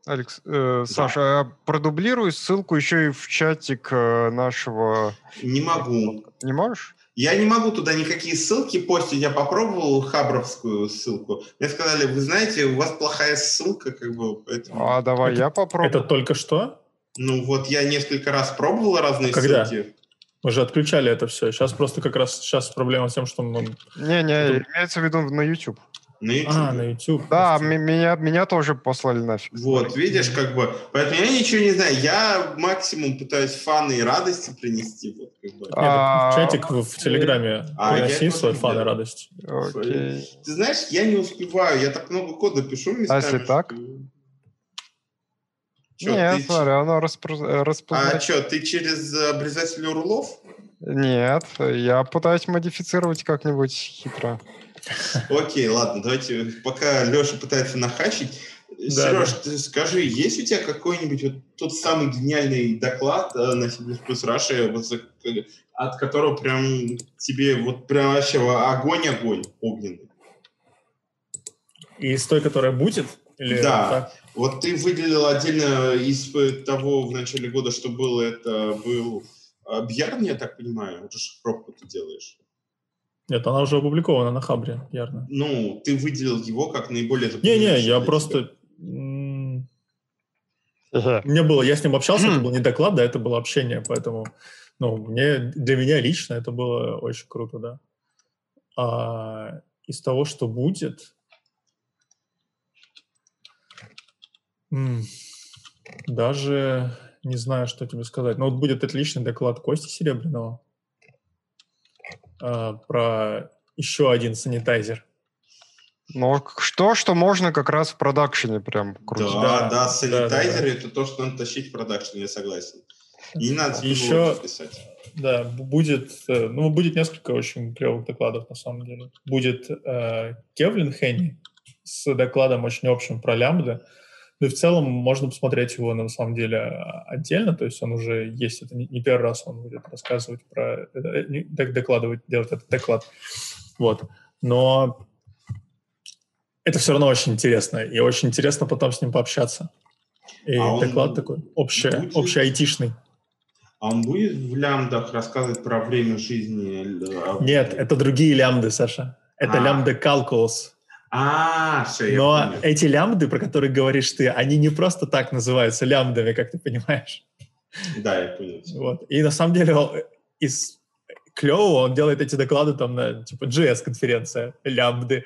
Алекс, э, да. Саша, а продублируй ссылку еще и в чатик э, нашего... Не могу. Не можешь? Я не могу туда никакие ссылки постить. Я попробовал хабровскую ссылку. Мне сказали, вы знаете, у вас плохая ссылка, как бы. Поэтому... А давай это, я попробую. Это только что? Ну вот я несколько раз пробовал разные Когда? ссылки. Мы же отключали это все. Сейчас просто как раз сейчас проблема с тем, что мы... Не-не, имеется в виду на YouTube. На YouTube. А, на YouTube. Да, меня, меня тоже послали нафиг. Вот, видишь, как бы. Поэтому я ничего не знаю. Я максимум пытаюсь фаны и радости принести. Вот, как бы. А, чатик в, в Телеграме а, приноси свой фан и радость. Окей. Ты знаешь, я не успеваю. Я так много кода пишу местами. А если так? Чё, Нет, ты... смотри, оно распро... распознает. А что, ты через обрезатель урлов? Нет, я пытаюсь модифицировать как-нибудь хитро. Окей, ладно, давайте, пока Леша пытается нахачить, да, Сереж, да. ты скажи, есть у тебя какой-нибудь вот тот самый гениальный доклад э, на C++ Russia, вот, от которого прям тебе вот прям вообще огонь-огонь огненный? Из той, которая будет? Или да. Так? Вот ты выделил отдельно из того в начале года, что было, это был Бьярн, я так понимаю, же пробку ты делаешь. Нет, она уже опубликована на Хабре, Ярно. Ну, ты выделил его как наиболее Не-не, я просто... Мне было, я с ним общался, это был не доклад, да, это было общение, поэтому, ну, мне, для меня лично это было очень круто, да. А из того, что будет, даже не знаю, что тебе сказать. Но вот будет отличный доклад Кости Серебряного э, про еще один санитайзер. Ну, что, что можно как раз в продакшене прям крутить. Да, да, да санитайзер да, да. это то, что надо тащить в продакшене, я согласен. И не надо Еще- писать. Да, будет, э, ну, будет несколько очень клевых докладов, на самом деле. Будет э, Кевлин Хенни с докладом очень общим про лямбды. Ну и в целом можно посмотреть его, на самом деле, а, отдельно, то есть он уже есть, это не, не первый раз он будет рассказывать про, э, докладывать, делать этот доклад. Вот. Но это все равно очень интересно, и очень интересно потом с ним пообщаться. И А он доклад такой общий, будет? общий айтишный. А он будет в лямбдах рассказывать про время жизни? э, Нет, это другие лямбды, Саша. Это А. лямбда калкулус. А, все, я Но понял. эти лямбды, про которые говоришь ты, они не просто так называются лямбдами, как ты понимаешь. Да, я понял. Вот. И на самом деле он- из клевого он делает эти доклады там на типа JS-конференция, лямбды,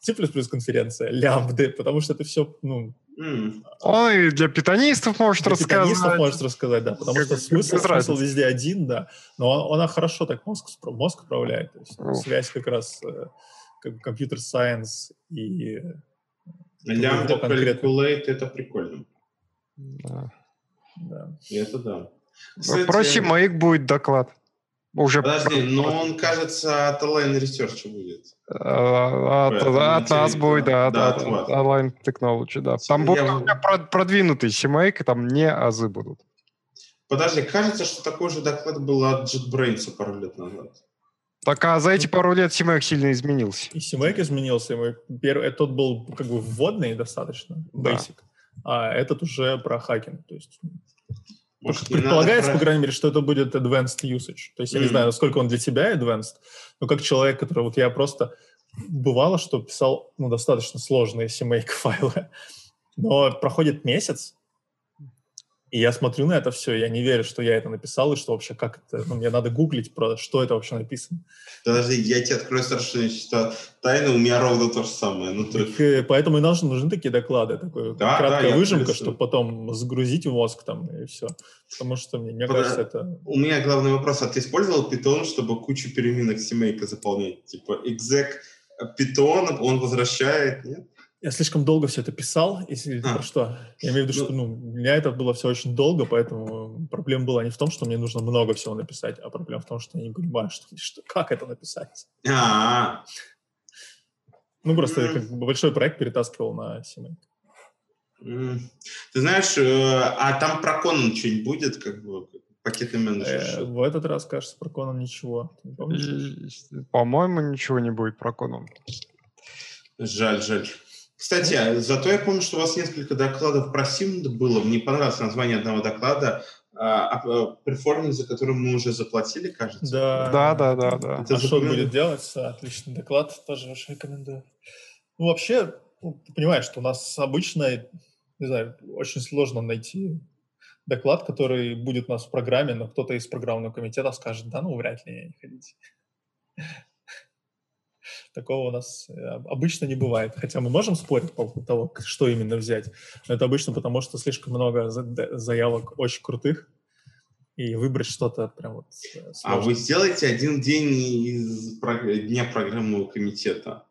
C++ конференция, лямбды, потому что это все, ну, М, Он и для питанистов может для питанистов рассказать. может рассказать, да, потому Как- что смысл, смысл везде один, да, но он, она хорошо так мозг, мозг управляет, то есть связь как раз как компьютер-сайенс и э, Лямбда его конкретно. calculate это прикольно. Да. да. И Это да. Ну, Про CMake будет доклад. Уже Подожди, но он, кажется, от Align Research будет. э, от, от нас будет, да, да, от, от. Align Technology, да. Там Я будет вот- у меня прод- продвинутый CMake, и там не азы будут. Подожди, кажется, что такой же доклад был от JetBrains пару лет назад. Так, а за эти пару лет CMake сильно изменился. И CMake изменился, мой первый, тот был как бы вводный достаточно, Да. basic, а этот уже про хакинг, то есть Может, не надо предполагается, про- по крайней мере, что это будет advanced usage. То есть я не знаю, насколько он для тебя advanced, но как человек, который вот я просто бывало, что писал ну, достаточно сложные CMake файлы, но проходит месяц, и я смотрю на это все, я не верю, что я это написал, и что вообще как это, ну, мне надо гуглить про что это вообще написано. Подожди, я тебе открою страшную что тайну, у меня ровно то же самое. Ну, то есть, э, поэтому и нужны, нужны такие доклады, такой Да, краткая да, выжимка, чтобы потом загрузить в мозг там и все. Потому что мне, мне Подо- кажется, это... у меня главный вопрос. А ты использовал Python, чтобы кучу переменных семейка заполнять? Типа exec Python, он возвращает, нет? Я слишком долго все это писал, если А. про что. Я имею в виду, Ну- что ну, для меня это было все очень долго, поэтому проблема была не в том, что мне нужно много всего написать, а проблема в том, что я не понимаю, что, что, как это написать. А, Ну, просто я М. как бы большой проект перетаскивал на семейку. м. ты знаешь, э, а там про Conan что-нибудь будет, как бы пакетный менеджер? Э, в этот раз, кажется, про Conan ничего. Не помнишь? И, По-моему, ничего не будет про Conan. Жаль, жаль. Кстати, а зато я помню, что у вас несколько докладов про Симд было. Мне понравилось название одного доклада. а, а, перформанс, за который мы уже заплатили, кажется. Да. Да, да, да, да. Это а что будет делать? Отличный доклад, тоже очень рекомендую. Ну, вообще, ну, ты понимаешь, что у нас обычно, не знаю, очень сложно найти доклад, который будет у нас в программе, но кто-то из программного комитета скажет, да, ну, вряд ли не ходите. Такого у нас э, обычно не бывает. Хотя мы можем спорить по поводу того, что именно взять. Но это обычно потому, что слишком много заявок очень крутых, и выбрать что-то прям вот э, А сложно. вы сделаете один день из дня программного комитета.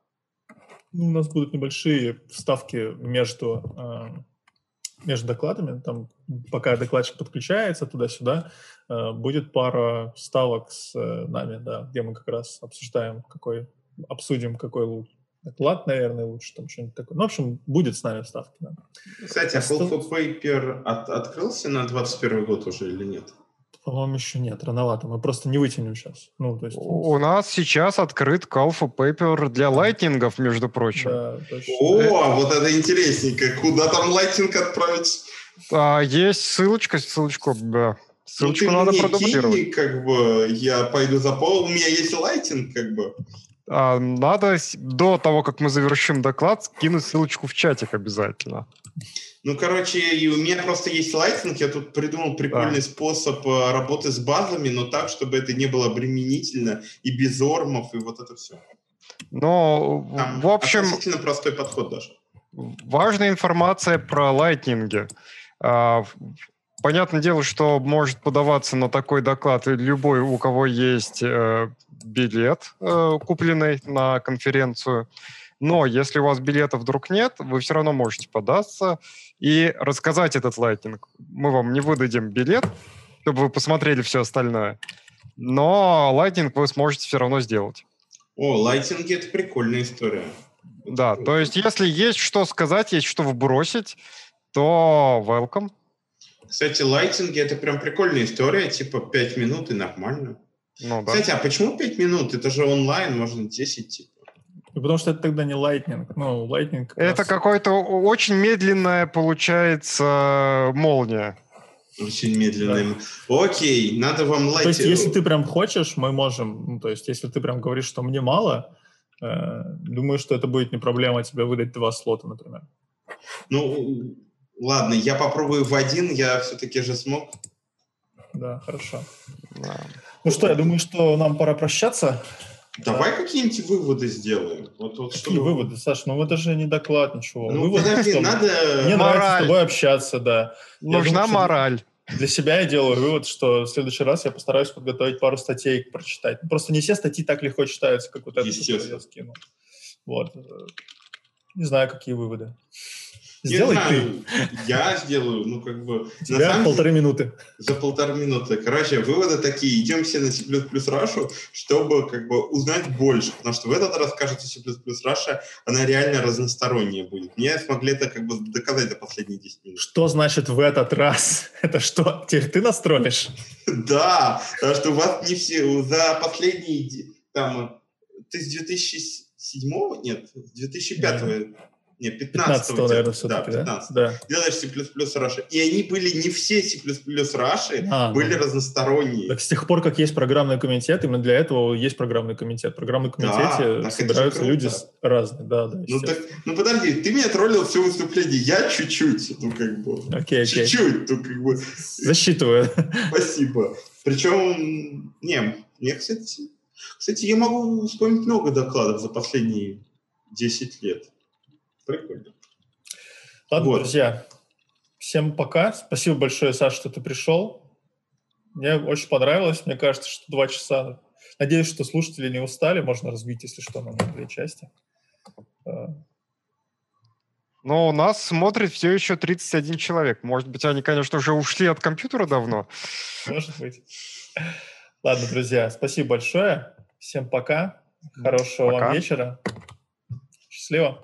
Ну, у нас будут небольшие вставки между, э, между докладами. Там, пока докладчик подключается туда-сюда, будет пара вставок с нами, да, где мы как раз обсуждаем, какой, обсудим, какой лу- доклад, наверное, лучше, там что-нибудь такое. Ну, в общем, будет с нами вставки, да. Кстати, а for Paper от- открылся на 21 год уже или нет? По-моему, еще нет, рановато. Мы просто не вытянем сейчас. Ну, то есть... У нас сейчас открыт Call for Paper для лайтнингов, между прочим. Да, точно. О, вот это интересненько. Куда там лайтинг отправить? А, есть ссылочка, ссылочку, да. Ссылочку ну, ты надо мне продублировать. кинь, как бы, я пойду за пол. У меня есть лайтинг, как бы. А, надо до того, как мы завершим доклад, скинуть ссылочку в чатик обязательно. Ну, короче, и у меня просто есть лайтинг. Я тут придумал прикольный способ э, работы с базами, но так, чтобы это не было обременительно и без ормов, и вот это все. Но, Там в общем, относительно простой подход даже. важная информация про лайтнинги. А, Понятное дело, что может подаваться на такой доклад любой, у кого есть э, билет, э, купленный на конференцию. Но если у вас билета вдруг нет, вы все равно можете податься и рассказать этот лайтинг. Мы вам не выдадим билет, чтобы вы посмотрели все остальное. Но Lightning вы сможете все равно сделать. О, лайтинги — это прикольная история. Да, то есть если есть что сказать, есть что вбросить, то welcome. Кстати, лайтинги — это прям прикольная история, типа 5 минут и нормально. Ну, да. Кстати, а почему 5 минут? Это же онлайн, можно 10, типа. Ну, потому что это тогда не Lightning. Ну, Lightning... как Это раз- какое-то очень медленная, получается, молния. Очень медленно. Окей, надо вам То есть, лайтинг. если ты прям хочешь, мы можем... Ну, то есть, если ты прям говоришь, что мне мало, э, думаю, что это будет не проблема тебе выдать два слота, например. Ну, ладно, я попробую в один, я все-таки же смог. Да, хорошо. Да. Ну что, я думаю, что нам пора прощаться. Давай какие-нибудь выводы сделаем. Вот, вот Какие чтобы- выводы, Саш? Ну, это же не доклад, ничего. Ну, Выводы, подожди, что надо... Мне нравится Мораль. с тобой общаться, да. Нужна думаю, мораль. Для себя я делаю вывод, что в следующий раз я постараюсь подготовить пару статей прочитать. Ну, Просто не все статьи так легко читаются, как вот это, я скинул. Вот. Не знаю, какие выводы. Не Сделай ты. знаю, Я сделаю, ну, как бы... На тебя самом полторы минуты. За полторы минуты. Короче, выводы такие. Идем все на C++ Russia, чтобы как бы узнать больше. Потому что в этот раз, кажется, C++ Russia, она реально разносторонняя будет. Мне смогли это как бы доказать за последние 10 минут. Что значит в этот раз? Это что, теперь ты настроишь? Да, потому что у вас не все... За последние... Там... Ты с 2007 Нет, с 2005 Нет, 15 15 наверное, все-таки, да? да? 15 Да. Делаешь C++ Russia. И они были не все C++ Russia, А, были ну. разносторонние. Так с тех пор, как есть программный комитет, именно для этого есть программный комитет. В программном Да, комитете же собираются люди разные. Да, да, Ну, так, ну подожди, ты меня троллил все выступление, я чуть-чуть, ну как бы, Окей, окей. чуть-чуть, ну как бы, Засчитываю. спасибо. Причем, не, мне, кстати, кстати, я могу вспомнить много докладов за последние 10 лет. Прикольно. Ладно, Вот. друзья, всем пока. Спасибо большое, Саша, что ты пришел. Мне очень понравилось. Мне кажется, что два часа. Надеюсь, что слушатели не устали. Можно разбить, если что, на две части. Э, Но у нас смотрит все еще 31 человек. Может быть, они, конечно, уже ушли от компьютера давно. Может быть. Ладно, друзья, спасибо большое. Всем пока. Хорошего Пока. вам вечера. Счастливо.